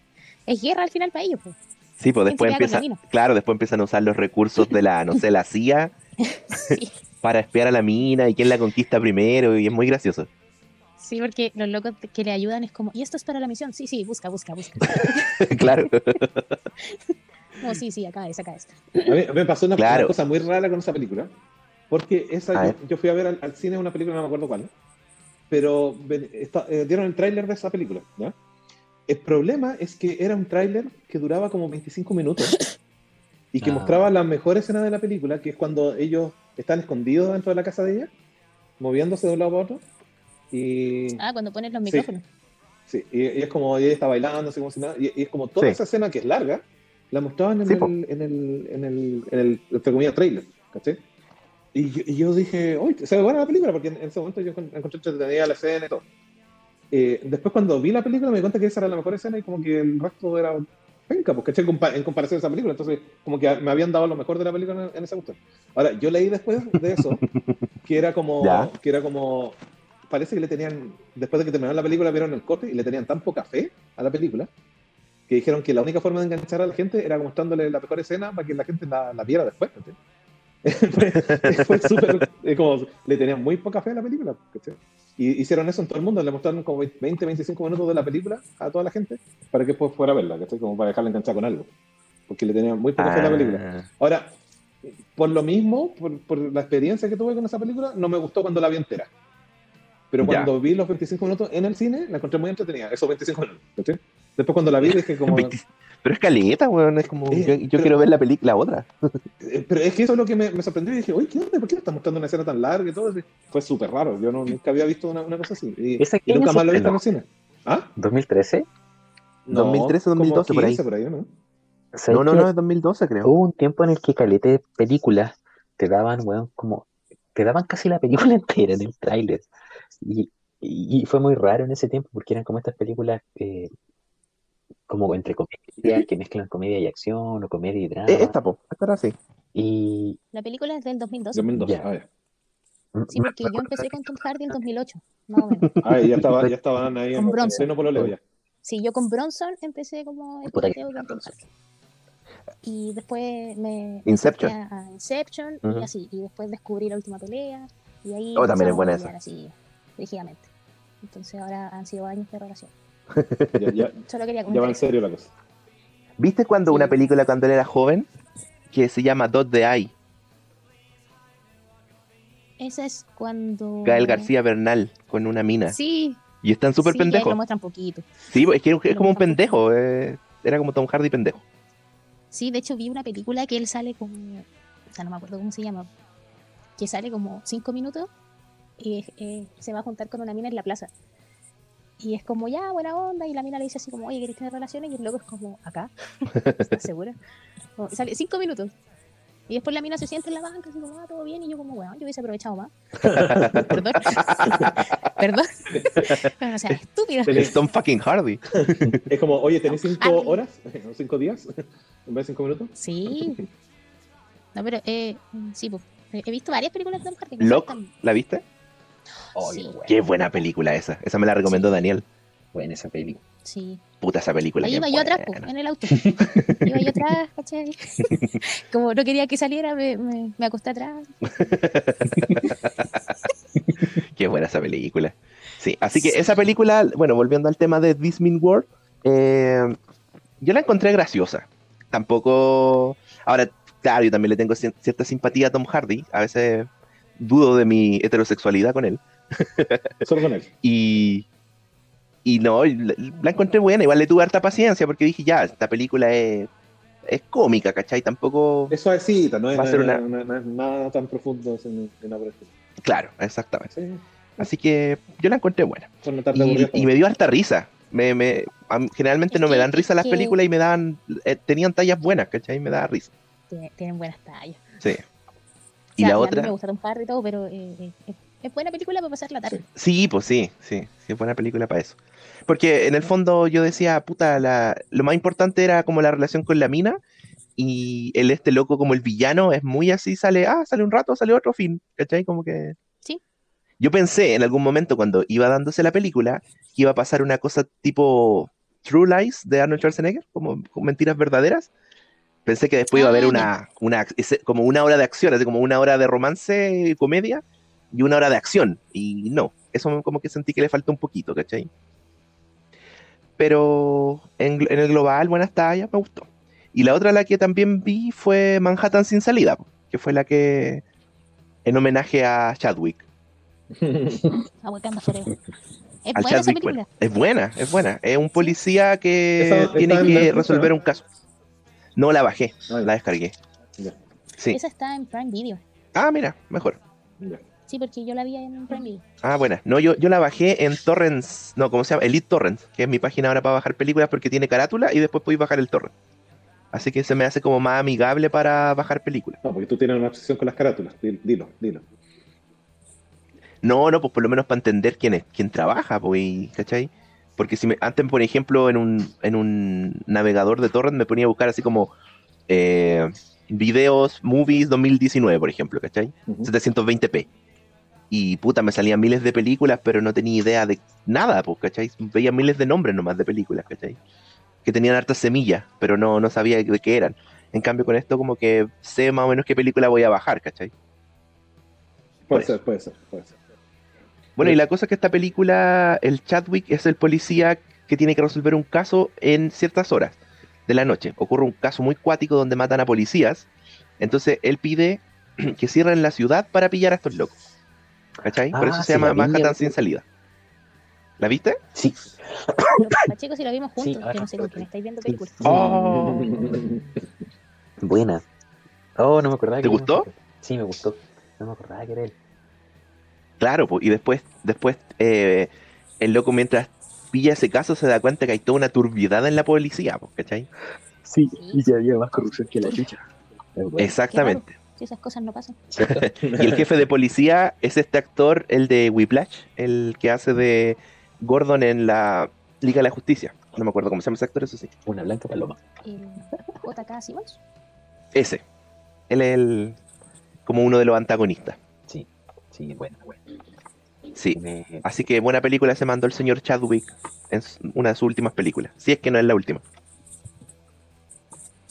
es guerra al final para ellos. po. Sí, pues ¿Quién se después queda con la empieza, mina? claro, después empiezan a usar los recursos de la, no sé, la [laughs] CIA Sí. [laughs] para espiar a la mina y quién la conquista primero y es muy gracioso. Sí, porque los locos que le ayudan es como, ¿y esto es para la misión? Sí, sí, busca, busca, busca. [laughs] claro. [laughs] Como, sí, sí, acá es, acá es. A mí, me pasó una, Claro. una cosa muy rara con esa película. Porque esa, A yo, yo fui a ver al, al cine una película, no me acuerdo cuál. Pero ven- esta- eh, dieron el tráiler de esa película. ¿ya? El problema es que era un tráiler que duraba como 25 minutos y que Ah. mostraba la mejor escena de la película, que es cuando ellos están escondidos dentro de la casa de ella, moviéndose de un lado para otro. Y, Ah, cuando pones los Sí. micrófonos. Sí, y, y es como ella está bailando, así como si nada, y, y es como toda Sí. esa escena que es larga, la mostraban en, Sí, el, en, el, en, el, en el, entre comillas, trailer, ¿cachai? Y yo, y yo dije, uy, se ve buena la película, porque en, en ese momento yo encon- encontré entretenida la escena y todo. Eh, después cuando vi la película me di cuenta que esa era la mejor escena y como que el resto era penca. Compa- en comparación a esa película, entonces como que me habían dado lo mejor de la película en, en esa cuestión. Ahora, yo leí después de eso, [laughs] que era como, Ya. que era como, parece que le tenían, después de que terminaron la película, vieron el corte y le tenían tan poca fe a la película, que dijeron que la única forma de enganchar a la gente era mostrándole la mejor escena para que la gente la, la viera después. ¿cachai? [laughs] fue súper, eh, como, le tenían muy poca fe a la película. ¿cachai? Y hicieron eso en todo el mundo, le mostraron como 20, 25 minutos de la película a toda la gente para que después fuera a verla, ¿cachai? como para dejarla enganchada con algo. Porque le tenían muy poca fe a la película. Ah, Ahora, por lo mismo, por, por la experiencia que tuve con esa película, no me gustó cuando la vi entera. Pero Ya. cuando vi los 25 minutos en el cine, la encontré muy entretenida, esos 25 minutos. Después cuando la vi dije como... [laughs] 20 Pero es caleta, weón. Es como. Eh, yo yo pero- quiero ver la película, la otra. [laughs] Eh, Pero es que eso es lo que me, me sorprendió y dije, oye, ¿qué onda? ¿Por qué me está mostrando una escena tan larga y todo? Fue súper raro, yo no, nunca había visto una, una cosa así. Y, ¿Esa y qué nunca más lo he visto en el cine. ¿Ah? ¿2013? 2013 o como 2012 por ahí. 15 por ahí, ¿no? ¿Sabes No, no, no, es 2012, creo. Hubo un tiempo en el que calete de películas te daban, weón, como, te daban casi la película [laughs] entera en el tráiler. Y, y, y fue muy raro en ese tiempo porque eran como estas películas eh, como entre comedia, que mezclan comedia y acción o comedia y drama. Eh, esta, po. Esta era así. Y La película es del 2012. 2012. Ya. Ah, ya. Sí, porque yo empecé con Tom Hardy en 2008, más o menos. Ah, ya, estaba, ya estaban ahí en Con en Bronson. pleno pololeo ya. Sí, yo con Bronson empecé como el con Tom Hardy. Y después me Inception. a Inception Ujú. y así. Y después descubrí la última pelea. Y ahí Oh, también es buena esa. así, rígidamente. Entonces ahora han sido años de relación. [laughs] Ya, ya, Solo quería ya va en serio la cosa. ¿Viste cuando Sí. una película cuando él era joven? Que se llama Dot the Eye. Esa es cuando... Gael García Bernal con una mina. Sí, Y están súper sí, pendejos. lo muestran poquito. Sí, es que es Lo como un pendejo. eh, Era como Tom Hardy pendejo. Sí, de hecho vi una película que él sale como, o sea, no me acuerdo cómo se llama, que sale como cinco minutos y eh, se va a juntar con una mina en la plaza. Y es como, ya, buena onda, y la mina le dice así como, oye, ¿querés tener relaciones? Y el loco es como, acá, [laughs] ¿estás segura? Como, sale cinco minutos. Y después la mina se siente en la banca, así como, ah, todo bien, y yo como, bueno, yo hubiese aprovechado más. [laughs] Perdón. [laughs] Perdón. [laughs] o sea, estúpida. Es Tom fucking Hardy. Es como, oye, ¿tenés cinco Ah. horas? ¿O cinco días? ¿En vez de cinco minutos? Sí. No, pero, eh, sí, pues, he visto varias películas de Tom Hardy. Lock. ¿la viste? oh, Sí. qué buena, película esa. Esa me la recomendó Daniel. buena esa peli. Sí. Puta esa película. Ahí iba yo atrás, buena. en el auto. [laughs] iba yo atrás, ¿cachai? [laughs] Como no quería que saliera, me, me, me acosté atrás. [laughs] Qué buena esa película. Sí, así que esa película, bueno, volviendo al tema de This Mean World, eh, yo la encontré graciosa. Tampoco. Ahora, claro, yo también le tengo cier- cierta simpatía a Tom Hardy. A veces dudo de mi heterosexualidad con él. Solo con él. Y, y no, la, la encontré buena. Igual le tuve harta paciencia porque dije, ya, esta película es, es cómica, ¿cachai? Tampoco. Es suavecita, no es, Va a ser no- una- no- no es nada tan profundo en, en la película. Claro, exactamente. Sí, Así que yo la encontré buena. Y, me dio harta risa. Me, me, generalmente Es no me dan risa las que- películas y me daban. eh, tenían tallas buenas, ¿cachai? Me daba risa. Tiene- tienen buenas tallas. Sí. O Y la A mí otra. me gusta Tom Hardy y todo, pero eh, eh, es, es buena película para pasar la tarde. Sí, pues sí, sí, sí, es buena película para eso. Porque en el fondo yo decía, puta, la, lo más importante era como la relación con la mina y el este loco como el villano es muy así, sale, ah, sale un rato, sale otro fin, ¿cachai? Como que... Sí. Yo pensé en algún momento cuando iba dándose la película que iba a pasar una cosa tipo True Lies de Arnold Schwarzenegger, como, como mentiras verdaderas. Pensé que después iba a haber Ah, una, una, como una hora de acción, así como una hora de romance, comedia, y una hora de acción. Y no, eso como que sentí que le faltó un poquito, ¿cachai? Pero en, el global, buenas tallas, me gustó. Y la otra, la que también vi, fue Manhattan sin salida, que fue la que, en homenaje a Chadwick. [laughs] Es Al buena Chadwick, bueno. Es buena, es buena. Es un policía que Esa- tiene que Netflix, resolver ¿no? un caso. No la bajé, la descargué. Sí. Esa está en Prime Video. Ah, mira, mejor. ya. Sí, porque yo la vi en Prime. Ah, buena. No, yo, yo la bajé en Torrents, no, ¿cómo se llama? Elite Torrents, que es mi página ahora para bajar películas porque tiene carátula y después podéis bajar el torrent. Así que se me hace como más amigable para bajar películas. No, porque tú tienes una obsesión con las carátulas. Dil- Dilo, dilo. No, no, pues por lo menos para entender quién es, quién trabaja, pues, y- ¿cachai? Porque si me, antes, por ejemplo, en un, en un navegador de torrent me ponía a buscar así como eh, videos, movies 2019, por ejemplo, ¿cachai? Ujú. 720p. Y puta, me salían miles de películas, pero no tenía idea de nada, pues, ¿cachai? Veía miles de nombres nomás de películas, ¿cachai? Que tenían hartas semillas, pero no, no sabía de qué eran. En cambio, con esto como que sé más o menos qué película voy a bajar, ¿cachai? Puede ser, puede ser, puede ser. Bueno, y la cosa es que esta película, el Chadwick es el policía que tiene que resolver un caso en ciertas horas de la noche. Ocurre un caso muy cuático donde matan a policías. Entonces él pide [clears throat] que cierren la ciudad para pillar a estos locos. ¿Cachai? Por Ah, eso sí, se llama la vi, Manhattan weón. sin salida. ¿La viste? Sí, Pacheco, si lo vimos Sí, juntos, ahora yo no sé con sí. quién estáis viendo Sí. películas. Oh. [laughs] buena. Oh, no me acordaba. ¿Te que era gustó? Sí, me gustó. No me acordaba que era él. Claro, pues, y después, después eh, el loco mientras pilla ese caso se da cuenta que hay toda una turbiedad en la policía, ¿cachai? Sí, y que había más corrupción que la chucha. Exactamente. Si esas cosas no pasan. [laughs] Y el jefe de policía es este actor, el de Whiplash, el que hace de Gordon en la Liga de la Justicia. No me acuerdo cómo se llama ese actor, eso sí. Una blanca paloma. El JK Simmons. Ese. Él es el, como uno de los antagonistas. Sí, sí, buena, buena. Sí. Me- Así que buena película se mandó el señor Chadwick en una de sus últimas películas. Si es que no es la última.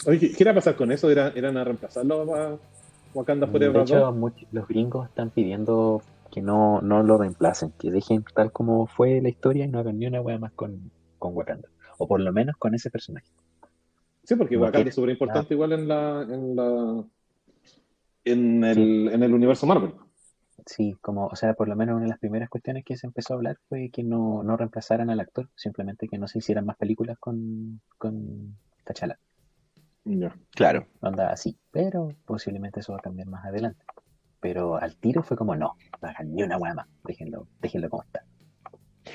Oye, ¿qué- ¿qué irá a pasar con eso? ¿Irán, irán a reemplazarlo a Wakanda De Forever hecho, 2? much- los gringos están pidiendo que no, no lo reemplacen, que dejen tal como fue la historia y no hagan ni una wea más con, con Wakanda. O por lo menos con ese personaje. Sí, porque Wakanda es súper importante igual en la, en la en el, en el universo Marvel. Sí, como, o sea, por lo menos una de las primeras cuestiones que se empezó a hablar fue que no, no reemplazaran al actor, simplemente que no se hicieran más películas con, con T'Challa. Ya. Claro. Onda así, pero posiblemente eso va a cambiar más adelante. Pero al tiro fue como, no, no hagan ni una wea más, déjenlo, déjenlo como está.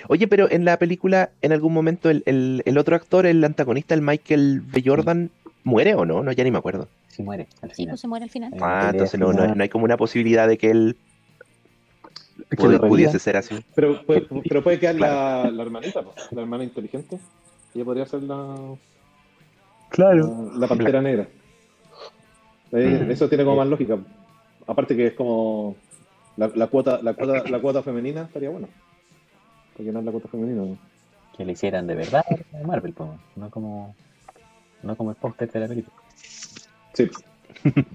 Oye, pero en la película, en algún momento, el, el- el otro actor, el antagonista, el Michael B. Jordan, ¿muere o no? No, ya ni me acuerdo. Si muere al Sí, final. pues se muere al final. Eh, Ah, pelea entonces no, no, no hay como una posibilidad de que él puede- pudiese ser así. Pero, puede, pero puede quedar la, la hermanita, la hermana inteligente. Ella podría ser la, Claro. la, pantera negra. Eh, Mm. Eso tiene como más lógica. Aparte que es como la, la cuota, la cuota, la cuota femenina estaría bueno. Para llenar la cuota femenina. ¿no? Que le hicieran de verdad a Marvel, po, no como no como el póster de la película. Sí. [laughs]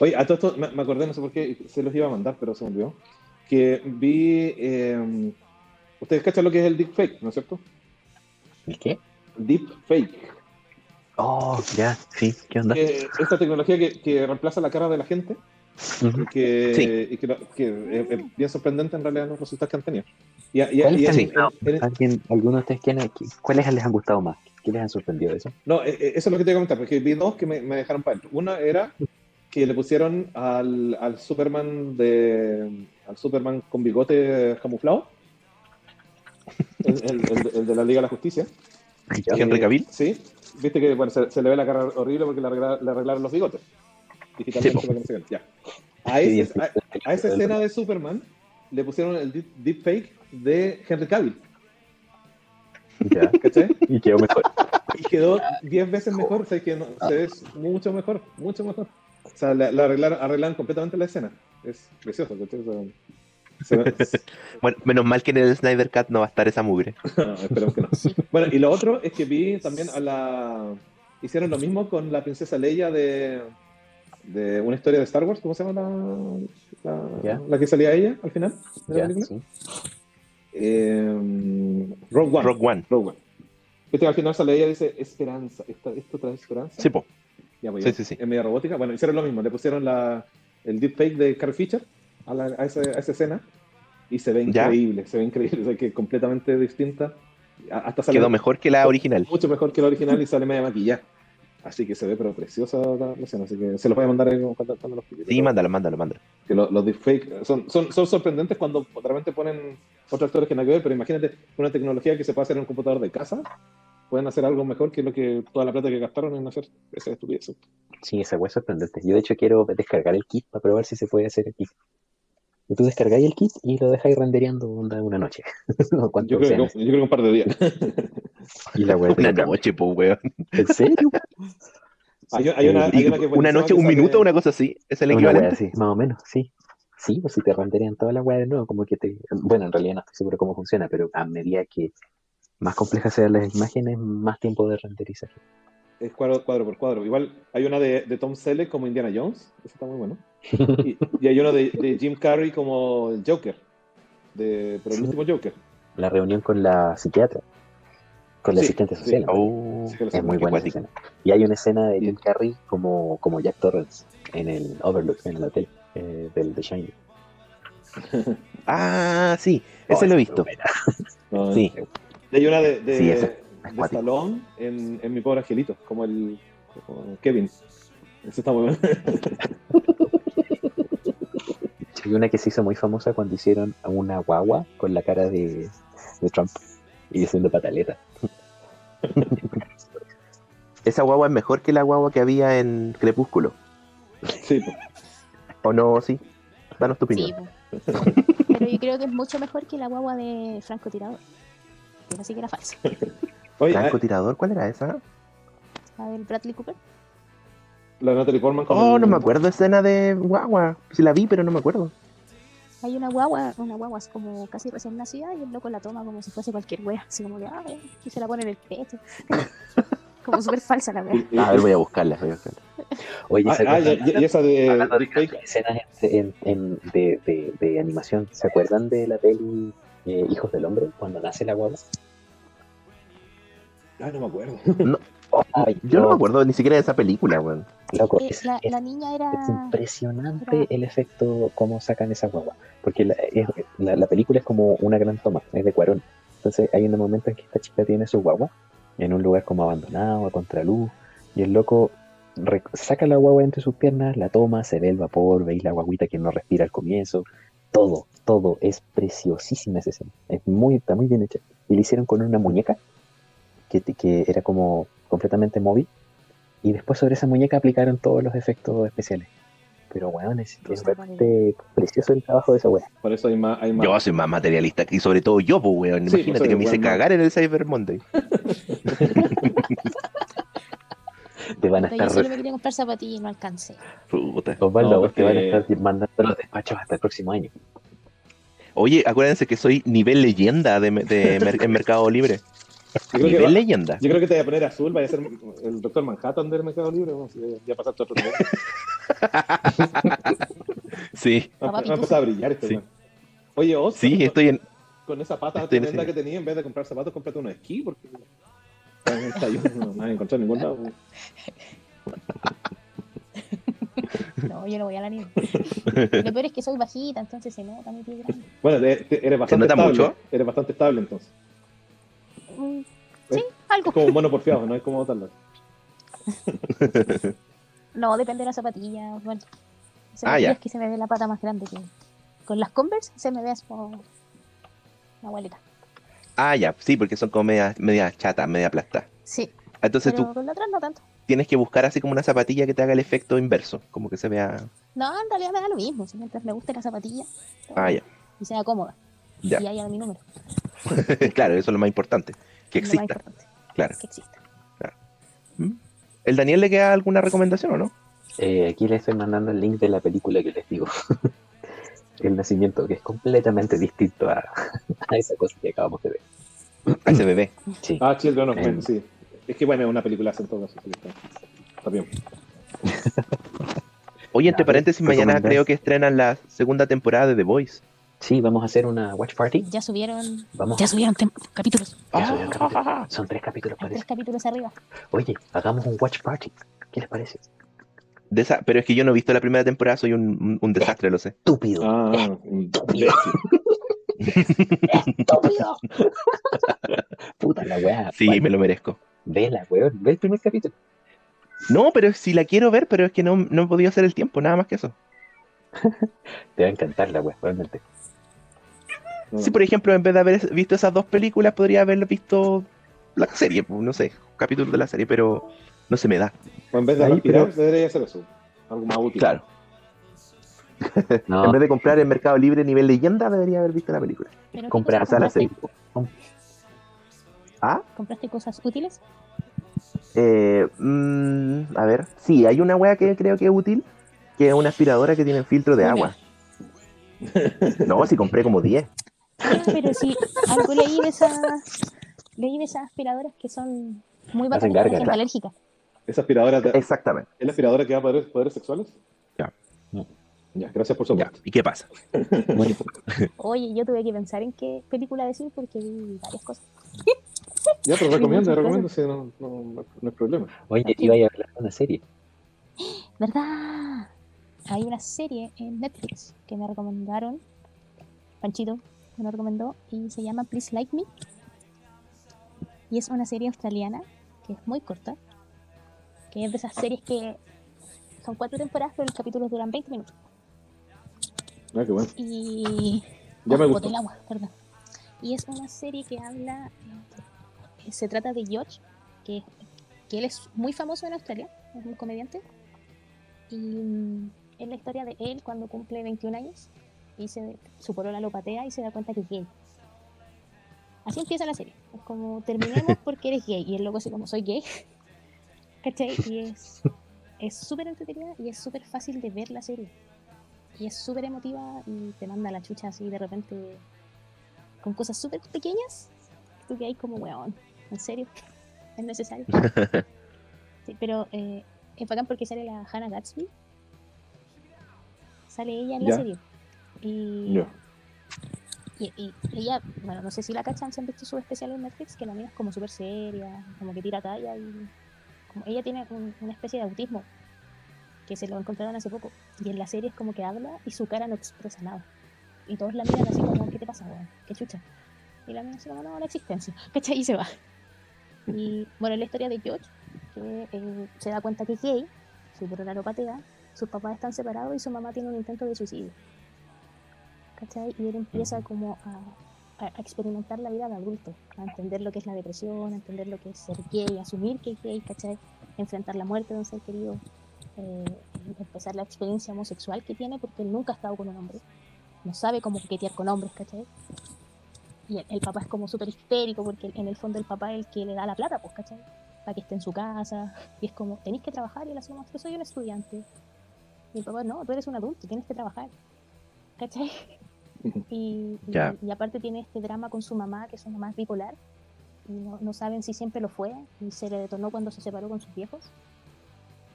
Oye, a todo esto me, me acordé, no sé por qué, se los iba a mandar, pero se me olvidó. Que vi. eh, Ustedes cachan lo que es el deepfake, ¿no es cierto? ¿El qué? Deepfake. Oh, ya, sí, ¿qué onda? Eh, esta tecnología que, que reemplaza la cara de la gente Ujú. y que, Sí. y que, que es, es bien sorprendente en realidad los resultados que han tenido. Y, y- ¿Cuáles y en- en- en- ¿Alguien, ¿Alguno de ustedes quién, cuáles les han gustado más? ¿Qué les han sorprendido de eso? No, eh, eh, eso es lo que te iba a comentar, porque vi dos que me, me dejaron para adentro. Una era que le pusieron al, al Superman de al Superman con bigote camuflado, el, el- el- el de la Liga de la Justicia. Henry Eh, Cavill. Sí, viste que bueno, se, se le ve la cara horrible porque le, arregla- le arreglaron los bigotes. Digitalmente Sí, para que no se vean. Ya. A, ese- a, a esa escena de Superman le pusieron el deep, deepfake de Henry Cavill, Ya. ¿cachai? Y quedó mejor. Y quedó 10 veces mejor, o sea, que no- se ve mucho mejor, mucho mejor. O sea, le, le arreglaron, arreglaron completamente la escena. Es precioso, ve- [laughs] Bueno, menos mal que en el Snyder Cut no va a estar esa mugre. No, [laughs] esperemos que no. Bueno, y lo otro es que vi también a la. Hicieron lo mismo con la princesa Leia de, de una historia de Star Wars. ¿Cómo se llama la, la, Ya. la que salía ella al final? de la Ya, película? sí. Eh, Rogue One. Rogue One. Rogue One. Que al final sale ella y dice: Esperanza. ¿Esta- ¿Esto trae esperanza? Sí, po. Ya, pues, Sí, ya, sí, sí. En media robótica. Bueno, hicieron lo mismo. Le pusieron la, el deepfake de Carrie Fisher a, la- a esa, a esa escena y se ve Ya. increíble. Se ve increíble. [laughs] O sea, que completamente distinta. Hasta sale Quedó mejor que la original. mucho mejor que la original y sale media maquillada. Así que se ve pero preciosa la, escena. Así que se los voy a mandar ahí cuando, cuando los publique. Sí, mándalo, mándalo, mándalo. Que lo- los deepfakes son, son, son sorprendentes cuando de repente ponen otros actores que nada que ver, pero imagínate una tecnología que se puede hacer en un computador de casa. Pueden hacer algo mejor que lo que toda la plata que gastaron en hacer esa estupidez. Sí, esa es sorprendente. Yo de hecho quiero descargar el kit para probar si se puede hacer el kit. Y tú descargáis el kit y lo dejáis rendereando onda una noche. [laughs] O Yo creo, que, yo creo que un par de días. [laughs] Y la wea te Una noche, pues, weón. ¿En serio? [laughs] hay, hay una, hay una que Una noche, que un sale- minuto, una cosa así. Es el Una wea equivalente. así, más o menos, sí. Sí, pues si te renderían toda la wea de nuevo, como que te... Bueno, en realidad no estoy seguro cómo funciona, pero a medida que más complejas sean las imágenes, más tiempo de renderizar. Es cuadro, cuadro por cuadro. Igual hay una de, de Tom Selleck como Indiana Jones. Ese está muy bueno. Y, y hay uno de, de Jim Carrey como el Joker. De, pero el Sí. último Joker. La reunión con la psiquiatra, con la Sí, asistente sí. social. Oh, Sí, Es muy buena escena. Y hay una escena de Jim Carrey como, como Jack Torrance en el Overlook, en el hotel eh, del The Shining. [laughs] Ah, sí, ese Oh, lo he esa visto. [laughs] No, Sí. Y hay una de, de, Sí. Stallone en, en Mi Pobre Angelito, como el como Kevin. Ese está muy bueno. [laughs] Hay una que se hizo muy famosa cuando hicieron a una guagua con la cara de, de Trump y haciendo pataleta. [laughs] Esa guagua es mejor que la guagua que había en Crepúsculo. Sí. ¿O no? Sí. Danos tu Sí, opinión. po. pero yo creo que es mucho mejor que la guagua de Franco Tirador. Que no sé que era falsa. Oye, ¿Franco ah, Tirador? ¿Cuál era esa? La del Bradley Cooper. La Natalie Portman con Oh, el- no me acuerdo escena de guagua. Sí la vi, pero no me acuerdo. Hay una guagua, una guagua es como casi recién nacida y el loco la toma como si fuese cualquier wea. Así como que, ah, y se la pone en el pecho. [laughs] como súper falsa la wea. y- A ver, voy a buscarla. Voy a buscarla. Oye, ah, ¿se ah, y, acuerdan- y esa de hablando de deepfake, escenas en, en- de, de- de animación, ¿se acuerdan de la peli eh, Hijos del Hombre? Cuando nace la guagua. Ah, no me acuerdo. Ay, Yo no me acuerdo ni siquiera de esa película, weón. loco, Eh, es, la, es- la niña era. es impresionante el efecto cómo sacan esa guagua. Porque la, es- la- la película es como una gran toma, es de Cuarón. Entonces hay un momento en que esta chica tiene su guagua en un lugar como abandonado, a contraluz, y el loco re- saca la guagua entre sus piernas, la toma, se ve el vapor, veis la guaguita que no respira al comienzo. Todo, todo es preciosísima esa escena. Es muy, está muy bien hecha. Y lo hicieron con una muñeca que, que era como completamente móvil. Y después sobre esa muñeca aplicaron todos los efectos especiales. Pero weón, es, realmente precioso el trabajo de esa weá. Por eso hay más. Hay más. Yo soy más materialista y sobre todo yo, pues, weón. Sí, Imagínate pues, que me hice cagar en el Cyber Monday. [laughs] Te van a Pero yo estar solo me quería comprar zapatillas y no alcancé. Puta. Osvaldo, No, a vos te van a porque- estar mandando los despachos hasta el próximo año. Oye, acuérdense que soy nivel leyenda de, de [laughs] mer- en Mercado Libre. Yo, creo que Nivel va- leyenda. yo creo que te voy a poner azul, vaya a ser el doctor Manhattan del Mercado Libre. vamos, ya- ya pasaste a otro nivel. [laughs] Sí, Va Papá a a brillar este Sí. Oye, Oz, sí, con- estoy en. con esa pata estoy en tremenda que tenía, en vez de comprar zapatos, cómprate unos esquí, porque no, no, no, no has encontrado en ningún lado. No, yo no voy a la nieve. [laughs] Lo peor es que soy bajita, entonces se nota mi pie grande. Bueno, te- te- eres bastante nota estable. mucho? Eres bastante estable entonces. Mm, Sí, algo. Es como mono porfiado, no es como botarla. [laughs] No, depende de la zapatilla. Bueno, Ah, zapatillas ya. que se me ve la pata más grande que. Con las Converse se me ve como. Una abuelita. Ah, ya, sí, porque son como media, media chata, media plasta. Sí, Entonces pero tú con la otra no tanto. tienes que buscar así como una zapatilla que te haga el efecto inverso, como que se vea. No, en realidad me da lo mismo. Si mientras me guste la zapatilla Ah, ya, y sea cómoda. Ya. Y haya mi número. claro, eso es lo más importante, que es lo más exista. importante. Claro. Que exista. ¿El Daniel le queda alguna recomendación o no? Eh, aquí les estoy mandando el link de la película que les digo. [laughs] el nacimiento, que es completamente distinto a, [laughs] a esa cosa que acabamos de ver. A ese bebé. [clears throat] Sí. Ah, Children of Men, sí. Es que bueno, es una película en todo caso. está, está bien. Oye, entre paréntesis, mañana creo que estrenan la segunda temporada de The Voice. Sí, vamos a hacer una watch party. Ya subieron. Vamos. Ya subieron capítulos. Ya subieron Ah. capítulos. Son tres capítulos, Hay tres parece. capítulos arriba. Oye, hagamos un watch party. ¿Qué les parece? De esa- pero es que yo no he visto la primera temporada, soy un, desastre, lo sé. Estúpido. Ah, Estúpido. Estúpido. Puta la weá. Sí, me lo merezco. Vela, weón. Ve el primer capítulo. No, pero si la quiero ver, pero es que no, no he podido hacer el tiempo, nada más que eso. [laughs] Te va a encantar la weá, realmente. Si, por ejemplo, en vez de haber visto esas dos películas, podría haber visto la serie, pues, no sé, capítulos de la serie, pero no se me da. en vez de Ahí, respirar, pero- debería hacer eso. Algo más útil. Claro. [laughs] No, En vez de comprar en Mercado Libre nivel leyenda, debería haber visto la película. Pero ¿qué comprar, O cosas sea, la compraste? serie. ¿Ah? ¿Compraste cosas útiles? Eh, mm, a ver, sí, hay una wea que creo que es útil, que es una aspiradora que tiene filtro de agua. No, si compré como 10. Ah, pero sí, algo leí de esas. Leí de esas aspiradoras que son muy bacanas gárgaras. gente alérgica. ¿Esa aspiradora te- Exactamente. es la aspiradora que da poderes, poderes sexuales? Ya. Ya, gracias por su Ya. ¿Y qué pasa? bueno, [laughs] Oye, yo tuve que pensar en qué película decir porque vi varias cosas. [laughs] Ya, pero recomiendo, [laughs] recomiendo, sí, no, no, no hay problema. oye, iba a hablar de una serie. [gasps] ¿Verdad? Hay una serie en Netflix que me recomendaron. Panchito me lo recomendó y se llama Please Like Me. Y es una serie australiana que es muy corta. Que es de esas series que son cuatro temporadas, pero los capítulos duran 20 minutos. Ah, qué bueno. Y. Ya me Oh, gustó. boté el agua, perdón. Y es una serie que habla. eh, Se trata de George, que, que él es muy famoso en Australia, es un comediante. Y mm, es la historia de él cuando cumple 21 años y se, su polola lo patea y se da cuenta que es gay. Así empieza la serie. Es como terminemos [laughs] porque eres gay. Y el loco así como soy gay. [laughs] ¿Cachai? Y es es súper entretenida y es súper fácil de ver la serie. Y es súper emotiva y te manda la chucha así de repente con cosas súper pequeñas. Tú que hay como, weón, ¿en serio? [laughs] ¿Es necesario? Sí, pero eh, es bacán porque sale la Hannah Gatsby. Sale ella en la Ya. serie. Y, Ya. y, y ella, bueno, no sé si la cachan, si han visto su especial en Netflix, que la mina es como súper seria, como que tira talla y como ella tiene un- una especie de autismo que se lo encontraron hace poco y en la serie es como que habla y su cara no expresa nada y todos la miran así como ¿qué te pasa, weón? ¿qué chucha? y la mina así como no, la existencia [laughs] ¿cachai? y se va y bueno, es la historia de George que eh, se da cuenta que es gay su lo patea sus papás están separados y su mamá tiene un intento de suicidio ¿cachai? y él empieza como a, experimentar la vida de adulto, a entender lo que es la depresión, a entender lo que es ser gay, asumir que es gay, ¿cachai? Enfrentar la muerte de un ser querido, eh, empezar la experiencia homosexual que tiene porque él nunca ha estado con un hombre, no sabe cómo coquetear con hombres, ¿cachai? Y el, el papá es como súper histérico porque en el fondo el papá es el que le da la plata, pues, ¿cachai? Para que esté en su casa, y es como, tenéis que trabajar, y él como, yo soy un estudiante. Y el papá, no, tú eres un adulto, tienes que trabajar, ¿cachai? Y, y- Ya. y aparte tiene este drama con su mamá, que su mamá es bipolar, y no, no saben si siempre lo fue, y se le detonó cuando se separó con sus viejos,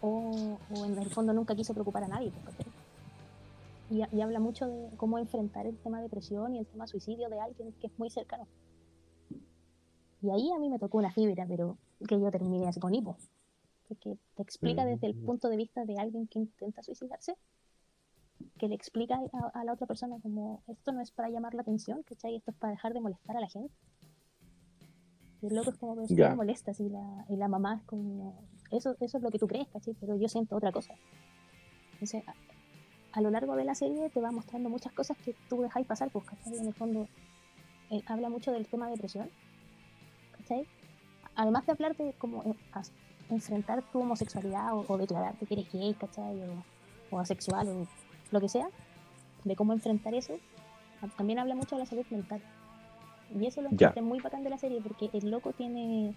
o, o en el fondo nunca quiso preocupar a nadie. pues. Y, y habla mucho de cómo enfrentar el tema depresión y el tema suicidio de alguien que es muy cercano. Y ahí a mí me tocó una fibra, pero que yo terminé así con hipo. porque te explica desde el punto de vista de alguien que intenta suicidarse, que le explica a, a la otra persona como esto no es para llamar la atención, ¿cachai? Esto es para dejar de molestar a la gente. Y el loco es como, Ya. me molestas y la, y la mamá es como, eso, eso es lo que tú crees, ¿cachai? Pero yo siento otra cosa. Entonces, a, a lo largo de la serie te va mostrando muchas cosas que tú dejáis pasar, pues, ¿cachai? En el fondo, eh, habla mucho del tema de depresión, ¿cachai? Además de hablar de cómo eh, as- enfrentar tu homosexualidad o, o declararte que eres gay, ¿cachai? O, o asexual o lo que sea, de cómo enfrentar eso, también habla mucho de la salud mental. Y eso lo encontré muy bacán de la serie, porque el loco tiene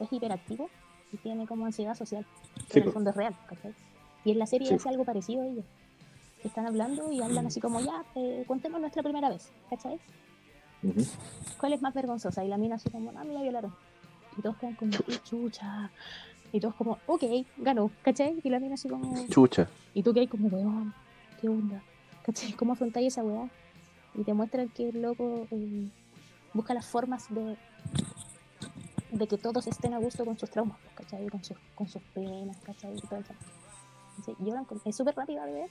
es hiperactivo y tiene como ansiedad social. que Sí, en el fondo es real, ¿cachai? Y en la serie Sí. hace algo parecido a ellos. Están hablando y hablan así como, ya, eh, contemos nuestra primera vez, ¿cachai? ¿Cuál es más vergonzosa? Y la mina así como, no, me la violaron. Y todos quedan como, "Qué chucha. Y todos como, ok, ganó, ¿cachai? Y la mina así como, Chucha. y tú que hay como, weón, ¿qué onda? [laughs] ¿Cachai? ¿Cómo afrontáis esa weá? Y te muestran que el loco eh, busca las formas de, de que todos estén a gusto con sus traumas, ¿cachai? Con sus, con sus penas, ¿cachai? Y todo eso. Entonces, yo la encont- es súper rápida de ver,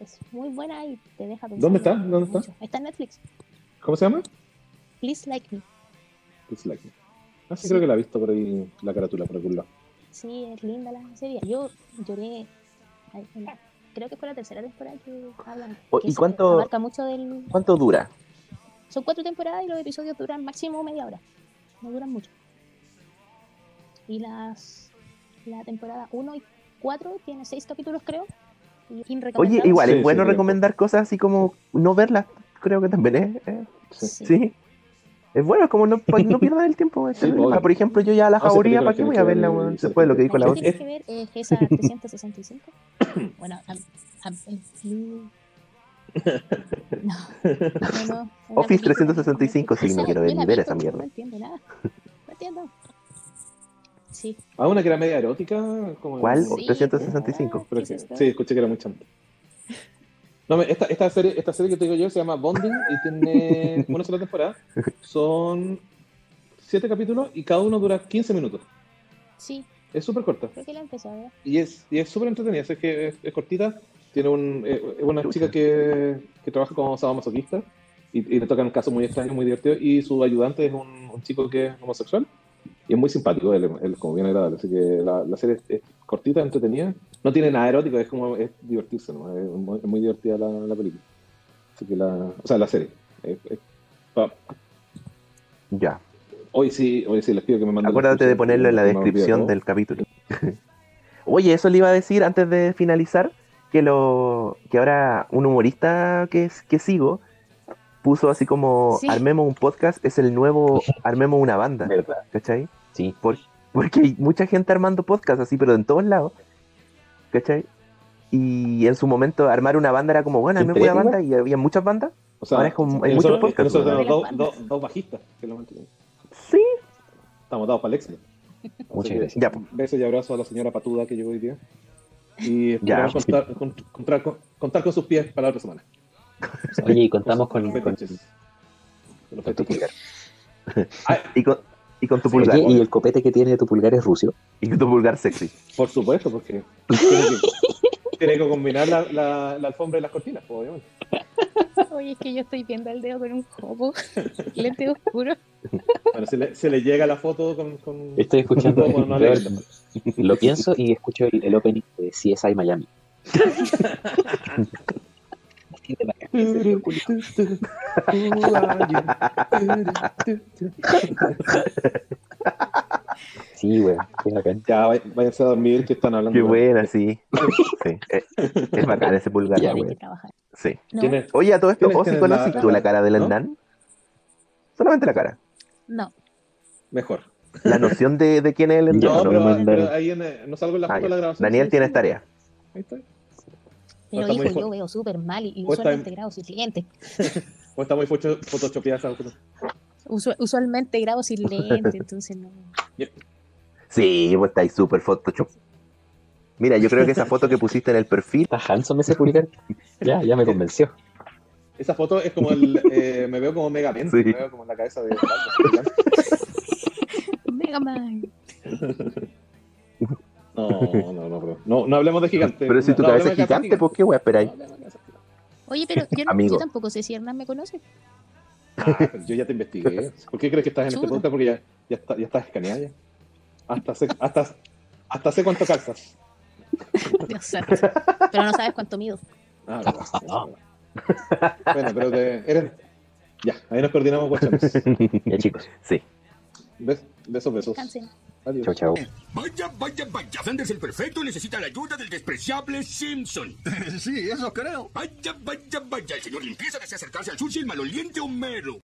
es muy buena y te deja pensar. ¿Dónde está? ¿Dónde está? Está en Netflix. ¿Cómo se llama? Please Like Me. It's like me. Ah, sí, Sí. creo que la he visto por ahí, la carátula, por algún lado. Sí, es linda la serie. Yo lloré. ay, creo que fue la tercera temporada que hablan. Que ¿y cuánto- Abarca mucho del. ¿Cuánto dura? Son cuatro temporadas y los episodios duran máximo media hora. No duran mucho. Y las. La temporada 1 y 4 tiene seis capítulos, creo. Y Oye, igual, Sí, es sí, bueno recomendar cosas así como no verlas, creo que también es. eh, Sí. Es bueno, es como no, pa- no pierdan el tiempo. Sí, por ejemplo, yo ya la No, esa jauría, ¿para qué voy que a ver verla? weón? se Después de lo que dijo la La otra. que tienes que ver es esa 365. bueno, a, a- el flu- No, no, no, Office película. 365, sí, no quiero ver la ni ver esa mierda. No entiendo nada. No entiendo. Sí. Ah, una que era media erótica. Como ¿Cuál? Sí. 365. Pero ¿Qué es que- esto? sí, escuché que era muy chanta. No, me- esta, esta, serie, esta serie que te digo yo se llama Bonding y tiene [laughs] una sola temporada. Son siete capítulos y cada uno dura 15 minutos. Sí, Es súper corta. creo que la empecé a ver. Y es y es súper entretenida. Es que es, es cortita. Tiene un, eh, es una chica que, que trabaja como sadomasoquista y, y le tocan casos muy extraños, muy divertidos. Y su ayudante es un, un chico que es homosexual y es muy simpático. Él, él es como bien agradable. Así que la, la serie es, es cortita, entretenida. No tiene nada erótico, es como es divertirse. ¿no? Es, muy, es muy divertida la, la película. Así que la, o sea, la serie. Es- Ya. hoy sí, hoy sí les pido que me manden. Acuérdate de ponerlo en la descripción del capítulo. [laughs] Oye, eso le iba a decir antes de finalizar, que lo que ahora un humorista que, que sigo puso así como Sí. armemos un podcast, es el nuevo armemos una banda, ¿Verdad? ¿cachai? Sí. Por- porque hay mucha gente armando podcast así, pero en todos lados, ¿cachai? Y en su momento armar una banda era como, bueno, armemos una banda y había muchas bandas. O sea, Ahora es como- hay muchos podcasts, dos, bajistas que lo mantienen. Sí. Estamos dados para el éxito. [laughs] Muchas que, gracias. Ya, pues. Besos y abrazos a la señora Patuda que llegó hoy día. Y esperamos Ya. contar, con, contar, con, contar con sus pies para la otra semana. Oye, y [laughs] contamos con, con, con tu pulgar. [laughs] Ah, Y con, y con tu pulgar. Oye, y el copete que tiene tu pulgar es ruso. Y tu pulgar sexy. por supuesto, porque [laughs] tiene que, combinar la, la, la alfombra y las cortinas, pues, obviamente. Oye, es que yo estoy viendo el dedo con un jopo, lente oscuro. Bueno, se le, se le llega la foto con. con Estoy escuchando, con- no le- lo pienso y escucho el, el opening de CSI Miami. Así de bacán. Sí, güey, qué bacán. Ya, váyanse a dormir que están hablando. Qué buena, sí. sí. Es, es bacán ese pulgar. Ya, güey. Sí. No. Oye, a todo esto, ¿Quiénes ¿o si tienen la- conoces la- tú la cara del ¿no? Hernán? Solamente la cara. no. Mejor. La noción de, de quién es el Hernán. No, no pero, me mandaron. pero ahí en, eh, no salgo en la Ah, foto de ya. la grabación. Daniel sí, tienes tarea. Ahí está. Pero está muy hijo, yo veo súper mal y, y O está usualmente en- grabo sin lentes. O está muy foto- photoshopeada esa usualmente grabo sin lentes, [laughs] entonces no. Sí, pues está ahí súper Photoshop. Mira, yo creo que esa foto que pusiste en el perfil, Está handsome ese pulgar. Ya, ya me convenció. Esa foto es como el. eh, me veo como Megamente. Sí. Me veo como en la cabeza de. [laughs] Mega Man. [laughs] No, no, no, pero no, no hablemos de gigante. Pero si tu No cabeza es gigante, ¿por qué wea esperáis? No gigante. Oye, pero yo, no- Amigo. yo tampoco sé si Hernán me conoce. Ah, pero yo ya te investigué. [laughs] ¿Por qué crees que estás en este podcast? Porque ya, ya, está, ya estás escaneada ya. Hasta sé, hasta, hasta sé cuánto calzas. [laughs] Dios santo. Pero no sabes cuánto mido. Ah, verdad. Bueno, pero te, eres... Ya, ahí nos coordinamos, guachones. [laughs] Ya, chicos. Sí. Bes- Besos, besos. Adiós. Chau, chau. Vaya, vaya, vaya. Flanders el perfecto necesita la ayuda del despreciable Simpson. [laughs] Sí, eso creo. Vaya, vaya, vaya. El señor limpieza desea acercarse al sushi el maloliente Homero.